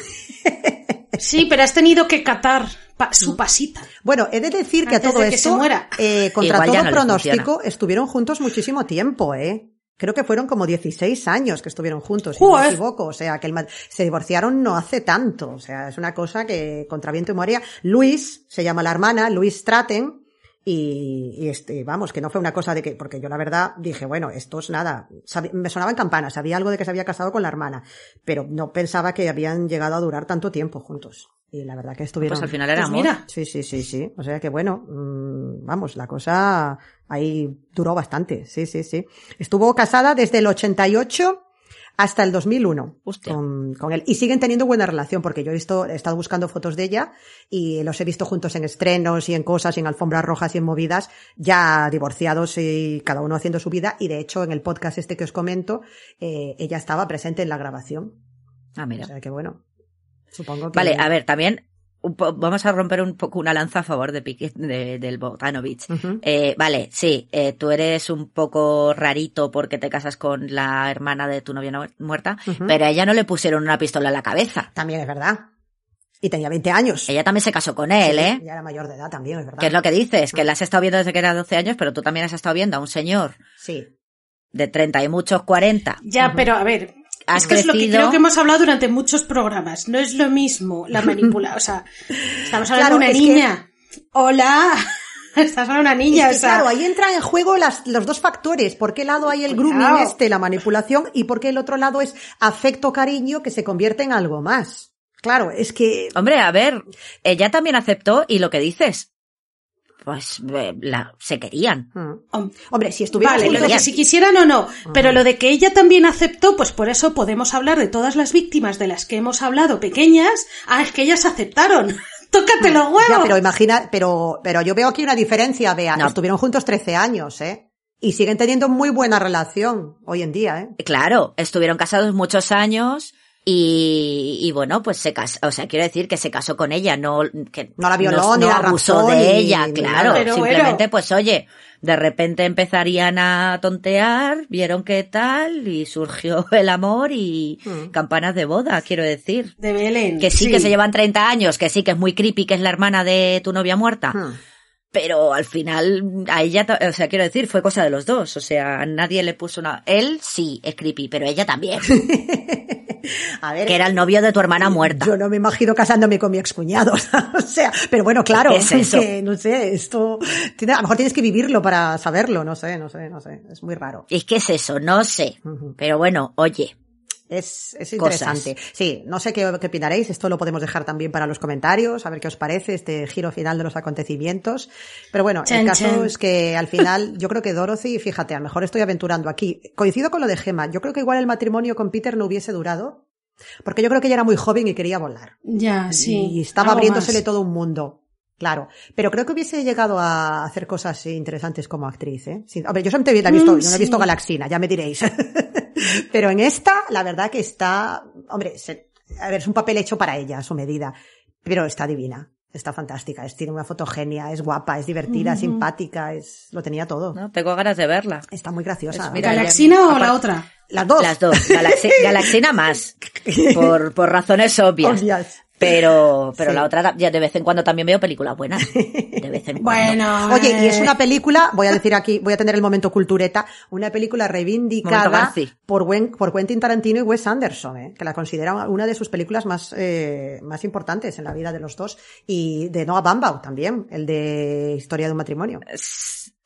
Sí, pero has tenido que catar pa- su pasita. Bueno, he de decir que a todo de que se esto, muera. eh, contra Igual todo no pronóstico, estuvieron juntos muchísimo tiempo, ¿eh? Creo que fueron como 16 años que estuvieron juntos, si no me equivoco. O sea, que el se divorciaron no hace tanto. O sea, es una cosa que contra viento y marea. Luis, se llama la hermana, Luis Stratton, y, y este, vamos, que no fue una cosa de que, porque yo la verdad dije, bueno, esto es nada, me sonaban campanas, sabía algo de que se había casado con la hermana, pero no pensaba que habían llegado a durar tanto tiempo juntos. Y la verdad que estuvieron. Pues al final era Pues mira, Sí, sí, sí, sí. O sea que bueno, mm, vamos, la cosa ahí duró bastante. Sí, sí, sí. Estuvo casada desde el 88 hasta el 2001 Hostia. con, con él. Y siguen teniendo buena relación porque yo he visto, he estado buscando fotos de ella y los he visto juntos en estrenos y en cosas y en alfombras rojas y en movidas, ya divorciados y cada uno haciendo su vida. Y de hecho en el podcast este que os comento, eh, ella estaba presente en la grabación. Ah, O mira. sea que bueno, supongo que... Vale, a ver, también un po- vamos a romper un poco una lanza a favor de Piquet, de- del Bogdanovich. Eh, vale, sí, eh, tú eres un poco rarito porque te casas con la hermana de tu novia no- muerta, pero a ella no le pusieron una pistola en la cabeza. También es verdad. Y tenía 20 años. Ella también se casó con él, Sí, ¿eh? Ya era mayor de edad también, es verdad. Que es lo que dices, que la has estado viendo desde que era 12 años, pero tú también has estado viendo a un señor Sí. de 30 y muchos 40. Ya, pero a ver, Has esto es lo que creo que hemos hablado durante muchos programas. No es lo mismo la manipula, o sea, estamos hablando Claro, de es una que- niña. Hola, estás hablando de una niña, Es que, o sea, claro, ahí entran en juego las, los dos factores. ¿Por qué lado hay el grooming este, la manipulación, y por qué el otro lado es afecto, cariño, que se convierte en algo más? Claro, es que... Hombre, a ver, ella también aceptó y lo que dices, pues eh, la, se querían. Mm. hom- Hombre, si estuvieran Vale, lo juntos- de que si quisieran o no, pero lo de que ella también aceptó, pues por eso podemos hablar de todas las víctimas de las que hemos hablado pequeñas. Ah, es que ellas aceptaron. Tócate los huevos. Ya, pero imagina, pero, pero yo veo aquí una diferencia, Bea. No. Estuvieron juntos 13 años, ¿eh? Y siguen teniendo muy buena relación hoy en día, ¿eh? Claro, estuvieron casados muchos años y, y bueno, pues se casó, o sea, quiero decir que se casó con ella, no, que No la violó, ni no la abusó de ni- ella, ni claro. Pero simplemente bueno. pues oye, de repente empezarían a tontear, vieron qué tal y surgió el amor y Mm. campanas de boda, quiero decir. de Belén. Que sí, que se llevan 30 años, que sí, que es muy creepy, que es la hermana de tu novia muerta. Hmm. Pero al final, a ella, o sea, quiero decir, fue cosa de los dos. O sea, a nadie le puso una... Él sí es creepy, pero ella también. A ver. que era el novio de tu hermana muerta. Yo no me imagino casándome con mi excuñado, o sea, pero bueno, claro, ¿Qué es eso? que, no sé, esto, a lo mejor tienes que vivirlo para saberlo, no sé, no sé, no sé, es muy raro. ¿Y qué es eso? No sé. Pero bueno, oye, Es, es Cosas. interesante. Sí, no sé qué, qué opinaréis, esto lo podemos dejar también para los comentarios, a ver qué os parece este giro final de los acontecimientos. Pero bueno, el caso chan. es que al final yo creo que Dorothy, fíjate, a lo mejor estoy aventurando aquí. Coincido con lo de Gemma, yo creo que igual el matrimonio con Peter no hubiese durado, porque yo creo que ella era muy joven y quería volar. Ya, sí. Y estaba abriéndosele más. todo un mundo. Claro, pero creo que hubiese llegado a hacer cosas interesantes como actriz, ¿eh? Sí, hombre, yo solamente la he visto, Mm, yo no he visto sí. Galaxina, ya me diréis. pero en esta, la verdad que está, hombre, se- a ver, es un papel hecho para ella, a su medida, pero está divina, está fantástica, es, tiene una fotogenia, es guapa, es divertida, Ujú. simpática, es, lo tenía todo. ¿no? tengo ganas de verla. Está muy graciosa. Pues mira, ¿Galaxina o la otra? Las dos. Las dos. Galaxi- Galaxina más. Por, por razones obvias. Obvias. Pero, pero Sí. la otra, ya de vez en cuando también veo películas buenas. De vez en cuando. Bueno. Oye, y es una película, voy a decir aquí, voy a tener el momento cultureta, una película reivindicada por, Quentin Tarantino y Wes Anderson, ¿eh? que la consideran una de sus películas más, eh, más importantes en la vida de los dos, y de Noah Baumbach también, el de Historia de un matrimonio.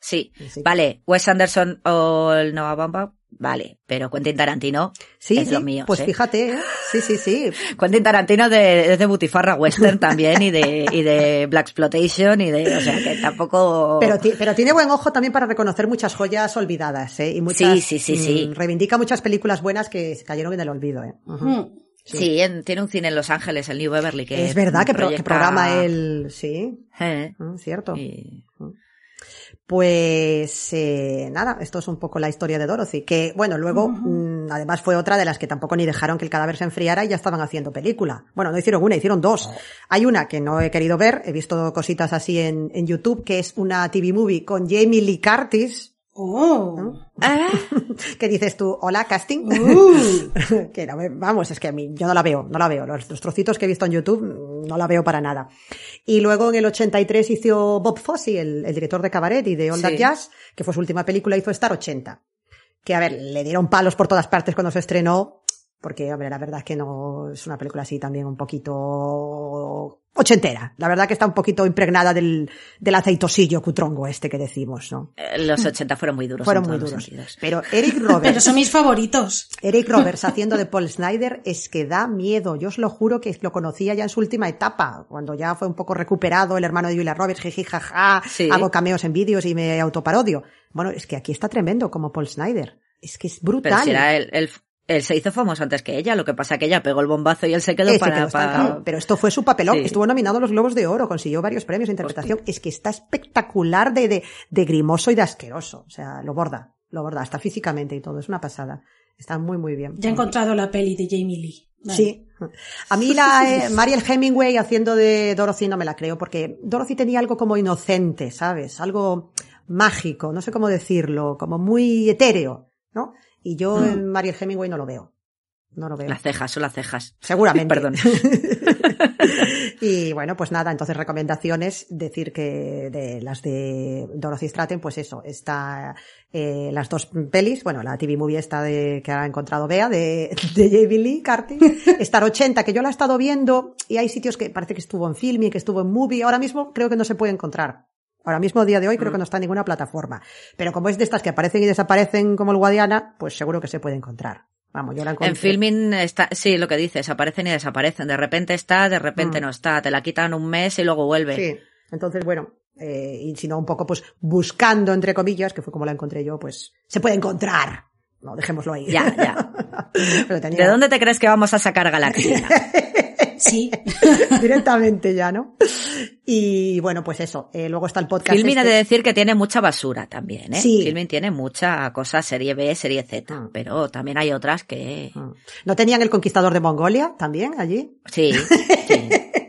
Sí. Sí. Vale, Wes Anderson o el Noah Baumbach, vale, pero Quentin Tarantino Sí, es sí, lo mío. pues ¿eh? fíjate, ¿eh? sí, sí, sí. Quentin Tarantino de, es de Butifarra Western también y de, y de Black Exploitation y de, o sea, que tampoco... Pero, ti- pero tiene buen ojo también para reconocer muchas joyas olvidadas, ¿eh? Y muchas, Sí, sí, sí, sí. mm, reivindica muchas películas buenas que se cayeron en el olvido, ¿eh? Mm, sí, en- tiene un cine en Los Ángeles, el New Beverly, que Es verdad que, pro- que programa el, sí, Eh, mm, cierto. y- Pues eh, nada, esto es un poco la historia de Dorothy, que bueno, luego mm, además fue otra de las que tampoco ni dejaron que el cadáver se enfriara y ya estaban haciendo película. Bueno, no hicieron una, hicieron dos. Hay una que no he querido ver, he visto cositas así en, en YouTube, que es una TV movie con Jamie Lee Curtis, Oh. Ah, que dices tú, hola, casting. Uh. que no me- vamos, es que a mí, yo no la veo, no la veo. Los, los trocitos que he visto en YouTube, mm, no la veo para nada. Y luego en el 83 hizo Bob Fosse, el, el director de Cabaret y de All That Sí. Jazz, que fue su última película, hizo Star 80. Que, a ver, le dieron palos por todas partes cuando se estrenó, porque, hombre, la verdad es que no es una película así también un poquito ochentera. La verdad que está un poquito impregnada del, del aceitosillo cutrongo este que decimos, ¿no? eh, los 80 fueron muy duros. Fueron muy duros. Pero Eric Roberts. Pero son mis favoritos. Eric Roberts haciendo de Paul Snyder es que da miedo. Yo os lo juro que lo conocía ya en su última etapa, cuando ya fue un poco recuperado el hermano de Julia Roberts, jiji, jaja, Sí. hago cameos en vídeos y me autoparodio. Bueno, es que aquí está tremendo como Paul Snyder. Es que es Pero brutal. si era el, el, él se hizo famoso antes que ella, lo que pasa que ella pegó el bombazo y él se quedó para... quedó para-. Pero esto fue su papelón. Sí. Estuvo nominado a los Globos de Oro, consiguió varios premios de interpretación. Es que está espectacular de, de, de grimoso y de asqueroso. O sea, lo borda, lo borda, hasta físicamente y todo. Es una pasada. Está muy, muy bien. Ya he encontrado la peli de Jamie Lee. Vale. Sí. A mí la eh, Mariel Hemingway haciendo de Dorothy no me la creo porque Dorothy tenía algo como inocente, ¿sabes? Algo mágico, no sé cómo decirlo, como muy etéreo, ¿no? Y yo Mm. en Mariel Hemingway no lo veo. No lo veo. Las cejas, son las cejas. Seguramente. Perdón. y bueno, pues nada, entonces recomendaciones, decir que de las de Dorothy Stratton, pues eso, está eh, las dos pelis, bueno, la TV movie esta de que ha encontrado Bea, de, de J.B. Lee Carty, Star 80, que yo la he estado viendo, y hay sitios que parece que estuvo en film y que estuvo en movie, ahora mismo creo que no se puede encontrar. Ahora mismo, a día de hoy, creo que no está en ninguna plataforma. Pero como es de estas que aparecen y desaparecen como el Guadiana, pues seguro que se puede encontrar. Vamos, yo la encontré. En filming está, sí, lo que dices, aparecen y desaparecen. De repente está, de repente Mm. no está. Te la quitan un mes y luego vuelve. Sí, entonces bueno, eh, y si no un poco pues buscando entre comillas, que fue como la encontré yo, pues se puede encontrar. No, dejémoslo ahí. Ya, ya. Pero tenía- ¿De dónde te crees que vamos a sacar Galaxia? Sí. Directamente ya, ¿no? Y bueno, pues eso. eh, luego está el podcast. Filmin ha este- de decir que tiene mucha basura también, ¿eh? Sí. Filmin tiene mucha cosa serie B, serie Z, Mm. pero también hay otras que... Mm. ¿No tenían el conquistador de Mongolia también allí? Sí, sí.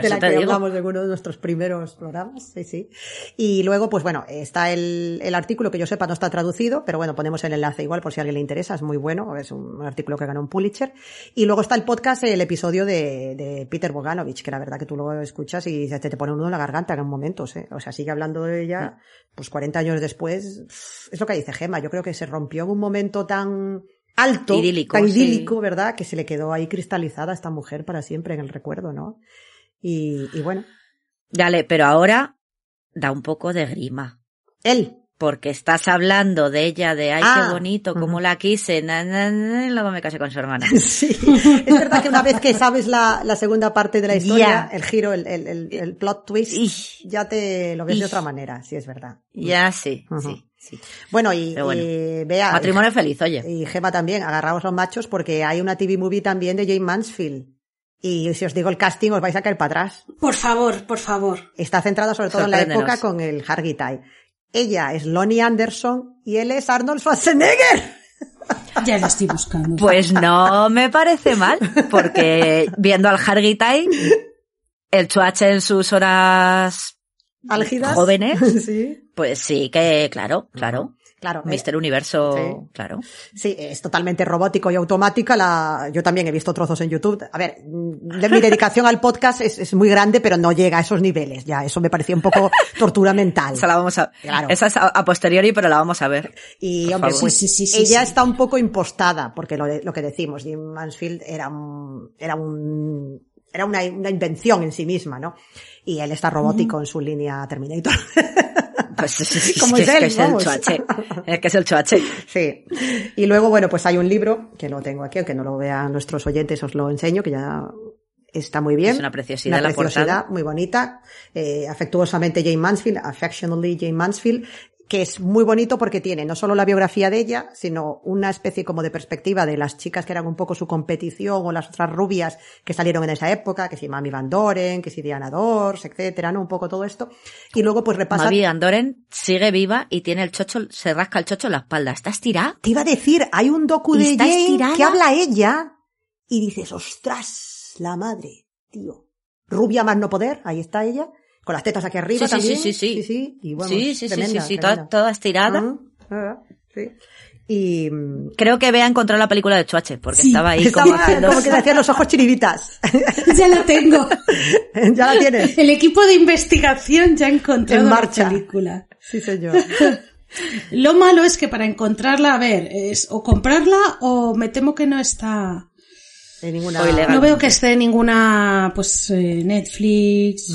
De la que digo. hablamos en uno de nuestros primeros programas, sí, sí. Y luego, pues bueno, está el, el artículo que yo sepa no está traducido, pero bueno, ponemos el enlace igual por si a alguien le interesa, es muy bueno, es un, artículo que ganó un Pulitzer. Y luego está el podcast, el episodio de, de Peter Bogdanovich, que la verdad que tú lo escuchas y te, te pone un nudo en la garganta en momentos, ¿eh? O sea, sigue hablando de ella, pues 40 años después, es lo que dice Gema, yo creo que se rompió en un momento tan alto, Idílico, tan sí. idílico, ¿verdad? Que se le quedó ahí cristalizada a esta mujer para siempre en el recuerdo, ¿no? Y, y bueno, Dale, pero ahora da un poco de grima. él. Porque estás hablando de ella, de ay, Ah, qué bonito, cómo la quise, na, na, na, y luego me casé con su hermana. Sí, es verdad que una vez que sabes la, la segunda parte de la historia, el giro, el, el, el, el plot twist, ya te lo ves de otra manera, sí es verdad. Ya sí, sí, sí. Bueno, y, bueno. y Bea, Matrimonio feliz, oye. y Gema también, agarraos los machos porque hay una TV movie también de Jane Mansfield. Y si os digo el casting, os vais a caer para atrás. Por favor, por favor. Está centrada sobre todo en la época con el Hargitay. Ella es Lonnie Anderson y él es Arnold Schwarzenegger. Ya lo estoy buscando. Pues no me parece mal, porque viendo al Hargitay, el chuache en sus horas Álgidas. jóvenes, sí. pues sí que, claro, claro. Claro. Mister Universo, Sí. claro. Sí, es totalmente robótico y automática. La... Yo también he visto trozos en YouTube. A ver, de mi dedicación al podcast es, es muy grande, pero no llega a esos niveles. Ya, eso me parecía un poco tortura mental. Esa la vamos a, Claro. esa es a, a posteriori, pero la vamos a ver. Y, hombre, pues Sí, sí, ella está un poco impostada, porque lo, lo que decimos, Jim Mansfield era un, era un, era una, una invención en sí misma, ¿no? Y él está robótico en su línea Terminator. Pues es, Como que, es es él, que es el vamos. chuache. Es que es el chuache. Sí. Y luego, bueno, pues hay un libro, que lo tengo aquí, aunque no lo vean nuestros oyentes, os lo enseño, que ya está muy bien. Es una preciosidad Una la preciosidad portada. muy bonita. Eh, afectuosamente Jane Mansfield, affectionately Jane Mansfield, que es muy bonito porque tiene no solo la biografía de ella, sino una especie como de perspectiva de las chicas que eran un poco su competición o las otras rubias que salieron en esa época, que si Mami Van Doren, que si Diana Dors, etcétera, ¿no? Un poco todo esto. Y luego pues repasa Mavi Andoren sigue viva y tiene el chocho, se rasca el chocho en la espalda. ¿Está estirada? Te iba a decir, hay un docu de ¿Está Jane estirada? que habla ella y dices, ostras, la madre, tío. Rubia más no poder, ahí está ella, con las tetas aquí arriba Sí, sí, también. sí, sí, sí. sí, sí, y bueno, sí, sí, sí, tremenda, sí, sí, tremenda. toda, toda estirada. Sí. Y mm, Creo que Bea encontró la película de Chuache, porque Sí, estaba ahí estaba como haciendo... como que le hacían los ojos chiribitas. Ya la tengo. ya la tienes. El equipo de investigación ya ha encontrado En la marcha. película. Sí, señor. Lo malo es que para encontrarla, a ver, es o comprarla o me temo que no está. En ninguna. No veo que esté en ninguna, pues, eh, Netflix,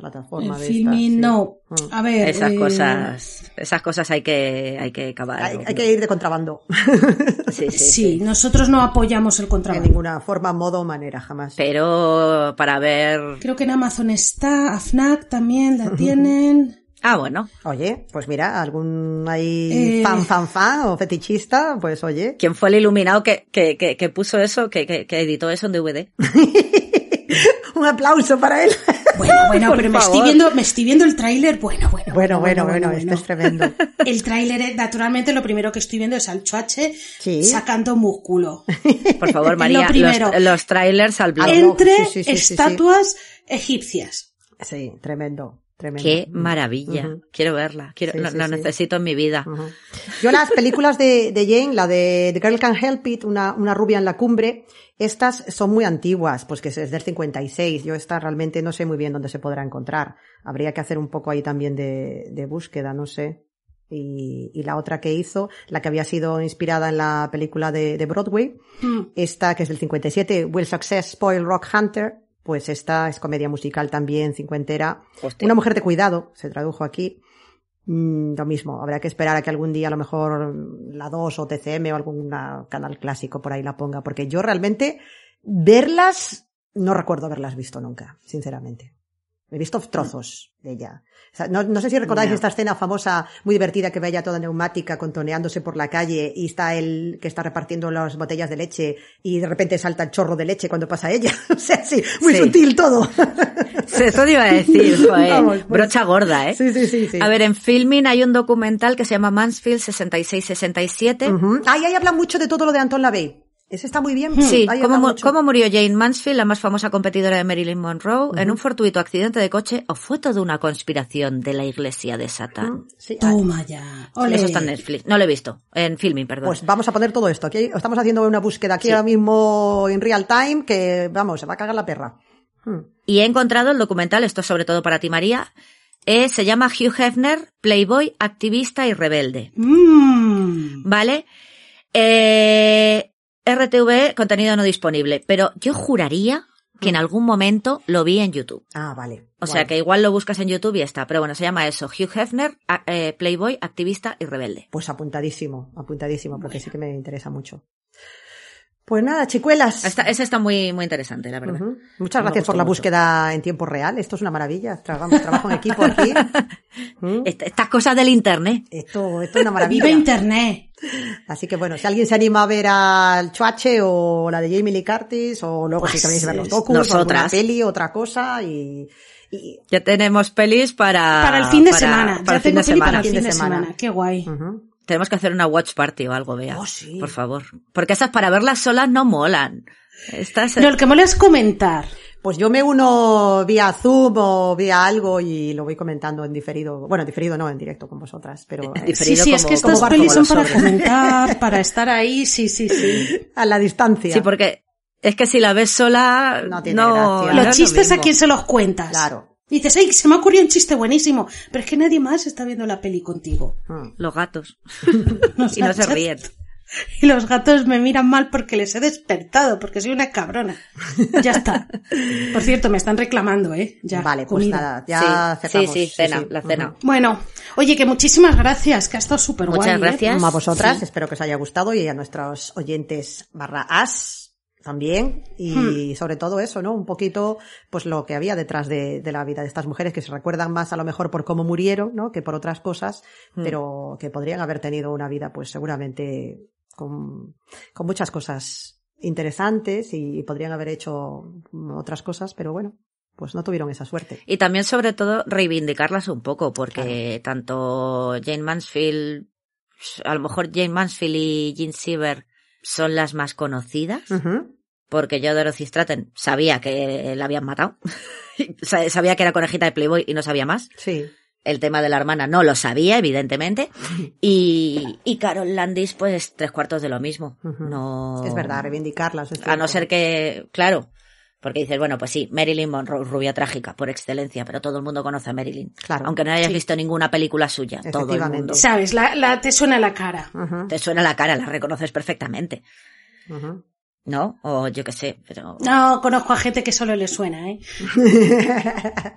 plataforma el de filming, estas, sí. no. Mm. A ver. Esas eh, cosas, esas cosas hay que, hay que cavar. Hay, hay que ir de contrabando. Sí, sí, Sí, sí. nosotros no apoyamos el de contrabando. ninguna forma, modo o manera, jamás. Pero para ver, Creo que en Amazon está, a Fnac también la tienen. Ah, bueno. Oye, pues mira, algún ahí Eh. fan, fan, fan o fetichista, pues oye. ¿Quién fue el iluminado que, que, que, que puso eso, que, que, que editó eso en DVD? Un aplauso para él. Bueno, bueno, Por pero me estoy viendo, me estoy viendo el tráiler. Bueno, bueno, Bueno, bueno, bueno, esto es tremendo. El tráiler, es- naturalmente, lo primero que estoy viendo es al Chuache Sí. sacando músculo. Por favor, Lo María, primero. los, los trailers al blog. Entre sí, sí, sí, sí, sí. estatuas egipcias. Sí, tremendo, tremendo. Qué maravilla. Quiero verla. Quiero, Sí, lo, sí, lo sí. necesito en mi vida. Yo las películas de, de Jane, la de The Girl Can Help It, una, una rubia en la cumbre, estas son muy antiguas, pues que es del 56. Yo esta realmente no sé muy bien dónde se podrá encontrar. Habría que hacer un poco ahí también de, de búsqueda, no sé. Y, y la otra que hizo, la que había sido inspirada en la película de, de Broadway, Mm. esta que es del 57, Will Success Spoil Rock Hunter, pues esta es comedia musical también, cincuentera. Hostia. Una mujer de cuidado, se tradujo aquí. Mm, lo mismo, habrá que esperar a que algún día a lo mejor la 2 o TCM o algún canal clásico por ahí la ponga, porque yo realmente verlas no recuerdo haberlas visto nunca, sinceramente. He visto trozos de ella. O sea, no, no sé si recordáis No. esta escena famosa, muy divertida, que ve ella toda neumática, contoneándose por la calle, y está él que está repartiendo las botellas de leche, y de repente salta el chorro de leche cuando pasa ella. o sea, sí, muy Sí. sutil todo. Sí, Eso te iba a decir, joder. Vamos, pues. Brocha gorda, ¿eh? sí, sí, sí, sí. A ver, en Filming hay un documental que se llama Mansfield 66-67. Ujú. Ahí, ahí habla mucho de todo lo de Anton LaVey. Ese está muy bien. Sí, ¿cómo, murió Jane Mansfield, la más famosa competidora de Marilyn Monroe, en un fortuito accidente de coche o fue toda una conspiración de la iglesia de Satán? Sí, ah, Toma ya. Eso está en Netflix. No lo he visto. En Filming, perdón. Pues vamos a poner todo esto. Aquí estamos haciendo una búsqueda aquí ahora mismo en real time que, vamos, se va a cagar la perra. Hmm. Y he encontrado el documental, esto es sobre todo para ti, María, eh, se llama Hugh Hefner, Playboy, activista y rebelde. Mm. ¿Vale? Eh, RTV, contenido no disponible, pero yo juraría que en algún momento lo vi en YouTube. Ah, vale. O sea que igual lo buscas en YouTube y está. Pero bueno, se llama eso. Hugh Hefner, a- eh, Playboy, activista y rebelde. Pues apuntadísimo, apuntadísimo, porque sí que me interesa mucho. Pues nada, chicuelas. Esta- ese está muy, muy interesante, la verdad. Muchas gracias por la mucho. búsqueda en tiempo real. Esto es una maravilla. Trabajamos, trabajo en equipo aquí. ¿Mm? Est- Estas cosas del internet. Esto, esto es una maravilla. Viva Internet. Así que bueno, si alguien se anima a ver al Chuache o la de Jamie Lee Curtis o luego si Pues, queréis ver los docus o alguna nosotras. peli, otra cosa y, y Ya tenemos pelis para... Para el fin de para- semana. Para ya el fin tengo de peli semana. para el Fin fin de de semana. Qué guay. Tenemos que hacer una watch party o algo, vea. Oh, sí. Por favor. Porque esas para verlas solas no molan. Estas... No, el que mola es comentar. Pues yo me uno vía Zoom o vía algo y lo voy comentando en diferido. Bueno, en diferido no, en directo con vosotras, pero En eh, diferido. Sí, sí, es que estas pelis son para comentar, para estar ahí, sí, sí, sí. a la distancia. Sí, porque es que si la ves sola... No tiene no, gracia. no Los es lo chistes a quién se los cuentas. Claro. Dices, ay, se me ha ocurrido un chiste buenísimo, pero es que nadie más está viendo la peli contigo. Mm. Los gatos. Nos y no se ríen. Y los gatos me miran mal porque les he despertado, porque soy una cabrona. Ya está. Por cierto, me están reclamando, ¿eh? Ya. vale, pues comida. nada, ya sí, cerramos. sí, sí, cena, la cena. Bueno, oye, que muchísimas gracias, que ha estado súper guay. Muchas ¿eh? gracias. A vosotras, Sí. espero que os haya gustado y a nuestros oyentes barra as también y sobre todo eso, ¿no? Un poquito pues lo que había detrás de, de la vida de estas mujeres que se recuerdan más a lo mejor por cómo murieron, ¿no? Que por otras cosas, pero que podrían haber tenido una vida pues seguramente con, con muchas cosas interesantes y podrían haber hecho otras cosas, pero bueno, pues no tuvieron esa suerte. Y también, sobre todo, reivindicarlas un poco, porque tanto Jane Mansfield, a lo mejor Jane Mansfield y Jean Seaver son las más conocidas, porque yo Dorothy Stratton sabía que la habían matado, Sa- sabía que era conejita de Playboy y no sabía más. Sí. El tema de la hermana no lo sabía, evidentemente. Y, y Carol Landis, pues tres cuartos de lo mismo. No. Es verdad, reivindicarlas. es A no ser que, claro, porque dices, bueno, pues sí, Marilyn Monroe, rubia trágica, por excelencia, pero todo el mundo conoce a Marilyn. Claro. Aunque no hayas Sí. visto ninguna película suya, todo el mundo. Sabes, la, la, te suena la cara. Te suena la cara, la reconoces perfectamente. ¿No? O yo qué sé, pero... No, conozco a gente que solo le suena, ¿eh?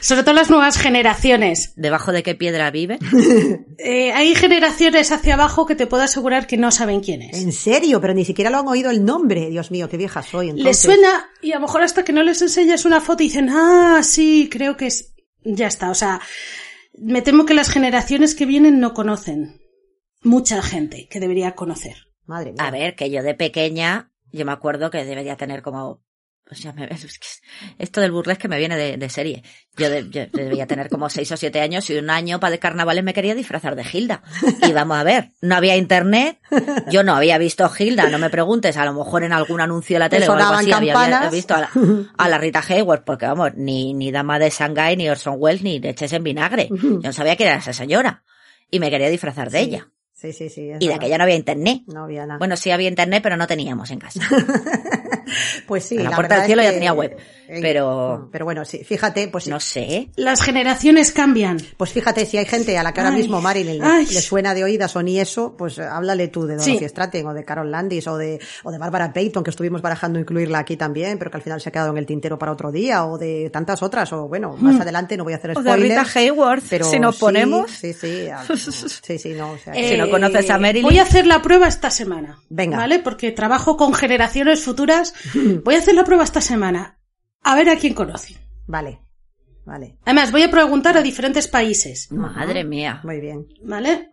Sobre todo las nuevas generaciones. ¿Debajo de qué piedra vive? Eh, hay generaciones hacia abajo que te puedo asegurar que no saben quién es. En serio, pero ni siquiera lo han oído el nombre. Dios mío, qué vieja soy. Les Entonces. suena y a lo mejor hasta que no les enseñas una foto dicen, ah, sí, creo que es... Ya está, o sea, me temo que las generaciones que vienen no conocen. Mucha gente que debería conocer. Madre mía. A ver, que yo de pequeña, yo me acuerdo que debería tener como... O sea, me- es que esto del burlesque me viene de, de serie. Yo, de- yo debía tener como seis o siete años y un año para de carnavales me quería disfrazar de Gilda. Y vamos a ver, no había internet, yo no había visto Gilda, no me preguntes, a lo mejor en algún anuncio de la Te tele o algo así había visto a la, a la Rita Hayworth, porque vamos, ni, ni Dama de Shanghai, ni Orson Welles, ni Leches en Vinagre. Yo no sabía que era esa señora. Y me quería disfrazar de Sí. ella. Sí, sí, sí. Y de verdad. aquella no había internet. No había nada. Bueno, sí había internet, pero no teníamos en casa. pues sí. a la la puerta del cielo es ya tenía web, eh, pero- Pero bueno, sí. Fíjate, pues sí. No sé. Las generaciones cambian. Pues fíjate, si hay gente a la que ahora Ay, mismo Marilyn le, ay. le suena de oídas o ni eso, pues háblale tú de Sí. Dorothy Straten o de Carol Landis o de, o de Barbara Payton, que estuvimos barajando incluirla aquí también, pero que al final se ha quedado en el tintero para otro día, o de tantas otras, o bueno, más adelante no voy a hacer Mm. O de. Rita Hayworth, pero si nos sí, ponemos. Sí, sí, ah, sí, sí, no, o sea, que- Si no conoces a Marilyn. Voy a hacer la prueba esta semana. Venga. ¿Vale? Porque trabajo con generaciones futuras. Voy a hacer la prueba esta semana. A ver a quién conoce. Vale, vale, Además, voy a preguntar a diferentes países. Madre mía. muy bien. ¿Vale?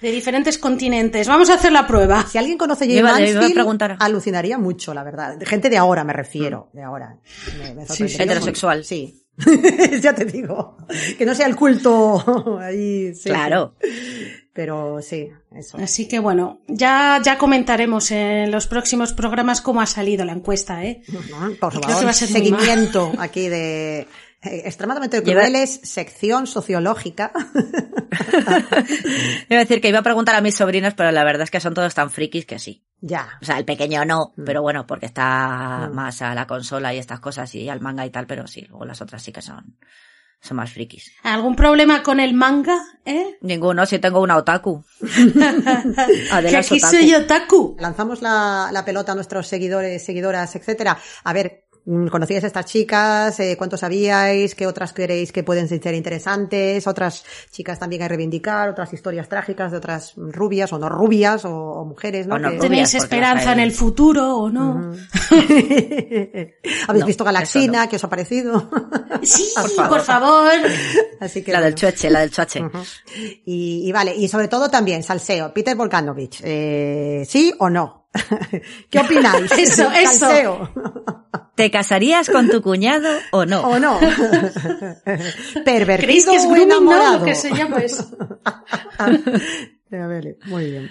De diferentes continentes. Vamos a hacer la prueba. Si alguien conoce a Jane preguntar. alucinaría mucho, la verdad. De Gente de ahora me refiero, de ahora. Me- me sorprendería Heterosexual. Sí. ya te digo. Que no sea el culto ahí. sí, Claro. Pero sí, eso. Así que bueno, ya, ya comentaremos en los próximos programas cómo ha salido la encuesta, ¿eh? Por Creo favor, que va a ser seguimiento aquí de eh, extremadamente Lleva- crueles, sección sociológica. Iba a decir que iba a preguntar a mis sobrinos, pero la verdad es que son todos tan frikis que sí. ya. O sea, el pequeño no, Mm. pero bueno, porque está Mm. más a la consola y estas cosas y al manga y tal, pero sí, luego las otras sí que son, son más frikis. ¿Algún problema con el manga, eh? Ninguno, si tengo una otaku. Adela que es aquí otaku. soy otaku. Lanzamos la, la pelota a nuestros seguidores, seguidoras, etcétera. A ver, ¿conocíais a estas chicas? Eh, ¿Cuántos sabíais? ¿Qué otras creéis que pueden ser interesantes? Otras chicas también a reivindicar, otras historias trágicas de otras rubias o no rubias o, o mujeres, ¿no? O no Que- rubias. ¿Tenéis esperanza hay. en el futuro o no? ¿Habéis No, visto Galaxina? no. ¿Qué os ha parecido? Sí, Por por favor. favor. Así que La del bueno. chueche, la del chueche. Ujú. y, y vale, y sobre todo también, salseo, Peter Volkanovich, eh, ¿sí o no? ¿Qué opináis? Eso, eso. ¿Te casarías con tu cuñado o no? ¿O no? Pervertido ¿Creéis que es o? No, enamorado. lo que se llama eso. A ver, Muy bien.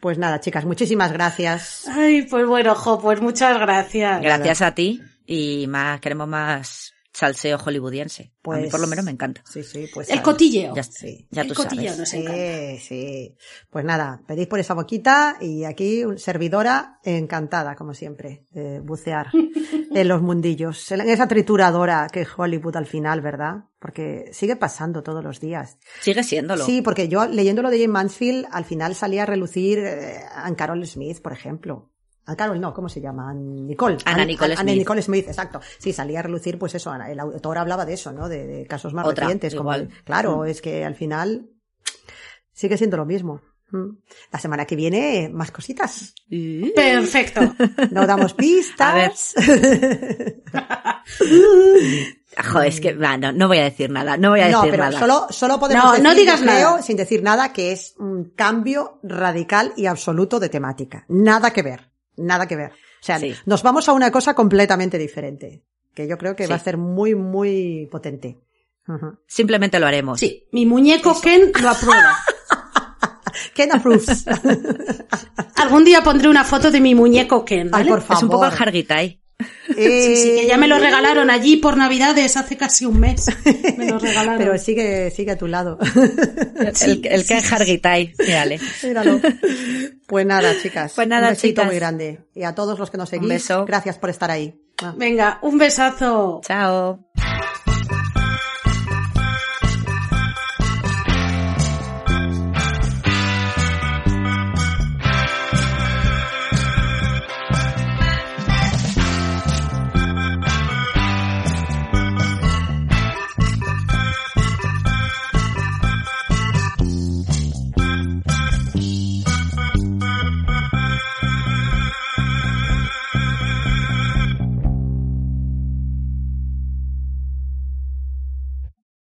Pues nada, chicas, muchísimas gracias. Ay, pues bueno, jo, pues muchas gracias. Gracias a ti y más queremos más salseo hollywoodiense. a mí Pues- por lo menos me encanta. Sí, sí, pues. El cotilleo. Ya, Sí. ya El tú cotilleo sabes. nos encanta. Sí, sí. Pues nada, pedid por esa boquita y aquí un- servidora encantada, como siempre, de bucear en los mundillos, en esa trituradora que es Hollywood al final, ¿verdad? Porque sigue pasando todos los días. Sigue siéndolo. Sí, porque yo leyendo lo de Jane Mansfield, al final salía a relucir eh, Anne Carol Smith, por ejemplo. Anne Carol, no, ¿cómo se llama? Nicole. Ana Anne- Nicole Smith. Nicole Smith, exacto. Sí, salía a relucir, pues eso, Ana- el autor hablaba de eso, ¿no? De, de casos más Otra, recientes. como- claro, es que al final sigue siendo lo mismo. Mm. La semana que viene, más cositas. Perfecto. No damos pistas. A ver. Joder, es que va, no, no voy a decir nada, no voy a No, decir pero nada. solo, solo podemos No, decir, no digas creo, nada. sin decir nada, que es un cambio radical y absoluto de temática. Nada que ver. Nada que ver. O sea, Sí. nos vamos a una cosa completamente diferente. Que yo creo que Sí. va a ser muy, muy potente. Simplemente lo haremos. Sí, mi muñeco Ken lo aprueba. Ken approves. Algún día pondré una foto de mi muñeco Ken, Ay, ¿vale? por favor. Es un poco el Hargitai. Sí, sí, que ya me lo Eh, regalaron allí por Navidades hace casi un mes. Me lo regalaron. Pero sigue, sigue a tu lado. el el que es Hargitai. Mírale. Míralo. Pues nada, chicas. Pues nada, un besito chicas. muy grande. Y a todos los que nos seguís, beso. gracias por estar ahí. Ah. Venga, un besazo. Chao.